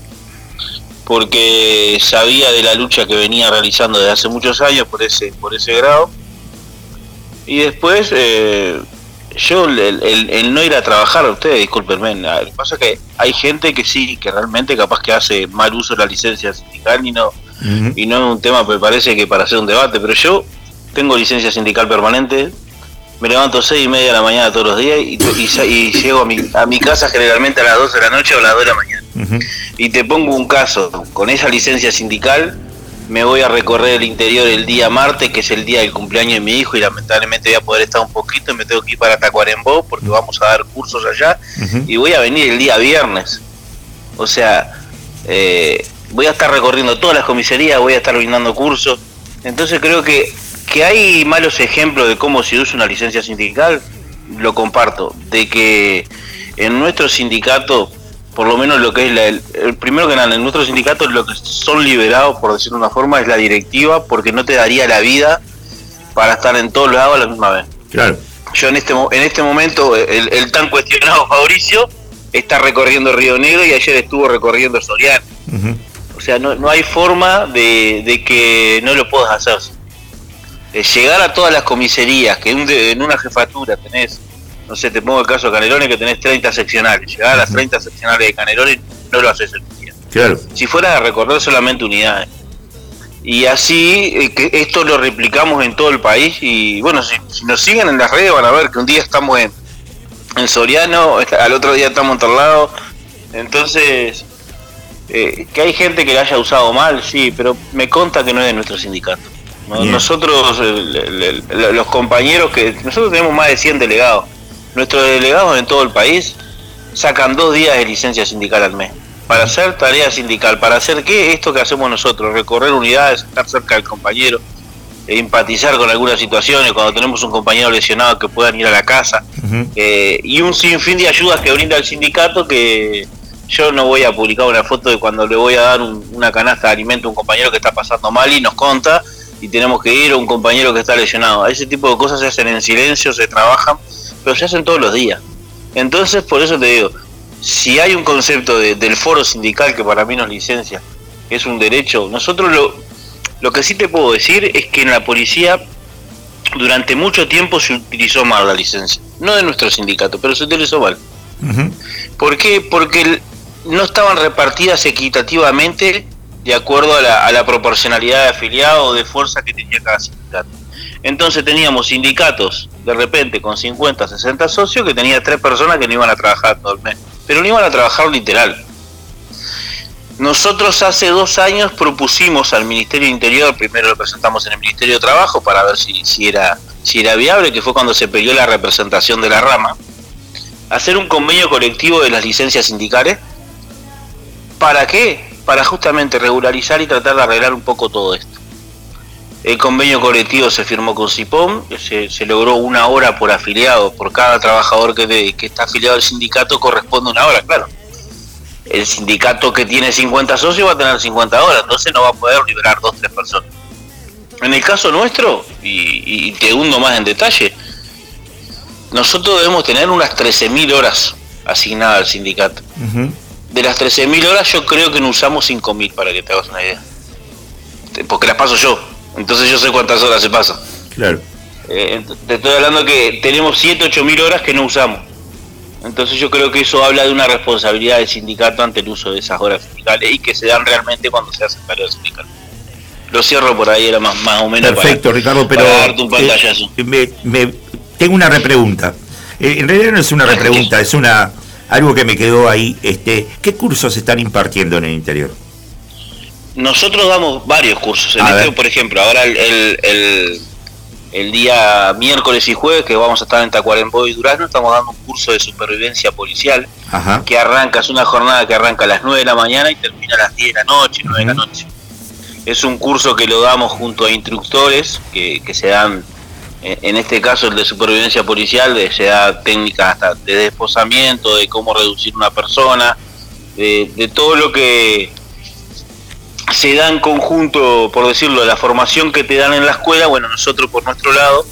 porque sabía de la lucha que venía realizando desde hace muchos años por ese, por ese grado y después, eh, yo, el, no ir a trabajar, ustedes discúlpenme, lo que pasa es que hay gente que sí, que realmente capaz que hace mal uso de la licencia sindical y no, y no es un tema, me parece que para hacer un debate, pero yo tengo licencia sindical permanente, me levanto seis y media de la mañana todos los días y, y, llego a mi, a mi casa generalmente a las 12 de la noche o a las 2 de la mañana. Y te pongo un caso, con esa licencia sindical me voy a recorrer el interior el día martes, que es el día del cumpleaños de mi hijo, y lamentablemente voy a poder estar un poquito, y me tengo que ir para Tacuarembó porque vamos a dar cursos allá, y voy a venir el día viernes. O sea, eh, voy a estar recorriendo todas las comisarías, voy a estar brindando cursos. Entonces creo que, que hay malos ejemplos de cómo se usa una licencia sindical, lo comparto, de que en nuestro sindicato por lo menos lo que es el, primero que nada, en nuestros sindicatos lo que son liberados, por decirlo de una forma, es la directiva, porque no te daría la vida para estar en todos lados a la misma vez. Claro. Yo en este en este momento, el, tan cuestionado Fabricio está recorriendo Río Negro y ayer estuvo recorriendo Soriano. O sea, no, no hay forma de, que no lo puedas hacer. llegar a todas las comisarías, que en una jefatura tenés no sé, te pongo el caso de Canelones que tenés 30 seccionales. Llegar a las 30 seccionales de Canelones no lo haces en un día. Claro. Si fuera a recorrer solamente unidades. Y así, eh, que esto lo replicamos en todo el país. Y bueno, si, nos siguen en las redes van a ver que un día estamos en, en Soriano, al otro día estamos en otro lado. Entonces, eh, que hay gente que la haya usado mal, sí, pero me conta que no es de nuestro sindicato. Nosotros, los compañeros que. Nosotros tenemos más de 100 delegados Nuestros delegados en todo el país sacan dos días de licencia sindical al mes para hacer tarea sindical, para hacer qué, esto que hacemos nosotros, recorrer unidades, estar cerca del compañero, e empatizar con algunas situaciones, cuando tenemos un compañero lesionado que puedan ir a la casa, eh, y un sinfín de ayudas que brinda el sindicato que yo no voy a publicar una foto de cuando le voy a dar una canasta de alimento a un compañero que está pasando mal y nos conta y tenemos que ir a un compañero que está lesionado. Ese tipo de cosas se hacen en silencio, se trabajan pero se hacen todos los días. Entonces, por eso te digo, si hay un concepto del foro sindical que para mí nos licencia, es un derecho, nosotros lo, lo que sí te puedo decir es que en la policía durante mucho tiempo se utilizó mal la licencia, no de nuestro sindicato, pero se utilizó mal. ¿Por qué? Porque no estaban repartidas equitativamente de acuerdo a la, a la proporcionalidad de afiliados o de fuerza que tenía cada sindicato. Entonces teníamos sindicatos de repente con 50, 60 socios que tenía tres personas que no iban a trabajar todo el mes, pero no iban a trabajar literal. Nosotros hace dos años propusimos al Ministerio Interior, primero lo presentamos en el Ministerio de Trabajo para ver si, si, era, si era viable, que fue cuando se peleó la representación de la rama, hacer un convenio colectivo de las licencias sindicales. ¿Para qué? Para justamente regularizar y tratar de arreglar un poco todo esto. El convenio colectivo se firmó con CIPOM, se, se logró una hora por afiliado, por cada trabajador que, que está afiliado al sindicato corresponde una hora, claro. El sindicato que tiene 50 socios va a tener 50 horas, entonces no va a poder liberar dos, tres personas. En el caso nuestro, y, te hundo más en detalle, nosotros debemos tener unas 13.000 horas asignadas al sindicato. de las 13.000 horas yo creo que no usamos 5.000 para que te hagas una idea. Porque las paso yo. Entonces yo sé cuántas horas se pasan. Claro. Eh, te estoy hablando que tenemos 7, 8.000 horas que no usamos. Entonces yo creo que eso habla de una responsabilidad del sindicato ante el uso de esas horas sindicales y que se dan realmente cuando se hace tarea sindical. Lo cierro por ahí, era más, más o menos Perfecto, Ricardo, pero para darte un pantallazo. eh, me- me- tengo una repregunta. Eh, en realidad no es una repregunta, es una algo que me quedó ahí. Este, ¿Qué cursos están impartiendo en el interior? Nosotros damos varios cursos. En este, por ejemplo, ahora el, el, el- el día miércoles y jueves que vamos a estar en Tacuarembó y Durazno, estamos dando un curso de supervivencia policial Ajá. que arranca, es una jornada que arranca a las 9 de la mañana y termina a las 10 de la noche, 9 de la noche. Es un curso que lo damos junto a instructores que, que se dan, eh, en este caso el de supervivencia policial, de, se da técnicas hasta de desposamiento, de cómo reducir una persona, de, de todo lo que se da en conjunto, por decirlo, la formación que te dan en la escuela, bueno, nosotros por nuestro lado,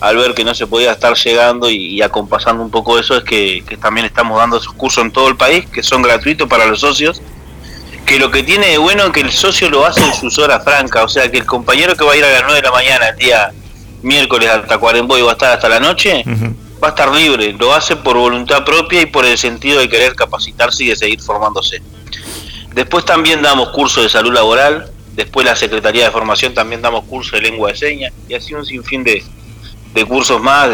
al ver que no se podía estar llegando y, y acompasando un poco eso, es que, que también estamos dando esos cursos en todo el país, que son gratuitos para los socios, que lo que tiene de bueno es que el socio lo hace en sus horas francas, o sea, que el compañero que va a ir a las 9 de la mañana el día miércoles al Tacuarembó y va a estar hasta la noche, va a estar libre, lo hace por voluntad propia y por el sentido de querer capacitarse y de seguir formándose. Después también damos cursos de salud laboral, después la Secretaría de Formación también damos cursos de lengua de señas y así un sinfín de, de cursos más,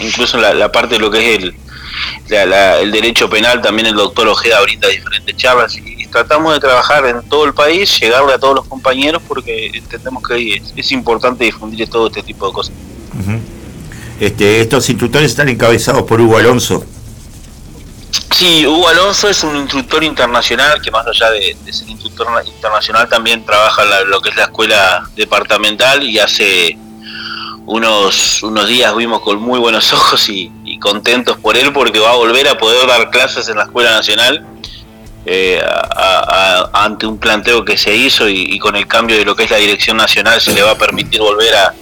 incluso la, la parte de lo que es el, el derecho penal, también el doctor Ojeda brinda diferentes charlas y, tratamos de trabajar en todo el país, llegarle a todos los compañeros porque entendemos que es, importante difundir todo este tipo de cosas. Este, estos instructores están encabezados por Hugo Alonso. Sí, Hugo Alonso es un instructor internacional que más allá de, ser instructor na- internacional también trabaja en lo que es la escuela departamental y hace unos, unos días vimos con muy buenos <laughs> ojos y, contentos por él porque va a volver a poder dar clases en la escuela nacional eh, ante un planteo que se hizo y con el cambio de lo que es la dirección nacional se le va a permitir volver a,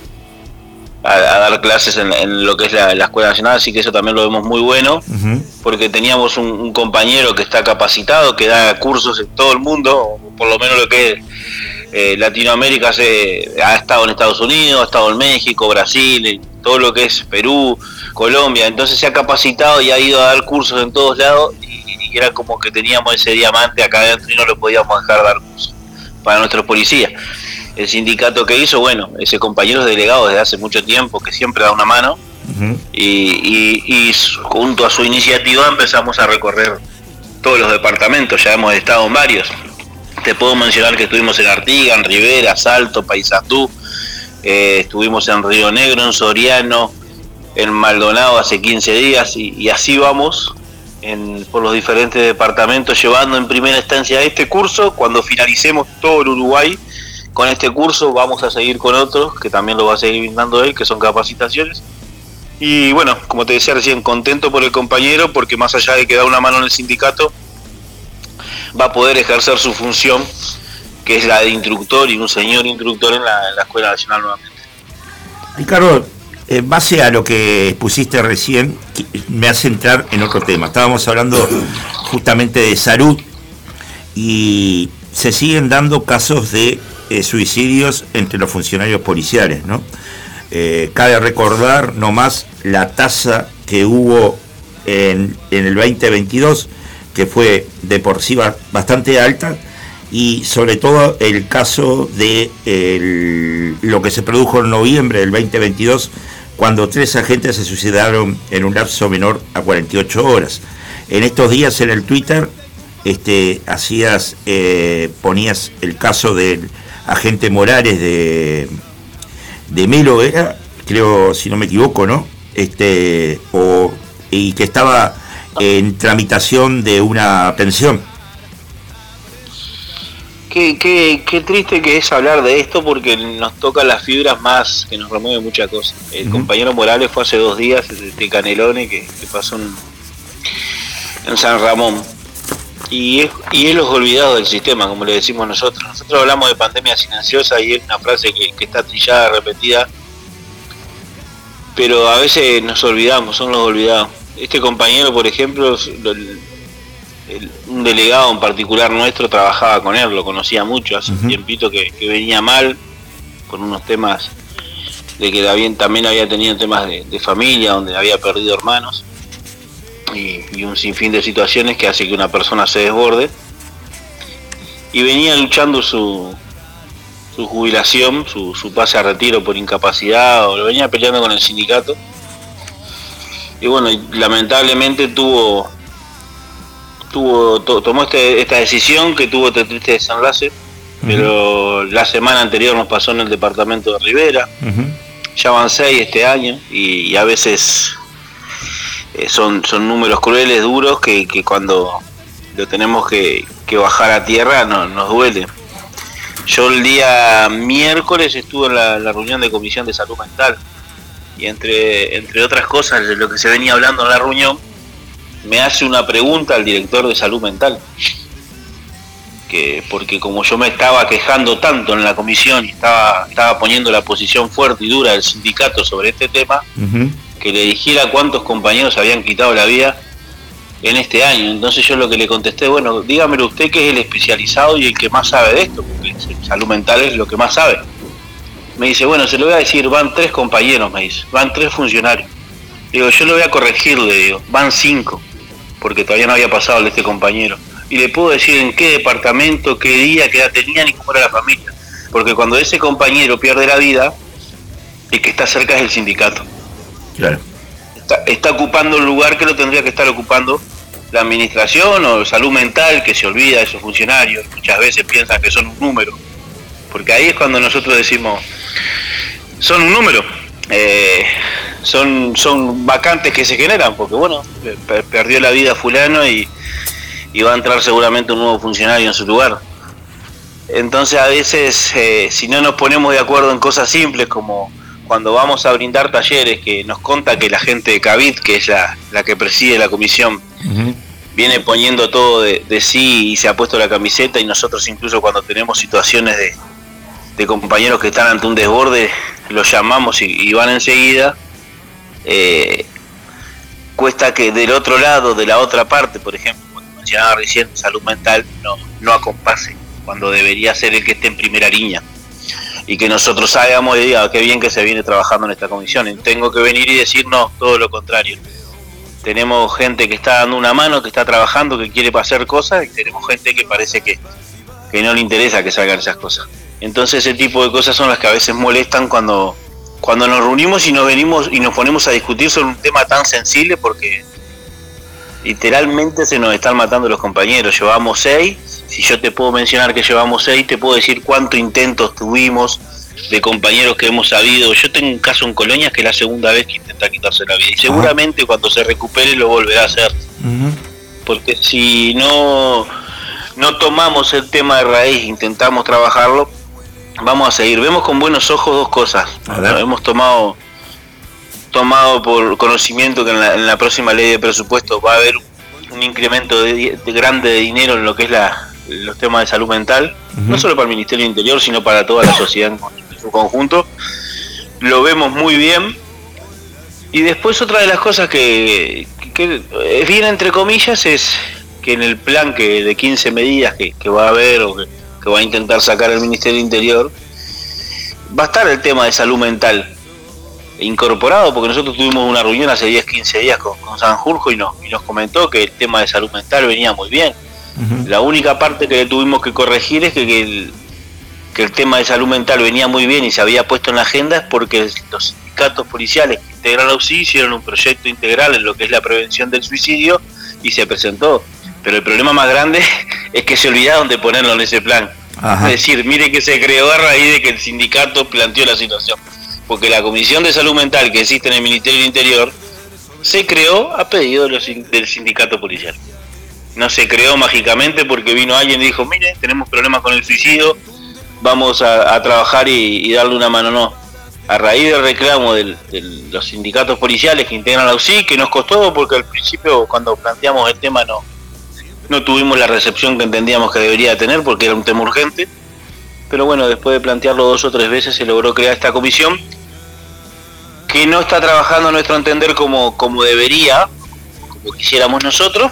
a- a dar clases en, en lo que es la, la escuela nacional, así que eso también lo vemos muy bueno porque teníamos un, un compañero que está capacitado, que da cursos en todo el mundo, por lo menos lo que es eh, Latinoamérica, se, ha estado en Estados Unidos, ha estado en México, Brasil, todo lo que es Perú, Colombia, entonces se ha capacitado y ha ido a dar cursos en todos lados y, y era como que teníamos ese diamante acá adentro y no lo podíamos dejar dar cursos para nuestros policías. El sindicato que hizo, bueno, ese compañero es delegado desde hace mucho tiempo, que siempre da una mano, y, y- y su- junto a su iniciativa empezamos a recorrer todos los departamentos, ya hemos estado en varios. Te puedo mencionar que estuvimos en Artigas, en Rivera, Salto, Paysandú, eh, estuvimos en Río Negro, en Soriano, en Maldonado hace 15 días y, y así vamos en- por los diferentes departamentos llevando en primera instancia este curso. Cuando finalicemos todo el Uruguay con este curso vamos a seguir con otros que también lo va a seguir brindando él, que son capacitaciones. Y bueno, como te decía recién, contento por el compañero porque más allá de que da una mano en el sindicato, va a poder ejercer su función, que es la de instructor y un señor instructor en la, en la Escuela Nacional nuevamente. Ricardo, en base a lo que expusiste recién, me hace entrar en otro tema. Estábamos hablando justamente de salud y se siguen dando casos de eh, suicidios entre los funcionarios policiales, ¿no? Eh, cabe recordar nomás la tasa que hubo en, el 2022, que fue de por sí ba- bastante alta, y sobre todo el caso de lo que se produjo en noviembre del 2022, cuando tres agentes se suicidaron en un lapso menor a 48 horas. En estos días en el Twitter este, hacías, eh, ponías el caso del agente Morales de, de Melo era, creo, si no me equivoco, ¿no? Este, o, y que estaba en tramitación de una pensión. Qué, qué, qué triste que es hablar de esto porque nos toca las fibras más que nos remueve muchas cosas. El compañero Morales fue hace dos días de, de Canelone que, que pasó en, en San Ramón. Y es, y es los olvidados del sistema, como le decimos nosotros. Nosotros hablamos de pandemia silenciosa y es una frase que, que está trillada, repetida, pero a veces nos olvidamos, son los olvidados. Este compañero, por ejemplo, el- un delegado en particular nuestro trabajaba con él, lo conocía mucho, hace un tiempito que, que venía mal, con unos temas de que también había tenido temas de, de familia, donde había perdido hermanos, y, y un sinfín de situaciones que hace que una persona se desborde. Y venía luchando su, su jubilación, su, su pase a retiro por incapacidad, o lo venía peleando con el sindicato. Y bueno, lamentablemente tuvo, tuvo to- tomó este- esta decisión que tuvo este triste desenlace, pero la semana anterior nos pasó en el departamento de Rivera, ya van seis este año y, y a veces eh, son, son números crueles, duros, que, que cuando lo tenemos que, que bajar a tierra no- nos duele. Yo el día miércoles estuve en la, la reunión de comisión de salud mental y entre, entre otras cosas de lo que se venía hablando en la reunión, me hace una pregunta al director de salud mental. Que, porque como yo me estaba quejando tanto en la comisión y estaba, estaba poniendo la posición fuerte y dura del sindicato sobre este tema, que le dijera cuántos compañeros habían quitado la vida en este año. Entonces yo lo que le contesté, bueno, dígamelo usted que es el especializado y el que más sabe de esto, porque salud mental es lo que más sabe. Me dice, bueno, se lo voy a decir, van tres compañeros, me dice, van tres funcionarios. Digo, yo lo voy a corregir, le digo, van cinco, porque todavía no había pasado el de este compañero. Y le puedo decir en qué departamento, qué día, qué edad tenían y cómo era la familia. Porque cuando ese compañero pierde la vida, el que está cerca es el sindicato. Claro. Está, ocupando un lugar que lo tendría que estar ocupando la administración o salud mental, que se olvida de esos funcionarios. Muchas veces piensan que son un número. Porque ahí es cuando nosotros decimos, son un número. Eh, son, son vacantes que se generan, porque bueno, pe- perdió la vida fulano y, y va a entrar seguramente un nuevo funcionario en su lugar. Entonces a veces, eh, si no nos ponemos de acuerdo en cosas simples como cuando vamos a brindar talleres, que nos conta que la gente de Cavit, que es la, la que preside la comisión, viene poniendo todo de, de sí y se ha puesto la camiseta y nosotros incluso cuando tenemos situaciones de, de compañeros que están ante un desborde, los llamamos y, y van enseguida. Eh, cuesta que del otro lado, de la otra parte, por ejemplo, cuando mencionaba recién salud mental, no, no acompase, cuando debería ser el que esté en primera línea. Y que nosotros hagamos y diga, qué bien que se viene trabajando en esta comisión. Tengo que venir y decir, no, todo lo contrario. Tenemos gente que está dando una mano, que está trabajando, que quiere hacer cosas, y tenemos gente que parece que, que no le interesa que salgan esas cosas. Entonces ese tipo de cosas son las que a veces molestan cuando, cuando nos reunimos y nos venimos y nos ponemos a discutir sobre un tema tan sensible porque literalmente se nos están matando los compañeros. Llevamos seis, si yo te puedo mencionar que llevamos seis, te puedo decir cuántos intentos tuvimos de compañeros que hemos sabido. Yo tengo un caso en Colonia que es la segunda vez que intenta quitarse la vida y seguramente cuando se recupere lo volverá a hacer. Porque si no, no tomamos el tema de raíz, intentamos trabajarlo, vamos a seguir. Vemos con buenos ojos dos cosas. Hemos tomado tomado por conocimiento que en la, en la próxima ley de presupuesto va a haber un incremento de, grande de dinero en lo que es la, los temas de salud mental, no solo para el Ministerio del Interior, sino para toda la sociedad en, su conjunto. Lo vemos muy bien. Y después otra de las cosas que, que es bien entre comillas es que en el plan que de 15 medidas que, que va a haber o que, que va a intentar sacar el Ministerio del Interior, va a estar el tema de salud mental incorporado, porque nosotros tuvimos una reunión hace 10, 15 días con, con Sanjurjo y nos, y nos comentó que el tema de salud mental venía muy bien. La única parte que le tuvimos que corregir es que, que el, que el tema de salud mental venía muy bien y se había puesto en la agenda es porque los sindicatos policiales que hicieron un proyecto integral en lo que es la prevención del suicidio y se presentó. Pero el problema más grande <laughs> es que se olvidaron de ponerlo en ese plan. Ajá. Es decir, mire que se creó a raíz de que el sindicato planteó la situación. Porque la Comisión de Salud Mental que existe en el Ministerio del Interior se creó a pedido del sindicato policial. No se creó mágicamente porque vino alguien y dijo, mire, tenemos problemas con el suicidio, vamos a, trabajar y, y darle una mano. No. A raíz del reclamo de los sindicatos policiales que integran la UCI, que nos costó porque al principio cuando planteamos el tema no, no tuvimos la recepción que entendíamos que debería tener porque era un tema urgente. Pero bueno, después de plantearlo dos o tres veces se logró crear esta comisión que no está trabajando a nuestro entender como, como debería, como quisiéramos nosotros,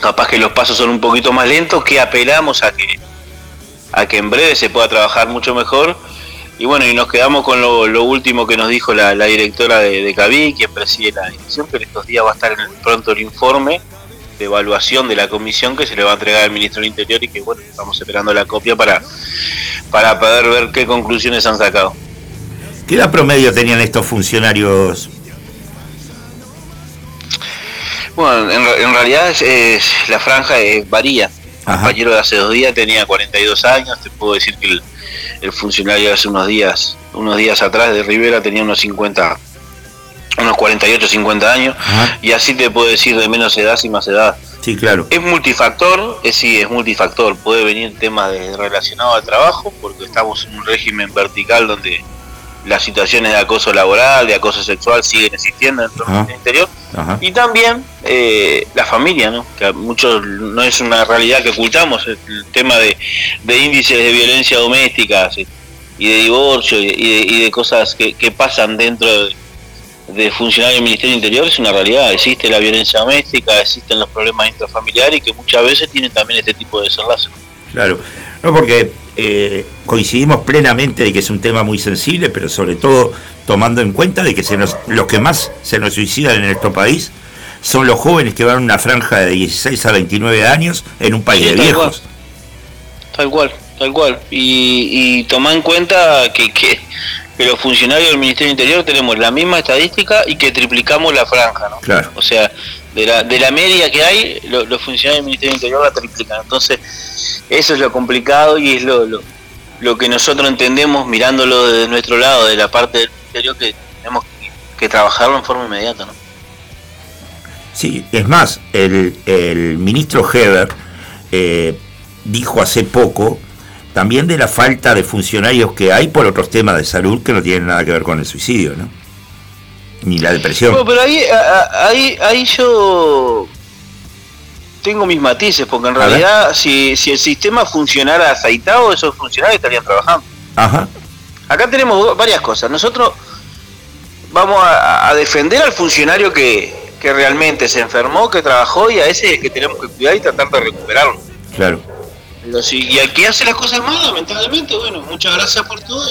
capaz que los pasos son un poquito más lentos, que apelamos a que, a que en breve se pueda trabajar mucho mejor. Y bueno, y nos quedamos con lo, último que nos dijo la, directora de, CABI, quien preside la dirección, en estos días va a estar en el, pronto el informe de evaluación de la comisión que se le va a entregar al ministro del Interior y que bueno, estamos esperando la copia para, para poder ver qué conclusiones han sacado. ¿Qué edad promedio tenían estos funcionarios? Bueno, en, re- en realidad es, es- la franja eh, varía. El compañero de hace dos días tenía 42 años, te puedo decir que el, el funcionario de hace unos días, unos días atrás de Rivera tenía unos 50, unos 48, 50 años, Ajá. y así te puedo decir de menos edad y más edad. Sí, claro. Es multifactor, es, sí, es multifactor. Puede venir temas relacionados al trabajo, porque estamos en un régimen vertical donde las situaciones de acoso laboral, de acoso sexual siguen existiendo dentro del interior. Ajá. Y también eh, la familia, ¿no? que a muchos no es una realidad que ocultamos, el, tema de, de índices de violencia doméstica sí, y de divorcio y de, y de- cosas que, que pasan dentro de, de funcionarios del Ministerio Interior es una realidad. Existe la violencia doméstica, existen los problemas intrafamiliares y que muchas veces tienen también este tipo de desenlace. Claro. No, porque eh, coincidimos plenamente de que es un tema muy sensible, pero sobre todo tomando en cuenta de que se nos, los que más se nos suicidan en nuestro país son los jóvenes que van a una franja de 16 a 29 años en un país Sí, de tal viejos. Tal cual, tal cual. Y, y toma en cuenta que, que, que los funcionarios del Ministerio del Interior tenemos la misma estadística y que triplicamos la franja, ¿no? Claro. O sea, de la, de la media que hay, lo- los funcionarios del Ministerio del Interior la triplican. Entonces, eso es lo complicado y es lo, lo, lo que nosotros entendemos mirándolo desde nuestro lado, de la parte del Ministerio, que tenemos que, que trabajarlo en forma inmediata, ¿no? Sí, es más, el, el ministro Heber eh, dijo hace poco también de la falta de funcionarios que hay por otros temas de salud que no tienen nada que ver con el suicidio, ¿no? Ni la depresión. Bueno, pero ahí, ahí, ahí yo tengo mis matices, porque en realidad si, si el sistema funcionara aceitado, esos funcionarios estarían trabajando. Ajá, Acá tenemos varias cosas. Nosotros vamos a, a defender al funcionario que, que realmente se enfermó, que trabajó, y a ese que tenemos que cuidar y tratar de recuperarlo. claro. Y al que hace las cosas mal, lamentablemente, bueno, muchas gracias por todo.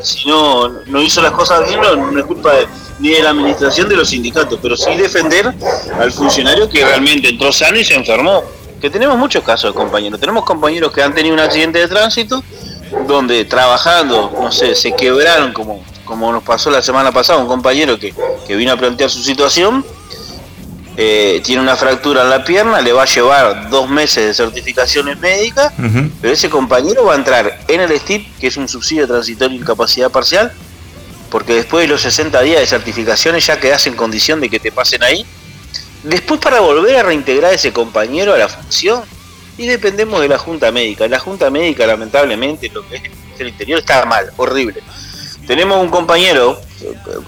Si no, no hizo las cosas bien, no, no es culpa de- ni de la administración de los sindicatos, pero sí defender al funcionario que realmente entró sano y se enfermó. Que tenemos muchos casos de compañeros. Tenemos compañeros que han tenido un accidente de tránsito donde trabajando, no sé, se quebraron como, como nos pasó la semana pasada, un compañero que, que vino a plantear su situación, eh, tiene una fractura en la pierna, le va a llevar dos meses de certificaciones médicas, pero ese compañero va a entrar en el STIP, que es un subsidio transitorio de incapacidad parcial, porque después de los 60 días de certificaciones ya quedas en condición de que te pasen ahí. Después para volver a reintegrar a ese compañero a la función, y dependemos de la Junta Médica. La Junta Médica, lamentablemente, lo que es el Ministerio Interior está mal, horrible. Tenemos un compañero,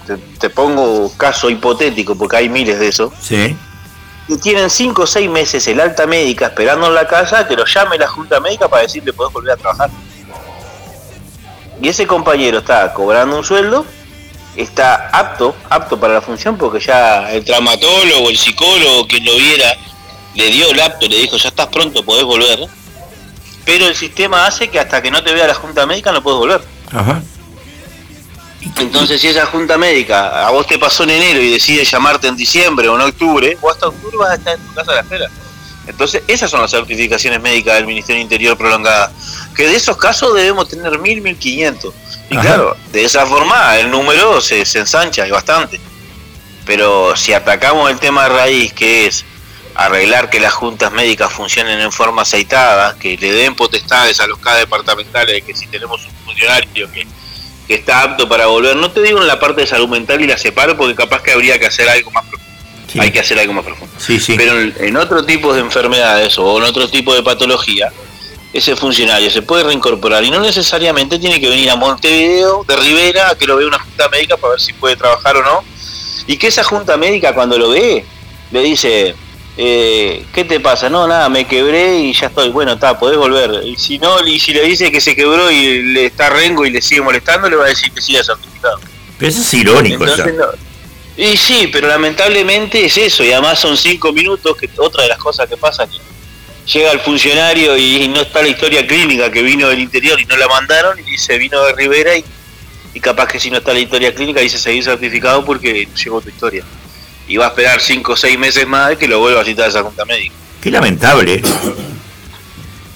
te, te pongo caso hipotético, porque hay miles de esos, Sí, y tienen 5 o 6 meses el alta médica esperando en la casa que lo llame la junta médica para decirle podés volver a trabajar. Y ese compañero está cobrando un sueldo, está apto, apto para la función porque ya el traumatólogo, el psicólogo, quien lo viera, le dio el apto, le dijo ya estás pronto, podés volver. Pero el sistema hace que hasta que no te vea la junta médica no puedes volver. ajá. Entonces, si esa junta médica a vos te pasó en enero y decide llamarte en diciembre o en octubre, vos hasta octubre vas a estar en tu casa a la espera. Entonces, esas son las certificaciones médicas del Ministerio Interior prolongadas. Que de esos casos debemos tener mil, mil quinientos. Y Ajá. claro, de esa forma el número se, se ensancha y bastante. Pero si atacamos el tema de raíz, que es arreglar que las juntas médicas funcionen en forma aceitada, que le den potestades a los cada departamentales de que si tenemos un funcionario que, que está apto para volver, no te digo en la parte de salud mental y la separo porque capaz que habría que hacer algo más profundo. Sí. Hay que hacer algo más profundo. Sí, sí. Pero en, en otro tipo de enfermedades o en otro tipo de patología, ese funcionario se puede reincorporar y no necesariamente tiene que venir a Montevideo, de Rivera, a que lo vea una junta médica para ver si puede trabajar o no. Y que esa junta médica cuando lo ve, le dice, eh, ¿qué te pasa? No, nada, me quebré y ya estoy. Bueno, está, podés volver. Y si no, y si le dice que se quebró y le está rengo y le sigue molestando, le va a decir que siga certificado. Pero eso es irónico ya. Entonces, no, Y sí, pero lamentablemente es eso, y además son cinco minutos, que otra de las cosas que pasa que llega el funcionario y no está la historia clínica que vino del interior y no la mandaron, y dice vino de Rivera y, y capaz que si no está la historia clínica dice seguir certificado porque llegó tu historia. Y va a esperar cinco o seis meses más que lo vuelva a citar a esa junta médica. Qué lamentable.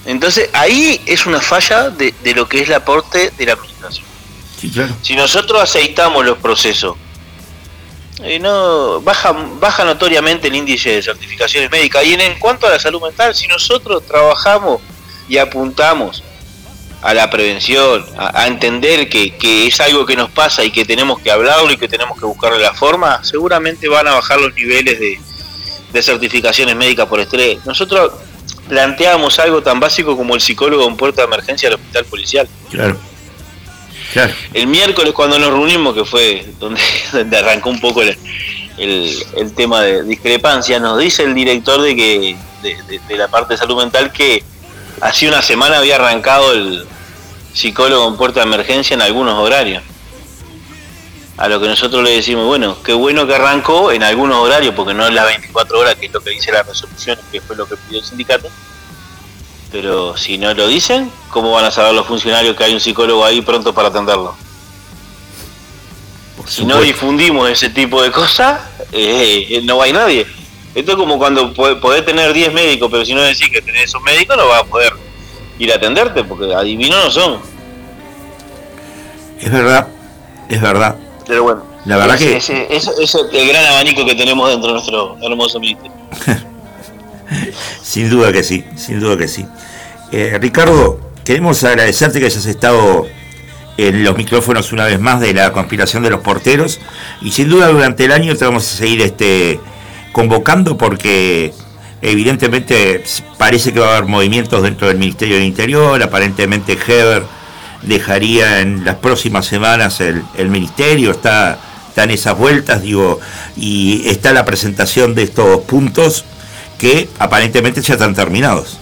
Entonces ahí es una falla de, de lo que es el aporte de la administración. Sí, claro. Si nosotros aceitamos los procesos, eh, no baja, baja notoriamente el índice de certificaciones médicas. Y en, cuanto a la salud mental, si nosotros trabajamos y apuntamos a la prevención, a, a entender que, que es algo que nos pasa y que tenemos que hablarlo y que tenemos que buscarle la forma, seguramente van a bajar los niveles de, de certificaciones médicas por estrés. Nosotros planteamos algo tan básico como el psicólogo en puerta de emergencia del hospital policial. Claro. El miércoles cuando nos reunimos, que fue donde, <laughs> donde arrancó un poco el, el, tema de discrepancia, nos dice el director de que de, de- la parte de salud mental que hace una semana había arrancado el psicólogo en puerta de emergencia en algunos horarios. A lo que nosotros le decimos, bueno, qué bueno que arrancó en algunos horarios, porque no es las 24 horas, que es lo que dice la resolución, que fue lo que pidió el sindicato. Pero si no lo dicen, ¿cómo van a saber los funcionarios que hay un psicólogo ahí pronto para atenderlo? Si no difundimos ese tipo de cosas, eh, no hay nadie. Esto es como cuando po- podés tener 10 médicos, pero si no decís que tenés esos médicos, no vas a poder ir a atenderte, porque adivinos no son. Es verdad, es verdad. Pero bueno, La verdad ese, que- ese- ese es el gran abanico que tenemos dentro de nuestro hermoso ministerio. <laughs> Sin duda que sí, sin duda que sí. Eh, Ricardo, queremos agradecerte que hayas estado en los micrófonos una vez más de la conspiración de los porteros y sin duda durante el año te vamos a seguir este convocando porque evidentemente parece que va a haber movimientos dentro del Ministerio del Interior, aparentemente Heber dejaría en las próximas semanas el, el ministerio, está, está en esas vueltas, digo, y está la presentación de estos puntos que aparentemente ya están terminados.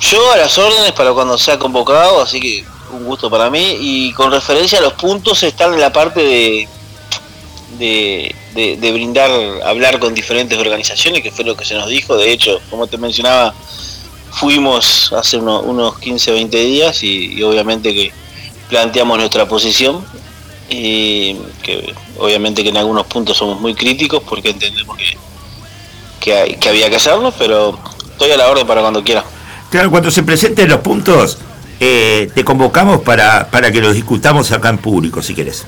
Yo a las órdenes para cuando sea convocado, así que un gusto para mí. Y con referencia a los puntos, están en la parte de, de, brindar, hablar con diferentes organizaciones, que fue lo que se nos dijo. De hecho, como te mencionaba, fuimos hace uno- unos 15, 20 días y, y obviamente que planteamos nuestra posición. Y que obviamente que en algunos puntos somos muy críticos porque entendemos que, que, había que hacerlo, pero estoy a la orden para cuando quiera. Claro, cuando se presenten los puntos, eh, te convocamos para, para que los discutamos acá en público, si querés.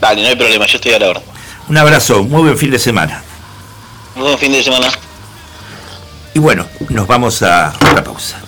Dale, no hay problema, yo estoy a la orden. Un abrazo, muy buen fin de semana. Muy buen fin de semana. Y bueno, nos vamos a la pausa.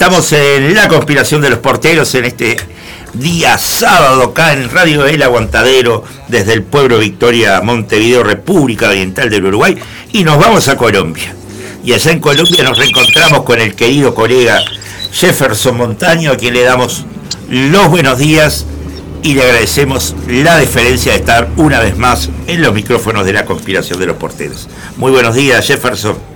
Estamos en la conspiración de los porteros en este día sábado acá en Radio El Aguantadero desde el pueblo Victoria, Montevideo, República Oriental del Uruguay y nos vamos a Colombia. Y allá en Colombia nos reencontramos con el querido colega Jefferson Montaño a quien le damos los buenos días y le agradecemos la deferencia de estar una vez más en los micrófonos de la conspiración de los porteros. Muy buenos días Jefferson.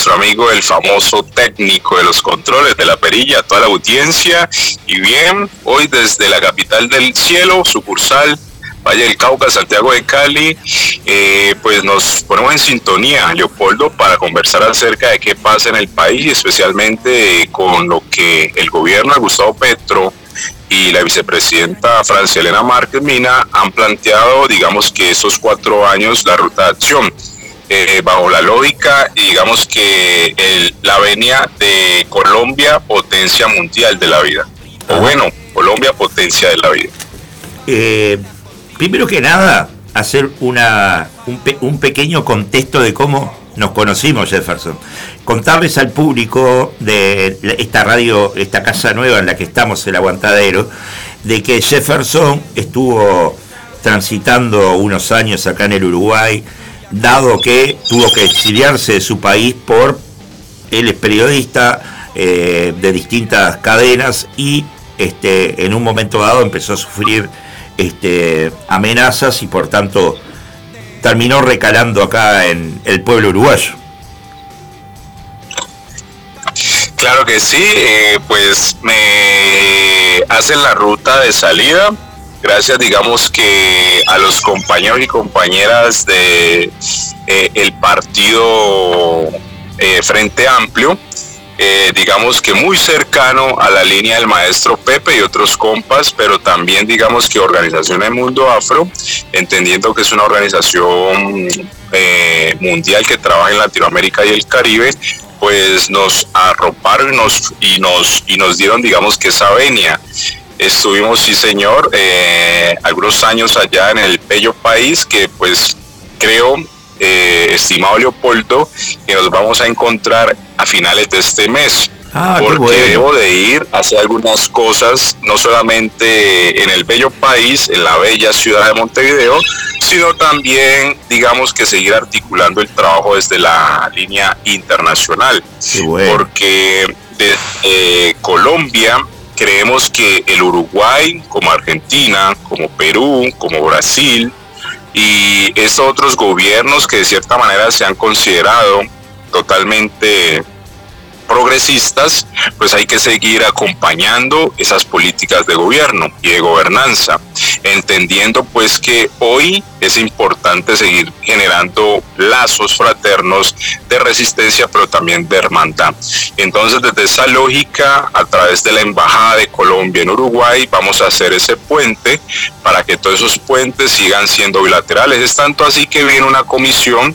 Nuestro amigo, el famoso técnico de los controles de la perilla, toda la audiencia. Y bien, hoy desde la capital del cielo, sucursal Valle del Cauca, Santiago de Cali, eh, pues nos ponemos en sintonía, Leopoldo, para conversar acerca de qué pasa en el país, especialmente con lo que el gobierno Gustavo Petro y la vicepresidenta Francia Elena Márquez Mina han planteado, digamos que esos cuatro años, la ruta de acción, eh, bajo la lógica, y digamos que el- la venia de Colombia, potencia mundial de la vida. O bueno, Colombia, potencia de la vida. Eh, primero que nada, hacer una, un, pe- un pequeño contexto de cómo nos conocimos, Jefferson. Contarles al público de esta radio, esta casa nueva en la que estamos, el Aguantadero, de que Jefferson estuvo transitando unos años acá en el Uruguay, dado que tuvo que exiliarse de su país por él es periodista eh, de distintas cadenas y este, en un momento dado empezó a sufrir este, amenazas y por tanto terminó recalando acá en el pueblo uruguayo. Claro que sí, eh, pues me hacen la ruta de salida. Gracias, digamos que a los compañeros y compañeras de eh, el partido eh, Frente Amplio, eh, digamos que muy cercano a la línea del maestro Pepe y otros compas, pero también digamos que Organización del Mundo Afro, entendiendo que es una organización mundial que trabaja en Latinoamérica y el Caribe, pues nos arroparon y nos, y nos dieron digamos que esa venia. Estuvimos, sí señor, eh, algunos años allá en el bello país que pues creo eh, estimado Leopoldo, que nos vamos a encontrar a finales de este mes. Ah, porque bueno. debo de ir a hacer algunas cosas, no solamente en el bello país, en la bella ciudad de Montevideo, sino también, digamos que seguir articulando el trabajo desde la línea internacional. Bueno. Porque desde Colombia creemos que el Uruguay, como Argentina, como Perú, como Brasil, y estos otros gobiernos que de cierta manera se han considerado totalmente progresistas, pues hay que seguir acompañando esas políticas de gobierno y de gobernanza, entendiendo pues que hoy es importante seguir generando lazos fraternos de resistencia, pero también de hermandad. Entonces, desde esa lógica, a través de la Embajada de Colombia en Uruguay, vamos a hacer ese puente para que todos esos puentes sigan siendo bilaterales. Es tanto así que viene una comisión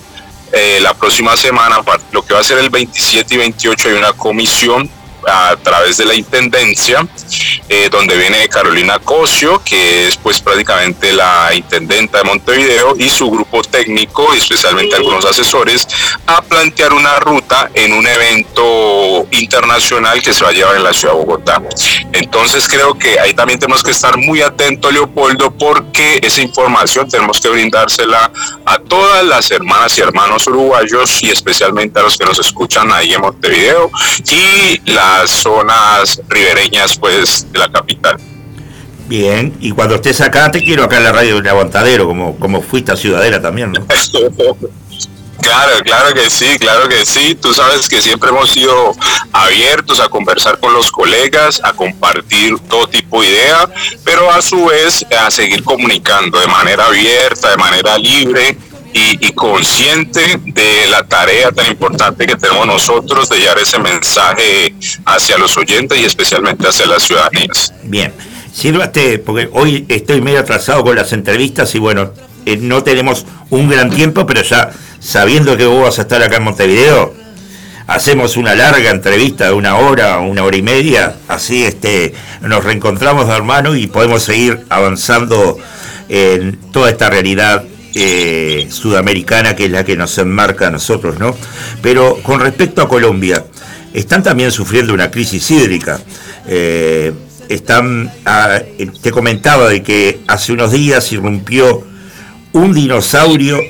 eh, la próxima semana, lo que va a ser el 27 y 28, hay una comisión a través de la Intendencia, eh, donde viene Carolina Cosio, que es pues prácticamente la Intendenta de Montevideo, y su grupo técnico, especialmente algunos asesores, a plantear una ruta en un evento internacional que se va a llevar en la ciudad de Bogotá. Entonces creo que ahí también tenemos que estar muy atentos, Leopoldo, porque esa información tenemos que brindársela a todas las hermanas y hermanos uruguayos y especialmente a los que nos escuchan ahí en Montevideo y las zonas ribereñas pues de la capital. Bien, y cuando estés acá te quiero acá en la radio del Aguantadero, como, como fuiste a Ciudadela también, ¿no? <laughs> Claro, claro que sí, claro que sí. Tú sabes que siempre hemos sido abiertos a conversar con los colegas, a compartir todo tipo de idea, pero a su vez a seguir comunicando de manera abierta, de manera libre y, consciente de la tarea tan importante que tenemos nosotros de llevar ese mensaje hacia los oyentes y especialmente hacia las ciudadanías. Bien, sírvate, porque hoy estoy medio atrasado con las entrevistas y bueno, eh, no tenemos un gran tiempo, pero ya sabiendo que vos vas a estar acá en Montevideo, hacemos una larga entrevista de una hora, una hora y media, así este, nos reencontramos de hermano y podemos seguir avanzando en toda esta realidad eh, sudamericana que es la que nos enmarca a nosotros, ¿no? Pero con respecto a Colombia, están también sufriendo una crisis hídrica. Eh, están, ah, eh, te comentaba de que hace unos días irrumpió un dinosaurio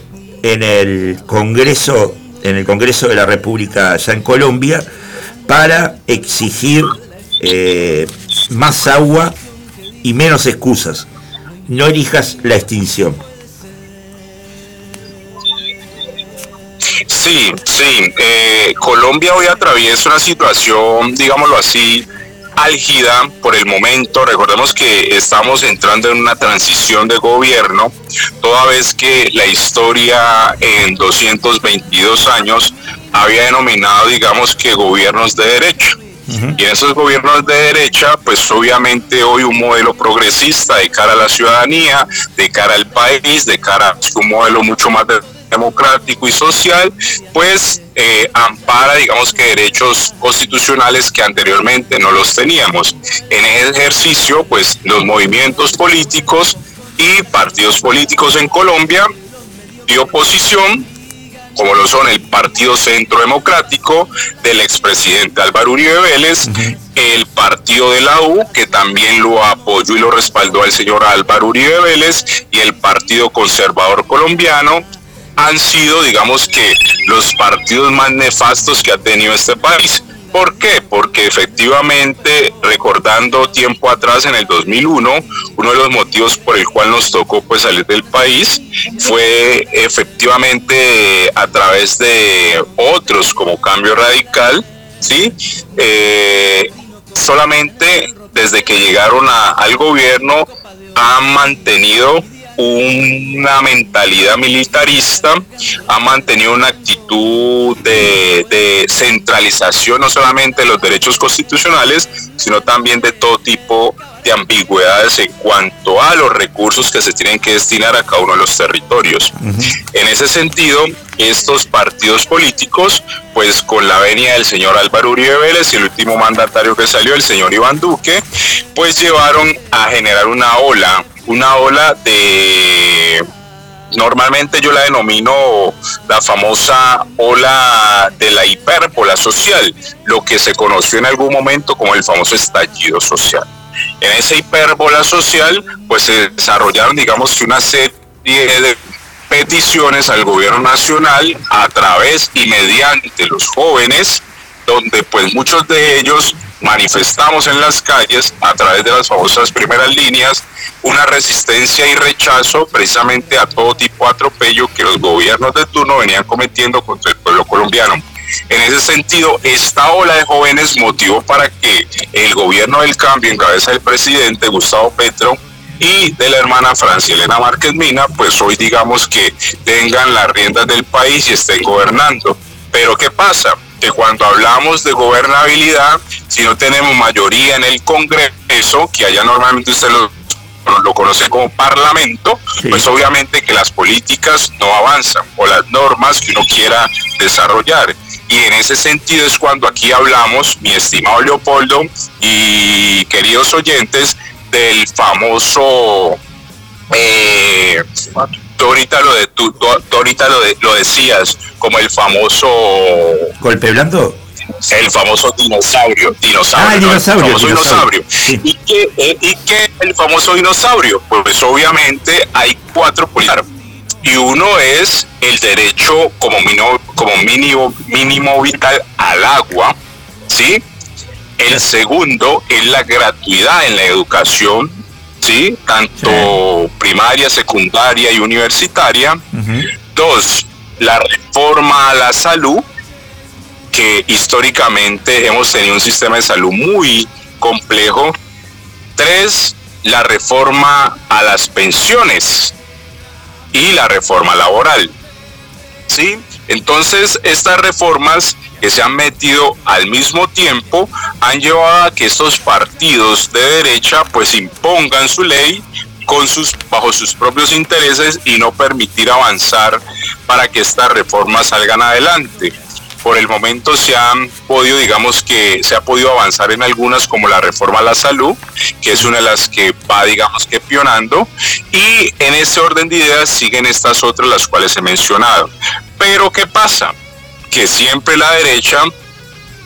en el Congreso, en el Congreso de la República allá en Colombia, para exigir más agua y menos excusas. No elijas la extinción. Sí, sí. eh, Colombia hoy atraviesa una situación, digámoslo así, álgida por el momento. Recordemos que estamos entrando en una transición de gobierno, toda vez que la historia en 222 años había denominado, digamos, que gobiernos de derecho. Y en esos gobiernos de derecha, pues obviamente hoy un modelo progresista de cara a la ciudadanía, de cara al país, de cara a un modelo mucho más de- democrático y social, pues eh, ampara, digamos que derechos constitucionales que anteriormente no los teníamos. En ese ejercicio, pues los movimientos políticos y partidos políticos en Colombia de oposición como lo son el Partido Centro Democrático del expresidente Álvaro Uribe Vélez, el Partido de la U, que también lo apoyó y lo respaldó al señor Álvaro Uribe Vélez, y el Partido Conservador Colombiano, han sido, digamos que, los partidos más nefastos que ha tenido este país. ¿Por qué? Porque efectivamente, recordando tiempo atrás, en el 2001, uno de los motivos por el cual nos tocó pues salir del país fue efectivamente a través de otros como Cambio Radical, ¿sí? Eh, solamente desde que llegaron a- al gobierno han mantenido una mentalidad militarista, ha mantenido una actitud de, de centralización no solamente de los derechos constitucionales, sino también de todo tipo de ambigüedades en cuanto a los recursos que se tienen que destinar a cada uno de los territorios. En ese sentido, estos partidos políticos, pues con la venia del señor Álvaro Uribe Vélez y el último mandatario que salió, el señor Iván Duque, pues llevaron a generar una ola, una ola de normalmente yo la denomino la famosa ola de la hipérbola social, lo que se conoció en algún momento como el famoso estallido social. En esa hipérbola social, pues se desarrollaron, digamos, una serie de peticiones al gobierno nacional a través y mediante los jóvenes, donde pues muchos de ellos manifestamos en las calles a través de las famosas primeras líneas una resistencia y rechazo precisamente a todo tipo de atropello que los gobiernos de turno venían cometiendo contra el pueblo colombiano. En ese sentido, esta ola de jóvenes motivó para que el gobierno del cambio en cabeza del presidente Gustavo Petro y de la hermana Francia Elena Márquez Mina, pues hoy digamos que tengan las riendas del país y estén gobernando. Pero ¿qué pasa? Que cuando hablamos de gobernabilidad, si no tenemos mayoría en el Congreso, que allá normalmente usted lo, lo conoce como parlamento, pues obviamente que las políticas no avanzan o las normas que uno quiera desarrollar. Y en ese sentido es cuando aquí hablamos, mi estimado Leopoldo y queridos oyentes, del famoso eh, tú ahorita lo de tú- tú ahorita lo, de- lo decías como el famoso ¿Golpe blando? El famoso dinosaurio dinosaurio, Ah, el ¿no? dinosaurio, famoso dinosaurio. dinosaurio ¿Y qué, eh, ¿Y qué el famoso dinosaurio? Pues obviamente hay cuatro políticos y uno es el derecho como mínimo, como mínimo, mínimo vital al agua, ¿sí? El segundo es la gratuidad en la educación, ¿sí? Tanto primaria, secundaria y universitaria. Dos, la reforma a la salud, que históricamente hemos tenido un sistema de salud muy complejo. Tres, la reforma a las pensiones y la reforma laboral. ¿Sí? Entonces, estas reformas que se han metido al mismo tiempo han llevado a que estos partidos de derecha pues impongan su ley con sus bajo sus propios intereses y no permitir avanzar para que estas reformas salgan adelante. Por el momento se han podido, digamos que se ha podido avanzar en algunas como la reforma a la salud, que es una de las que va, digamos que pionando, y en ese orden de ideas siguen estas otras las cuales he mencionado. Pero ¿qué pasa? Que siempre la derecha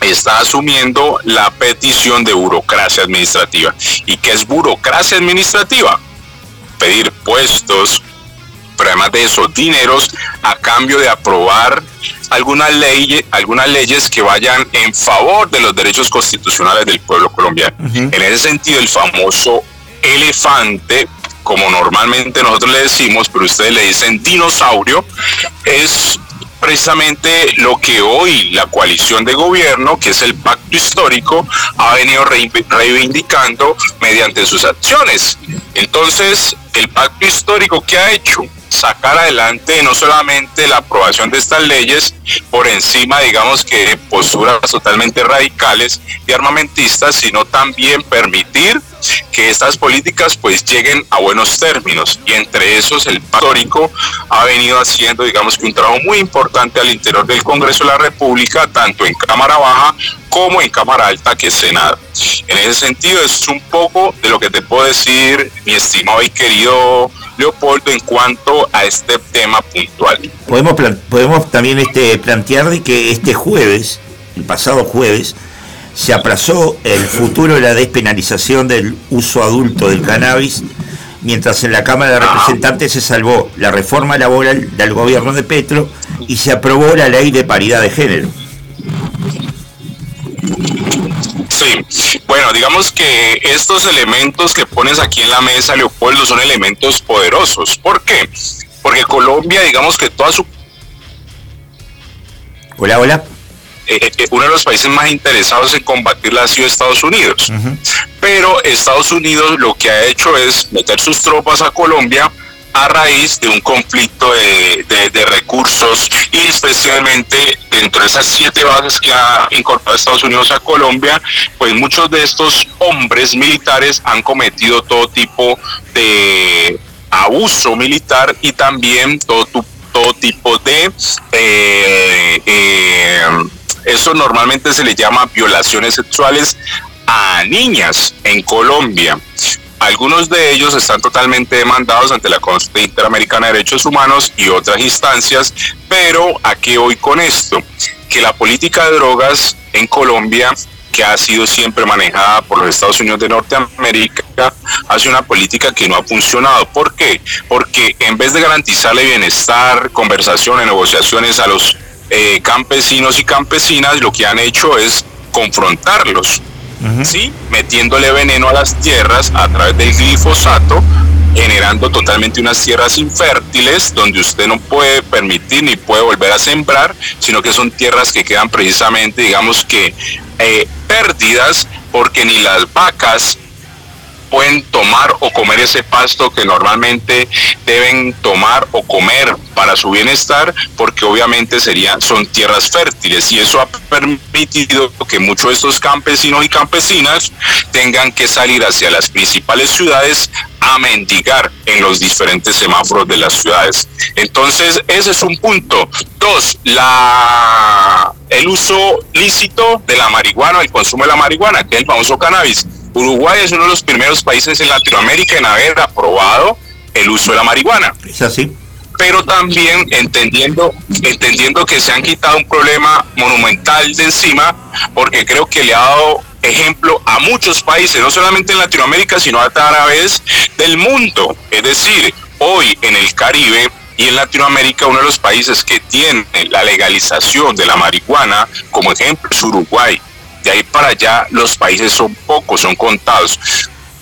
está asumiendo la petición de burocracia administrativa. ¿Y qué es burocracia administrativa? Pedir puestos, pero además de eso, dineros a cambio de aprobar algunas leyes, algunas leyes que vayan en favor de los derechos constitucionales del pueblo colombiano. En ese sentido, el famoso elefante, como normalmente nosotros le decimos, pero ustedes le dicen dinosaurio, es precisamente lo que hoy la coalición de gobierno, que es el pacto histórico, ha venido reivindicando mediante sus acciones. Entonces, el pacto histórico que ha hecho sacar adelante no solamente la aprobación de estas leyes por encima, digamos que posturas totalmente radicales y armamentistas, sino también permitir que estas políticas pues lleguen a buenos términos. Y entre esos el histórico ha venido haciendo digamos que un trabajo muy importante al interior del Congreso de la República tanto en Cámara Baja como en Cámara Alta que Senado. En ese sentido es un poco de lo que te puedo decir mi estimado y querido Leopoldo en cuanto a este tema puntual. Podemos, podemos también este, plantear de que este jueves, el pasado jueves, se aplazó el futuro de la despenalización del uso adulto del cannabis, mientras en la Cámara de Representantes se salvó la reforma laboral del gobierno de Petro y se aprobó la ley de paridad de género. Sí, bueno, digamos que estos elementos que pones aquí en la mesa, Leopoldo, son elementos poderosos. ¿Por qué? Porque Colombia, digamos que toda su... Hola, hola. Eh, eh, uno de los países más interesados en combatirla ha sido Estados Unidos. Pero Estados Unidos lo que ha hecho es meter sus tropas a Colombia a raíz de un conflicto de, recursos y especialmente dentro de esas siete bases que ha incorporado Estados Unidos a Colombia, pues muchos de estos hombres militares han cometido todo tipo de abuso militar y también todo, todo tipo de... Eh, eh, eso normalmente se le llama violaciones sexuales a niñas en Colombia. Algunos de ellos están totalmente demandados ante la Corte Interamericana de Derechos Humanos y otras instancias, pero ¿a qué voy con esto? Que la política de drogas en Colombia que ha sido siempre manejada por los Estados Unidos de Norteamérica, hace una política que no ha funcionado. ¿Por qué? Porque en vez de garantizarle bienestar, conversaciones, negociaciones a los eh, campesinos y campesinas, lo que han hecho es confrontarlos ¿sí? metiéndole veneno a las tierras a través del glifosato, generando totalmente unas tierras infértiles donde usted no puede permitir ni puede volver a sembrar, sino que son tierras que quedan precisamente, digamos que, eh, pérdidas porque ni las vacas pueden tomar o comer ese pasto que normalmente deben tomar o comer para su bienestar, porque obviamente serían, son tierras fértiles y eso ha permitido que muchos de estos campesinos y campesinas tengan que salir hacia las principales ciudades a mendigar en los diferentes semáforos de las ciudades. Entonces, ese es un punto. Dos, la, el uso lícito de la marihuana, el consumo de la marihuana, que es el famoso cannabis Uruguay es uno de los primeros países en Latinoamérica en haber aprobado el uso de la marihuana. Es así. Pero también entendiendo, entendiendo que se han quitado un problema monumental de encima, porque creo que le ha dado ejemplo a muchos países, no solamente en Latinoamérica, sino a través del mundo. Es decir, hoy en el Caribe y en Latinoamérica uno de los países que tiene la legalización de la marihuana, como ejemplo, es Uruguay. De ahí para allá los países son pocos, son contados.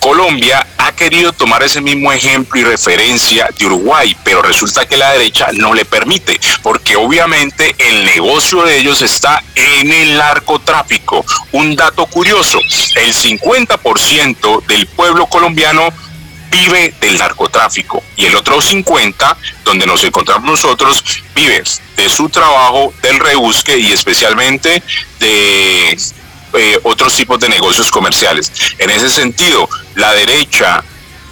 Colombia ha querido tomar ese mismo ejemplo y referencia de Uruguay, pero resulta que la derecha no le permite, porque obviamente el negocio de ellos está en el narcotráfico. Un dato curioso, el 50% del pueblo colombiano vive del narcotráfico y el otro 50, donde nos encontramos nosotros, vive de su trabajo, del rebusque y especialmente de eh, otros tipos de negocios comerciales. En ese sentido, la derecha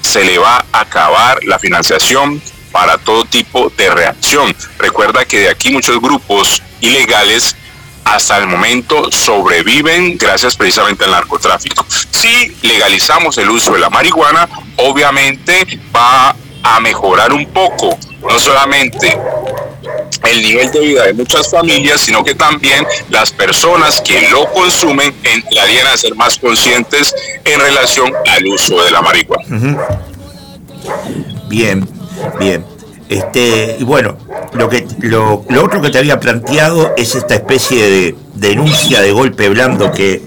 se le va a acabar la financiación para todo tipo de reacción. Recuerda que de aquí muchos grupos ilegales hasta el momento sobreviven gracias precisamente al narcotráfico. Si legalizamos el uso de la marihuana, obviamente va a mejorar un poco, no solamente el nivel de vida de muchas familias, sino que también las personas que lo consumen entrarían a ser más conscientes en relación al uso de la marihuana. Bien, bien. Este, y bueno, lo que lo, lo otro que te había planteado es esta especie de denuncia de golpe blando que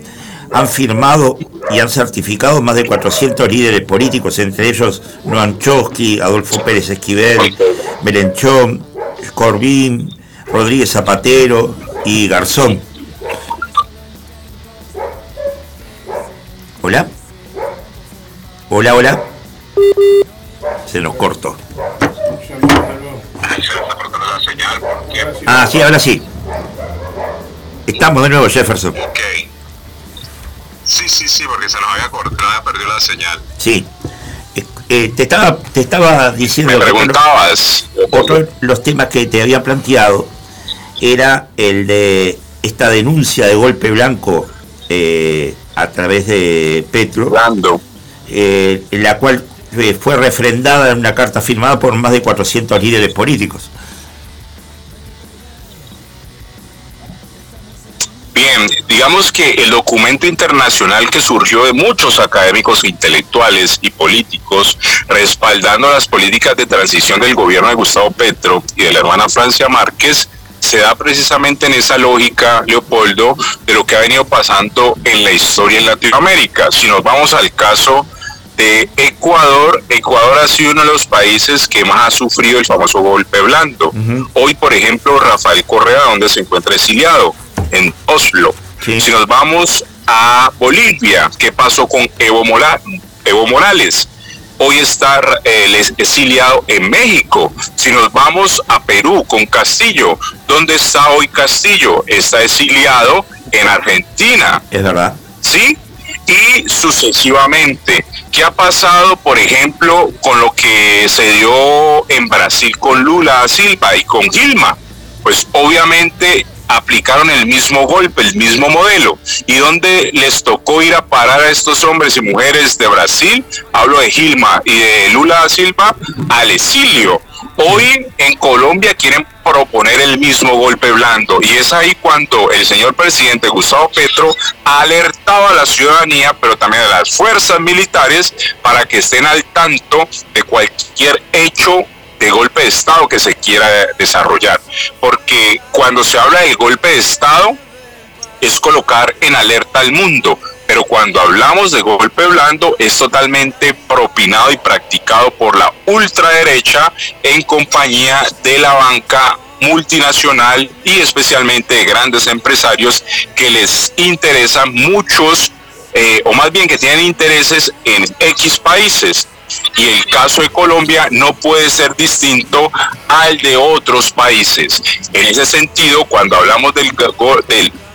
han firmado y han certificado más de 400 líderes políticos, entre ellos Noam Chomsky, Adolfo Pérez Esquivel, Melenchón, Corbín, Rodríguez Zapatero y Garzón. Hola. Hola, hola. Se nos cortó. Ah, sí, ahora sí. Estamos de nuevo, Jefferson. Sí, sí, sí, porque se nos había cortado, había perdido la señal. Sí. Eh, eh, te estaba te estaba diciendo Me preguntabas. otro de los temas que te había planteado era el de esta denuncia de golpe blanco eh, a través de Petro, eh, en la cual fue refrendada en una carta firmada por más de 400 líderes políticos. Bien, digamos que el documento internacional que surgió de muchos académicos intelectuales y políticos respaldando las políticas de transición del gobierno de Gustavo Petro y de la hermana Francia Márquez se da precisamente en esa lógica, Leopoldo, de lo que ha venido pasando en la historia en Latinoamérica. Si nos vamos al caso de Ecuador, Ecuador ha sido uno de los países que más ha sufrido el famoso golpe blando. Hoy, por ejemplo, Rafael Correa, donde se encuentra exiliado, en Oslo. Si nos vamos a Bolivia, ¿qué pasó con Evo, Mola- Evo Morales? Hoy está eh, exiliado en México. Si nos vamos a Perú con Castillo, ¿dónde está hoy Castillo? Está exiliado en Argentina. Es verdad. ¿sí? Y sucesivamente. ¿Qué ha pasado, por ejemplo, con lo que se dio en Brasil con Lula Silva y con Gilma? Pues obviamente aplicaron el mismo golpe, el mismo modelo. ¿Y dónde les tocó ir a parar a estos hombres y mujeres de Brasil? Hablo de Gilma y de Lula da Silva al exilio. Hoy en Colombia quieren proponer el mismo golpe blando y es ahí cuando el señor presidente Gustavo Petro ha alertado a la ciudadanía, pero también a las fuerzas militares para que estén al tanto de cualquier hecho de golpe de Estado que se quiera desarrollar. Porque cuando se habla del golpe de Estado es colocar en alerta al mundo, pero cuando hablamos de golpe blando es totalmente propinado y practicado por la ultraderecha en compañía de la banca multinacional y especialmente de grandes empresarios que les interesan muchos, eh, o más bien que tienen intereses en X países. Y el caso de Colombia no puede ser distinto al de otros países. En ese sentido, cuando hablamos del,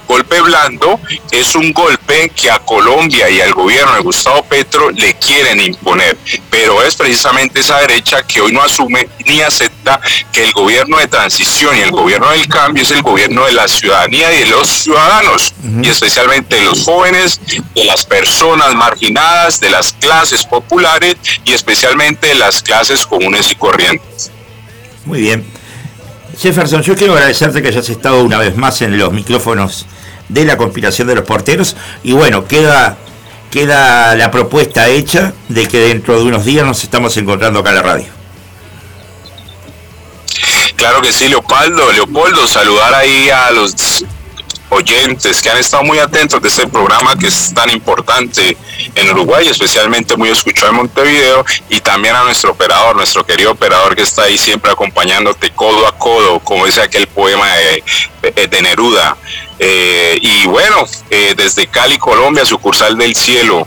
golpe blando, es un golpe que a Colombia y al gobierno de Gustavo Petro le quieren imponer. Pero es precisamente esa derecha que hoy no asume ni acepta que el gobierno de transición y el gobierno del cambio es el gobierno de la ciudadanía y de los ciudadanos, y especialmente de los jóvenes, de las personas marginadas, de las clases populares y especialmente de las clases comunes y corrientes. Muy bien. Jefferson, yo quiero agradecerte que hayas estado una vez más en los micrófonos de la conspiración de los porteros. Y bueno, queda, queda la propuesta hecha de que dentro de unos días nos estamos encontrando acá en la radio. Claro que sí, Leopoldo, Leopoldo, saludar ahí a los oyentes que han estado muy atentos de este programa que es tan importante en Uruguay, especialmente muy escuchado en Montevideo, y también a nuestro operador, nuestro querido operador que está ahí siempre acompañándote codo a codo, como dice aquel poema de, de Neruda. Eh, y bueno, eh, desde Cali, Colombia, sucursal del cielo,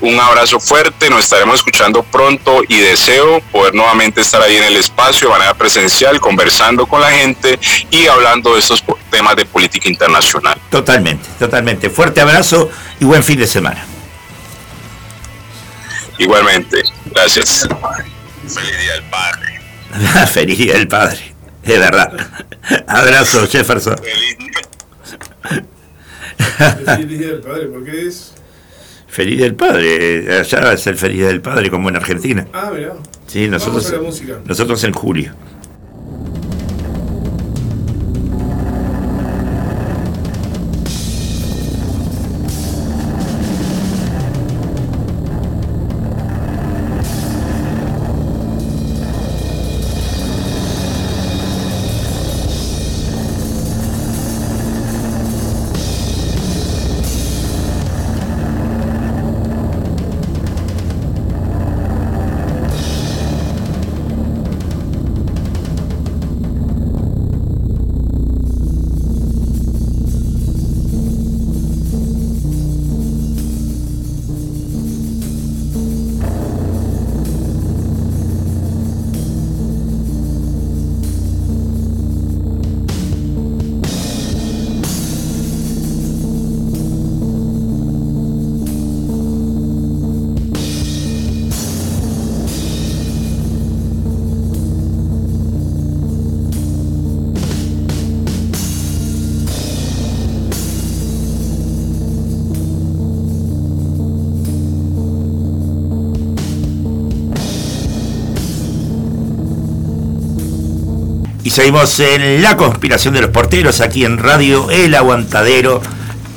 un abrazo fuerte, nos estaremos escuchando pronto y deseo poder nuevamente estar ahí en el espacio de manera presencial, conversando con la gente y hablando de estos temas de política internacional. Totalmente, totalmente. Fuerte abrazo y buen fin de semana. Igualmente, gracias. Feliz Día del Padre. <laughs> Feliz Día del Padre. Es verdad. Abrazo, Jefferson. Feliz Día del Padre, porque es. Feliz del Padre. Allá es el Feliz del Padre como en Argentina. Ah, mirá. Sí, nosotros, Vamos a la música. nosotros en julio. Seguimos en la conspiración de los porteros aquí en Radio El Aguantadero,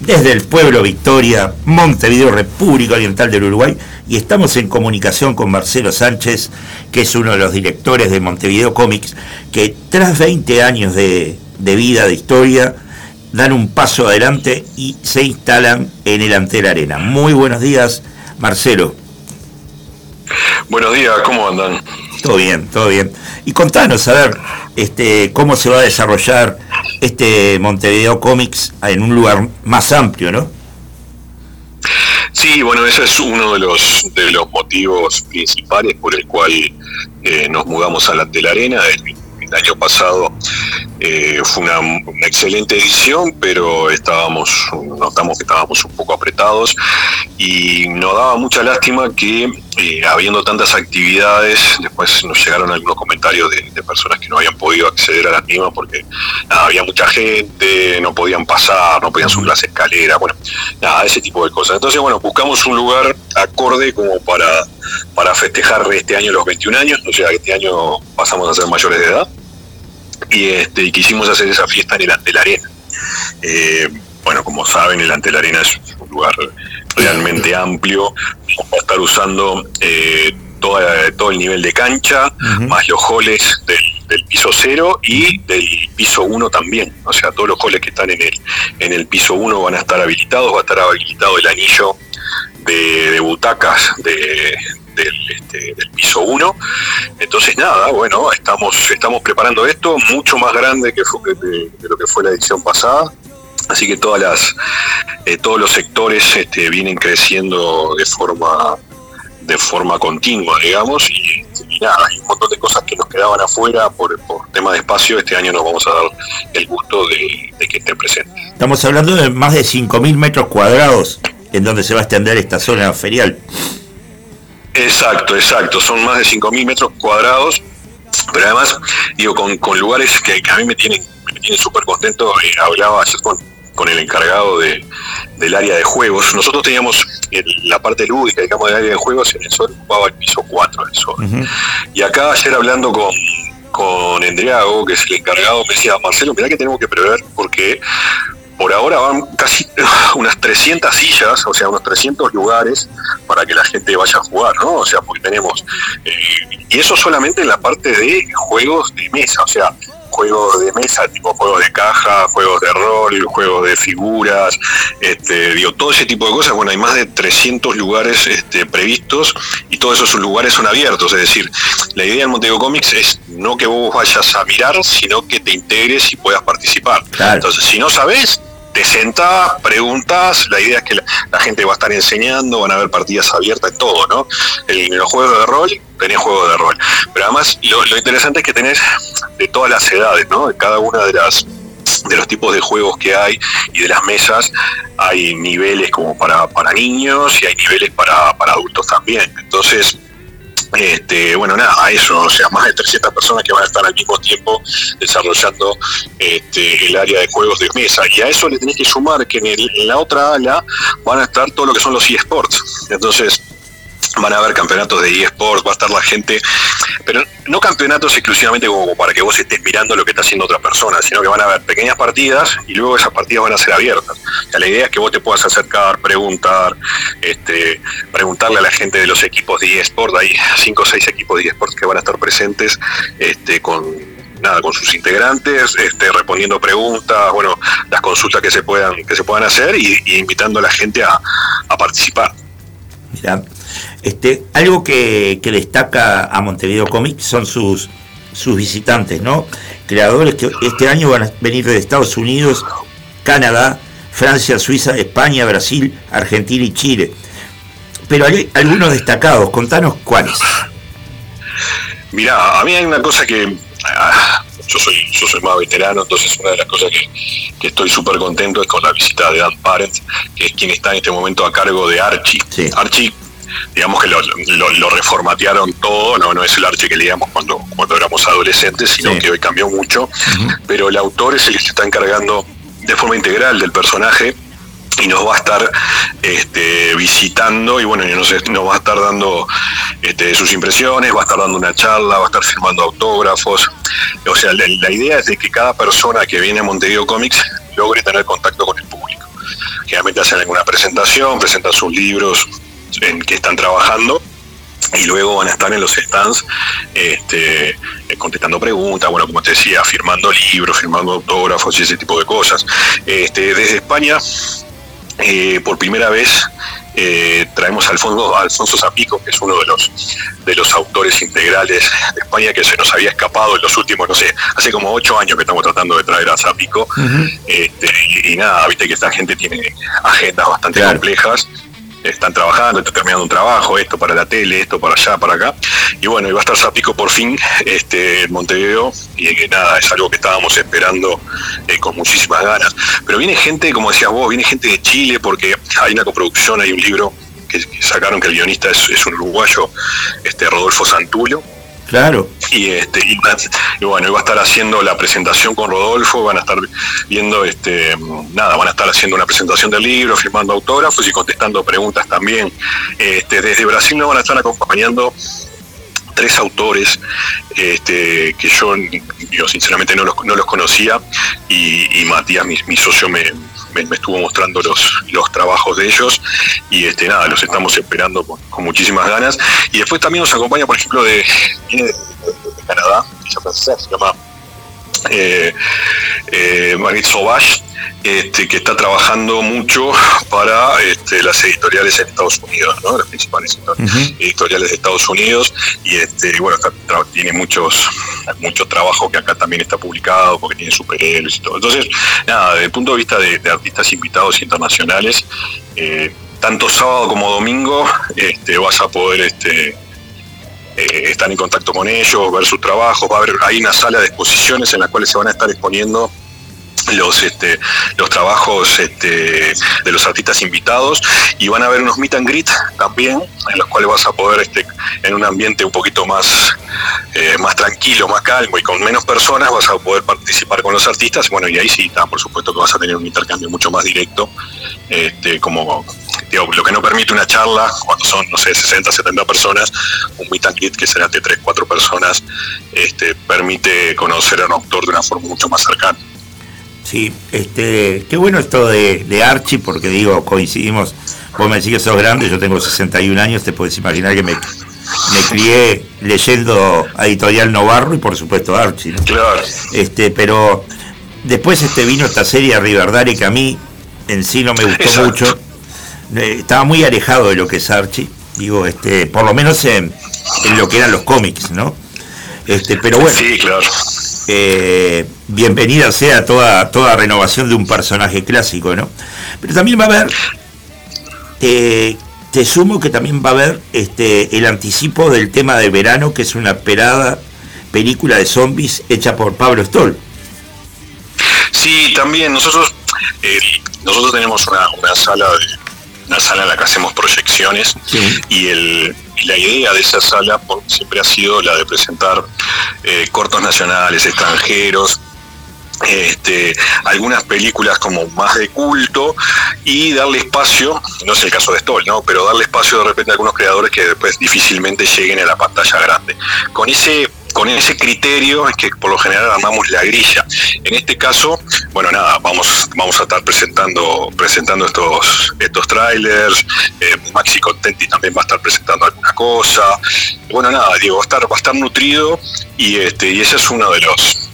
desde el pueblo Victoria, Montevideo, República Oriental del Uruguay. Y estamos en comunicación con Marcelo Sánchez, que es uno de los directores de Montevideo Comics, que tras 20 años de, de vida, de historia, dan un paso adelante y se instalan en el Antel Arena. Muy buenos días, Marcelo. Buenos días, ¿cómo andan? Todo bien, todo bien. Y contanos, a ver, este, cómo se va a desarrollar este Montevideo Comics en un lugar más amplio, ¿no? Sí, bueno, ese es uno de los de los motivos principales por el cual eh, nos mudamos a la de la arena. El año pasado eh, fue una, excelente edición, pero estábamos notamos que estábamos un poco apretados y nos daba mucha lástima que eh, habiendo tantas actividades, después nos llegaron algunos comentarios de, personas que no habían podido acceder a las mismas porque había mucha gente, no podían pasar, no podían subir las escaleras, bueno, nada, ese tipo de cosas. Entonces, bueno, buscamos un lugar acorde como para, para festejar este año los 21 años, o sea, que este año pasamos a ser mayores de edad y, este, y quisimos hacer esa fiesta en el Antel Arena. Eh, bueno, como saben, el Antel Arena es un lugar realmente amplio. Vamos a estar usando eh, toda- todo el nivel de cancha, más los goles del, del piso cero y del piso 1 también. O sea, todos los goles que están en el, en el piso 1 van a estar habilitados, va a estar habilitado el anillo de, butacas de, del, este, del piso 1. Entonces, nada, bueno, estamos, estamos preparando esto mucho más grande que, fue- de, de lo que fue la edición pasada. Así que todas las, eh, todos los sectores este, vienen creciendo de forma de forma continua, digamos, y, y nada, hay un montón de cosas que nos quedaban afuera por, por tema de espacio. Este año nos vamos a dar el gusto de, de que estén presentes. Estamos hablando de más de 5.000 metros cuadrados en donde se va a extender esta zona ferial. Exacto, exacto. Son más de 5.000 metros cuadrados, pero además, digo, con, con lugares que, que a mí me tienen me tienen súper contento. Eh, hablaba ayer con, con el encargado de, del área de juegos. Nosotros teníamos el- la parte lúdica, digamos, del área de juegos, en el sol ocupaba el piso 4 del sol. Y acá ayer hablando con, con Endriago, que es el encargado, me decía, Marcelo, mirá que tenemos que prever porque por ahora van casi <laughs> unas 300 sillas, o sea, unos 300 lugares para que la gente vaya a jugar, ¿no? O sea, porque tenemos, eh, y eso solamente en la parte de juegos de mesa, o sea, juegos de mesa, tipo juegos de caja, juegos de rol, juegos de figuras, este, digo, todo ese tipo de cosas. Bueno, hay más de 300 lugares este, previstos y todos esos lugares son abiertos. Es decir, la idea del Montego Comics es no que vos vayas a mirar, sino que te integres y puedas participar. Entonces, si no sabes, te sentás, preguntas, la idea es que la, gente va a estar enseñando, van a haber partidas abiertas todo, ¿no? En los juegos de rol, tenés juegos de rol. Pero además, lo, lo interesante es que tenés de todas las edades, ¿no? De cada una de las de los tipos de juegos que hay y de las mesas hay niveles como para, para niños y hay niveles para, para adultos también. Entonces, este, bueno, nada, a eso, o sea, más de 300 personas que van a estar al mismo tiempo desarrollando este, el área de juegos de mesa. Y a eso le tenés que sumar que en, en la otra ala van a estar todo lo que son los eSports. Entonces, van a haber campeonatos de eSports, va a estar la gente, pero no campeonatos exclusivamente como para que vos estés mirando lo que está haciendo otra persona, sino que van a haber pequeñas partidas y luego esas partidas van a ser abiertas. La idea es que vos te puedas acercar, preguntar, este, preguntarle a la gente de los equipos de eSports, hay cinco o seis equipos de eSports que van a estar presentes este, con nada con sus integrantes este, respondiendo preguntas bueno las consultas que se puedan que se puedan hacer y, invitando a la gente a, participar Mirá, este, algo que, que destaca a Montevideo Comics son sus, sus visitantes, ¿no? Creadores que este año van a venir de Estados Unidos, Canadá, Francia, Suiza, España, Brasil, Argentina y Chile. Pero hay algunos destacados, contanos cuáles. Mira, a mí hay una cosa que ah, yo soy yo soy más veterano, entonces una de las cosas que, que estoy súper contento es con la visita de Dan Parent, que es quien está en este momento a cargo de Archie. Archie, digamos que lo, lo- lo reformatearon todo, no, no es el Archie que leíamos cuando, cuando éramos adolescentes, sino que hoy cambió mucho, pero el autor es el que se está encargando de forma integral del personaje y nos va a estar este, visitando y bueno, y nos, nos va a estar dando este, sus impresiones, va a estar dando una charla, va a estar firmando autógrafos. O sea, la, la idea es de que cada persona que viene a Montevideo Comics logre tener contacto con el público. Generalmente hacen alguna presentación, presentan sus libros en que están trabajando y luego van a estar en los stands este, contestando preguntas, bueno, como te decía, firmando libros, firmando autógrafos y ese tipo de cosas. Este, desde España, eh, por primera vez, eh, traemos a Alfonso, a Alfonso Zapico, que es uno de los, de los autores integrales de España que se nos había escapado en los últimos, no sé, hace como ocho años que estamos tratando de traer a Zapico. Este, y, y nada, viste que esta gente tiene agendas bastante complejas. Están trabajando, están terminando un trabajo, esto para la tele, esto para allá, para acá. Y bueno, y va a estar Zapico por fin este, en Montevideo. Y que nada, es algo que estábamos esperando eh, con muchísimas ganas. Pero viene gente, como decías vos, viene gente de Chile porque hay una coproducción, hay un libro que, que sacaron que el guionista es, es un uruguayo, este Rodolfo Santulio. Claro. Y, este, y, bueno, iba a estar haciendo la presentación con Rodolfo, van a estar viendo, este, nada, van a estar haciendo una presentación del libro, firmando autógrafos y contestando preguntas también. Este, desde Brasil nos van a estar acompañando tres autores este, que yo, yo sinceramente no los, no los conocía y, Matías, mi socio, me, me, estuvo mostrando los, los trabajos de ellos y este nada, los estamos esperando con, muchísimas ganas. Y después también nos acompaña, por ejemplo, de, de- de Canadá, ella francesa, se llama eh, eh, Marguerite Sauvage, este, que está trabajando mucho para este, las editoriales en Estados Unidos, ¿no? las principales editoriales de Estados Unidos, y este, bueno, está- tiene muchos mucho trabajo que acá también está publicado, porque tiene superhéroes y todo. Entonces, nada, desde el punto de vista de, de artistas invitados internacionales, eh, tanto sábado como domingo este, vas a poder este, eh, estar en contacto con ellos, ver sus trabajos, va a haber, hay una sala de exposiciones en la cual se van a estar exponiendo los este, los trabajos este, de los artistas invitados y van a haber unos meet and greet también en los cuales vas a poder este, en un ambiente un poquito más eh, más tranquilo, más calmo y con menos personas vas a poder participar con los artistas. Bueno y ahí sí está, por supuesto que vas a tener un intercambio mucho más directo este, como digo, lo que no permite una charla cuando son no sé 60, 70 personas un meet and greet que será de 3, 4 personas este, permite conocer a un autor de una forma mucho más cercana Sí, este, qué bueno esto de, de Archie, porque digo, coincidimos, vos me decís que sos grande, yo tengo 61 años, te puedes imaginar que me, me crié leyendo a Editorial Novarro y por supuesto Archie, ¿no? Claro. Este, pero después este vino esta serie Riverdale que a mí en sí no me gustó Exacto. mucho. Eh, Estaba muy alejado de lo que es Archie, digo, este, por lo menos en, en lo que eran los cómics, ¿no? Este, pero bueno, Sí, claro. eh, bienvenida sea toda, toda renovación de un personaje clásico, ¿no? Pero también va a haber, te, te sumo que también va a haber este, el anticipo del tema de verano, que es una esperada película de zombies hecha por Pablo Stoll. Sí, también nosotros eh, nosotros tenemos una, una sala de, una sala en la que hacemos proyecciones y el y la idea de esa sala por- siempre ha sido la de presentar eh, cortos nacionales, extranjeros, este, algunas películas como más de culto y darle espacio, no es el caso de Stoll, ¿no? pero darle espacio de repente a algunos creadores que después difícilmente lleguen a la pantalla grande. Con ese con ese criterio es que por lo general armamos la grilla. En este caso, bueno nada, vamos, vamos a estar presentando, presentando estos, estos trailers, eh, Maxi Contenti también va a estar presentando alguna cosa. Bueno nada, digo, va a estar, va a estar nutrido y este, y ese es uno de los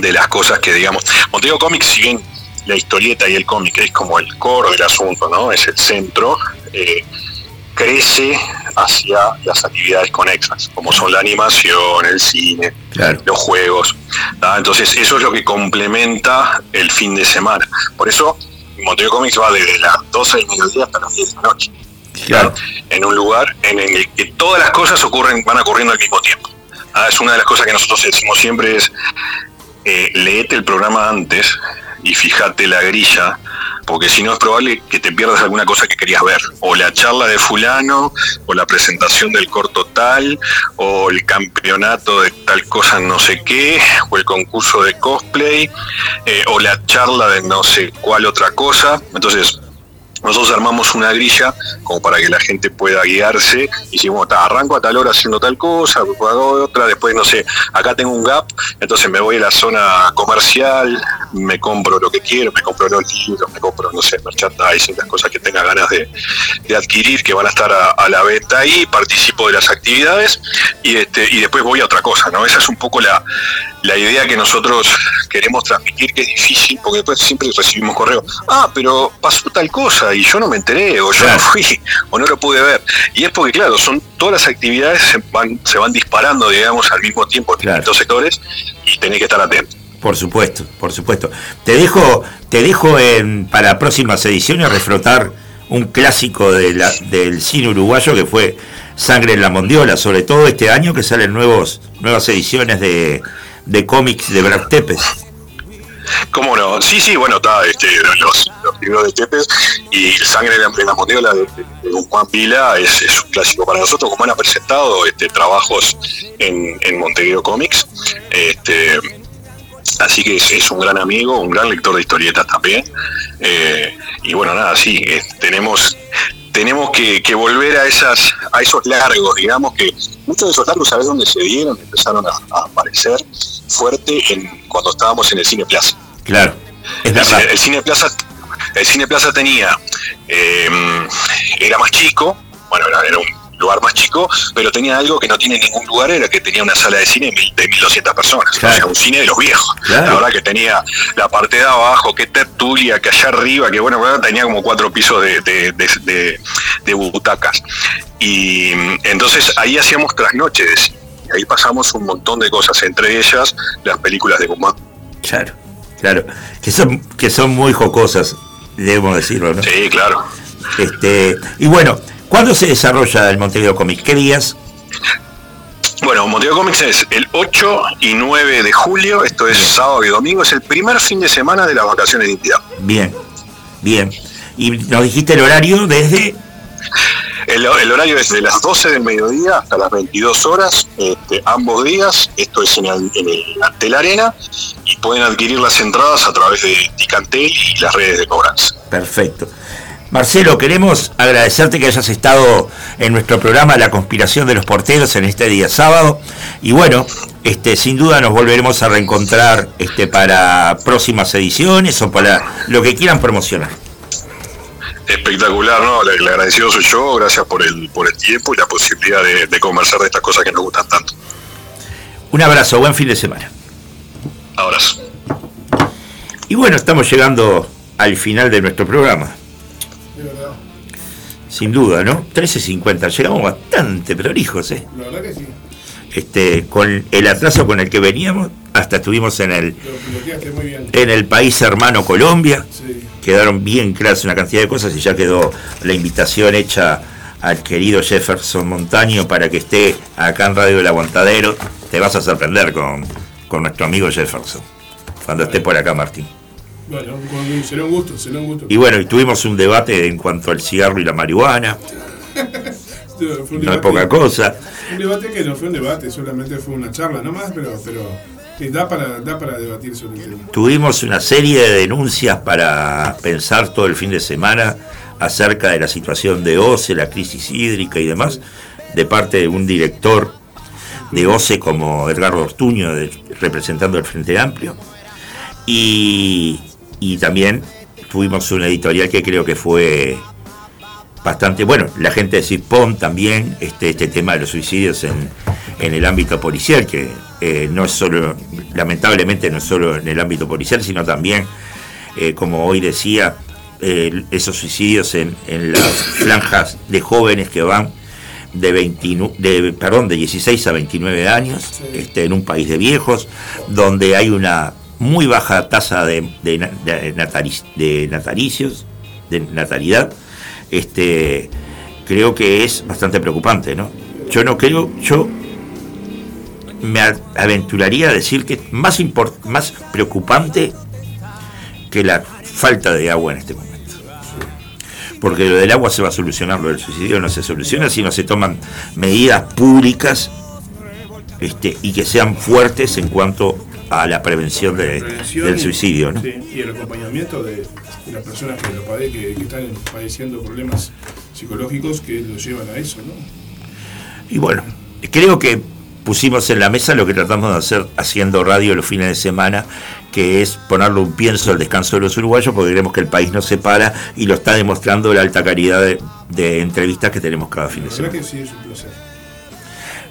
de las cosas que digamos. Montego Comics, si bien la historieta y el cómic es como el core del asunto, ¿no? Es el centro, eh, crece hacia las actividades conexas, como son la animación, el cine, Claro. los juegos. ¿tá? Entonces, eso es lo que complementa el fin de semana. Por eso, Montego Comics va desde las 12 del mediodía hasta las 10 de la noche Claro. en un lugar en el que todas las cosas ocurren, van ocurriendo al mismo tiempo. Es una de las cosas que nosotros decimos siempre es eh, leete el programa antes y fíjate la grilla, porque si no es probable que te pierdas alguna cosa que querías ver, o la charla de fulano, o la presentación del corto tal, o el campeonato de tal cosa no sé qué, o el concurso de cosplay, eh, o la charla de no sé cuál otra cosa. Entonces, nosotros armamos una grilla como para que la gente pueda guiarse y decimos, "Ta, arranco a tal hora haciendo tal cosa, hago otra, después no sé, acá tengo un gap, entonces me voy a la zona comercial, me compro lo que quiero, me compro los libros, me compro, no sé, merchandising, las cosas que tenga ganas de, de adquirir que van a estar a, a la venta ahí, participo de las actividades y este y después voy a otra cosa, ¿no? Esa es un poco la, la idea que nosotros queremos transmitir, que es difícil, porque después siempre recibimos correo, ah, pero pasó tal cosa y yo no me enteré, o yo no fui, o no lo pude ver. Y es porque, claro, son todas las actividades se van, se van disparando, digamos, al mismo tiempo en distintos sectores y tenés que estar atento. Por supuesto, por supuesto. Te dejo, te dejo en, para próximas ediciones reflotar un clásico de la- del cine uruguayo que fue Sangre en la Mondiola, sobre todo este año que salen nuevos, nuevas ediciones de, de cómics de Brad Tepes. ¿Cómo no? Sí, sí, bueno, está este, los, los libros de Tepes y Sangre de la, de la Mondiola de, de- Juan Pila es, un clásico para nosotros, como han presentado este, trabajos en, en Comics. Este, así que es, es un gran amigo, un gran lector de historietas también. Eh, y bueno, nada, sí, eh, tenemos tenemos que, que volver a esas a esos largos, digamos que muchos de esos largos, ¿sabes dónde se dieron? Empezaron a, a aparecer fuerte en, cuando estábamos en el Cine Plaza. Claro, es El, verdad. el Cine Plaza el Cine Plaza tenía eh, era más chico, bueno, era, era un lugar más chico, pero tenía algo que no tiene ningún lugar, era que tenía una sala de cine de mil- de 1200 personas, o sea, un cine de los viejos. Claro. La verdad que tenía la parte de abajo, que tertulia, que allá arriba, que bueno, tenía como cuatro pisos de, de, de- butacas. Y mm, entonces ahí hacíamos trasnoches. Y ahí pasamos un montón de cosas, entre ellas las películas de Guzmán. Claro, claro. Que son, que son muy jocosas, debemos decirlo, ¿no? Sí, claro. Este, y bueno, ¿cuándo se desarrolla el Montevideo Comics? ¿Qué días? Bueno, Montego Comics es el 8 y 9 de julio, esto es sábado y domingo, es el primer fin de semana de las vacaciones de invierno. Bien, bien. Y nos dijiste el horario desde... El, el horario es de las 12 del mediodía hasta las 22 horas, este, ambos días, esto es en el, en el Antel Arena, y pueden adquirir las entradas a través de Ticantel y las redes de cobranza. Perfecto. Marcelo, queremos agradecerte que hayas estado en nuestro programa La conspiración de los porteros en este día sábado. Y bueno, este, sin duda nos volveremos a reencontrar este, para próximas ediciones o para lo que quieran promocionar. Espectacular, ¿no? El, agradecido soy yo, gracias por el, por el tiempo y la posibilidad de, de conversar de estas cosas que nos gustan tanto. Un abrazo, buen fin de semana. Abrazo. Y bueno, estamos llegando al final de nuestro programa. Sin duda, ¿no? 13.50, llegamos bastante prolijos, ¿eh? La verdad que sí. Este, con el atraso con el que veníamos, hasta estuvimos en el, Lo piloteaste muy bien. en el país hermano Colombia. Sí. Quedaron bien claras una cantidad de cosas y ya quedó la invitación hecha al querido Jefferson Montaño para que esté acá en Radio del Aguantadero. Te vas a sorprender con, con nuestro amigo Jefferson, cuando esté por acá, Martín. Bueno, será un gusto, será un gusto. Y bueno, y tuvimos un debate en cuanto al cigarro y la marihuana, <laughs> Fue un no es debate- poca cosa. Un debate que no fue un debate, solamente fue una charla nomás, pero, pero sí, da, para, da para debatir sobre el tema. Tuvimos una serie de denuncias para pensar todo el fin de semana acerca de la situación de OCE, la crisis hídrica y demás, de parte de un director de OCE como Edgardo Ortuño, de- representando el Frente Amplio. Y, y también tuvimos una editorial que creo que fue bastante bueno. La gente de CISPON también, este, este tema de los suicidios en, en el ámbito policial, que eh, no es solo, lamentablemente no es solo en el ámbito policial, sino también, eh, como hoy decía, eh, esos suicidios en, en las franjas de jóvenes que van de, 29 de, perdón, de 16 a 29 años, este, en un país de viejos, donde hay una muy baja tasa de, de, de de natalicios, de natalidad, este, creo que es bastante preocupante, ¿no? Yo no creo, yo me aventuraría a decir que es más, import- más preocupante que la falta de agua en este momento. Porque lo del agua se va a solucionar, lo del suicidio no se soluciona si no se toman medidas públicas este, y que sean fuertes en cuanto a la prevención, de- Prevención del suicidio. ¿no? sí, y el acompañamiento de, las personas que, lo pade- que, que están padeciendo problemas psicológicos que los llevan a eso, ¿no? Y bueno, creo que pusimos en la mesa lo que tratamos de hacer haciendo radio los fines de semana, que es ponerle un pienso al descanso de los uruguayos, porque creemos que el país no se para y lo está demostrando la alta calidad de, de entrevistas que tenemos cada fin de semana. que sí, es un placer.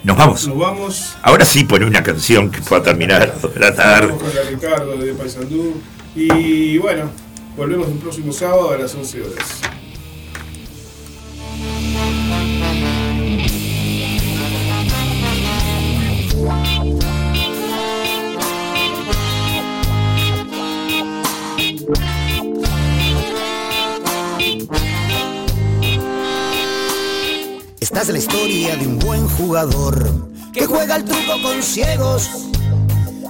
Nos vamos. Nos vamos. Ahora sí pone una canción que pueda terminar la tarde. Vamos con Ricardo de Paysandú. Y bueno, volvemos el próximo sábado a las 11 horas. Esta es la historia de un buen jugador que juega el truco con ciegos.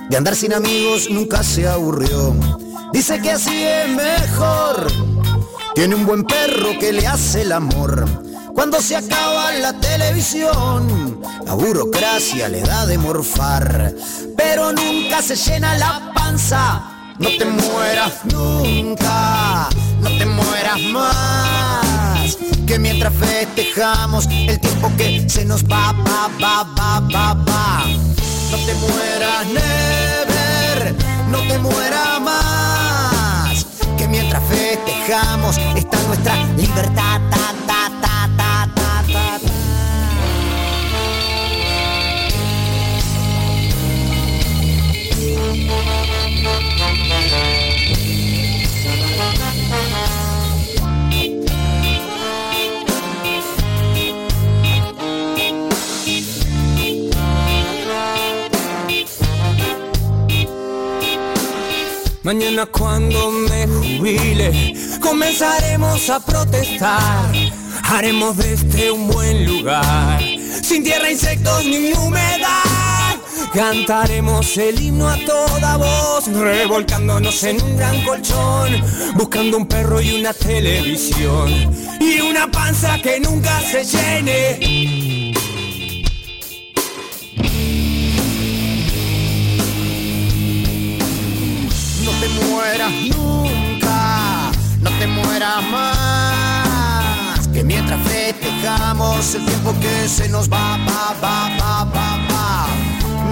De andar sin amigos nunca se aburrió. Dice que así es mejor. Tiene un buen perro que le hace el amor. Cuando se acaba la televisión, la burocracia le da de morfar. Pero nunca se llena la panza. No te mueras nunca, no te mueras más. Que mientras festejamos el tiempo que se nos va, va, va, va, va, va. No te mueras, never, no te mueras más. Que mientras festejamos está nuestra libertad, ta, ta, ta, ta, ta, ta, ta. Mañana cuando me jubile, comenzaremos a protestar. Haremos de este un buen lugar, sin tierra, insectos ni humedad. Cantaremos el himno a toda voz, revolcándonos en un gran colchón, buscando un perro y una televisión, y una panza que nunca se llene. mueras nunca, no te mueras más. Que mientras festejamos el tiempo que se nos va, va, va, va, va, va.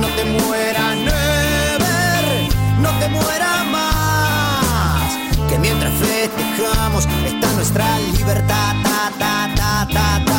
No te mueras, never, no te mueras más. Que mientras festejamos está nuestra libertad, ta, ta, ta, ta. ta.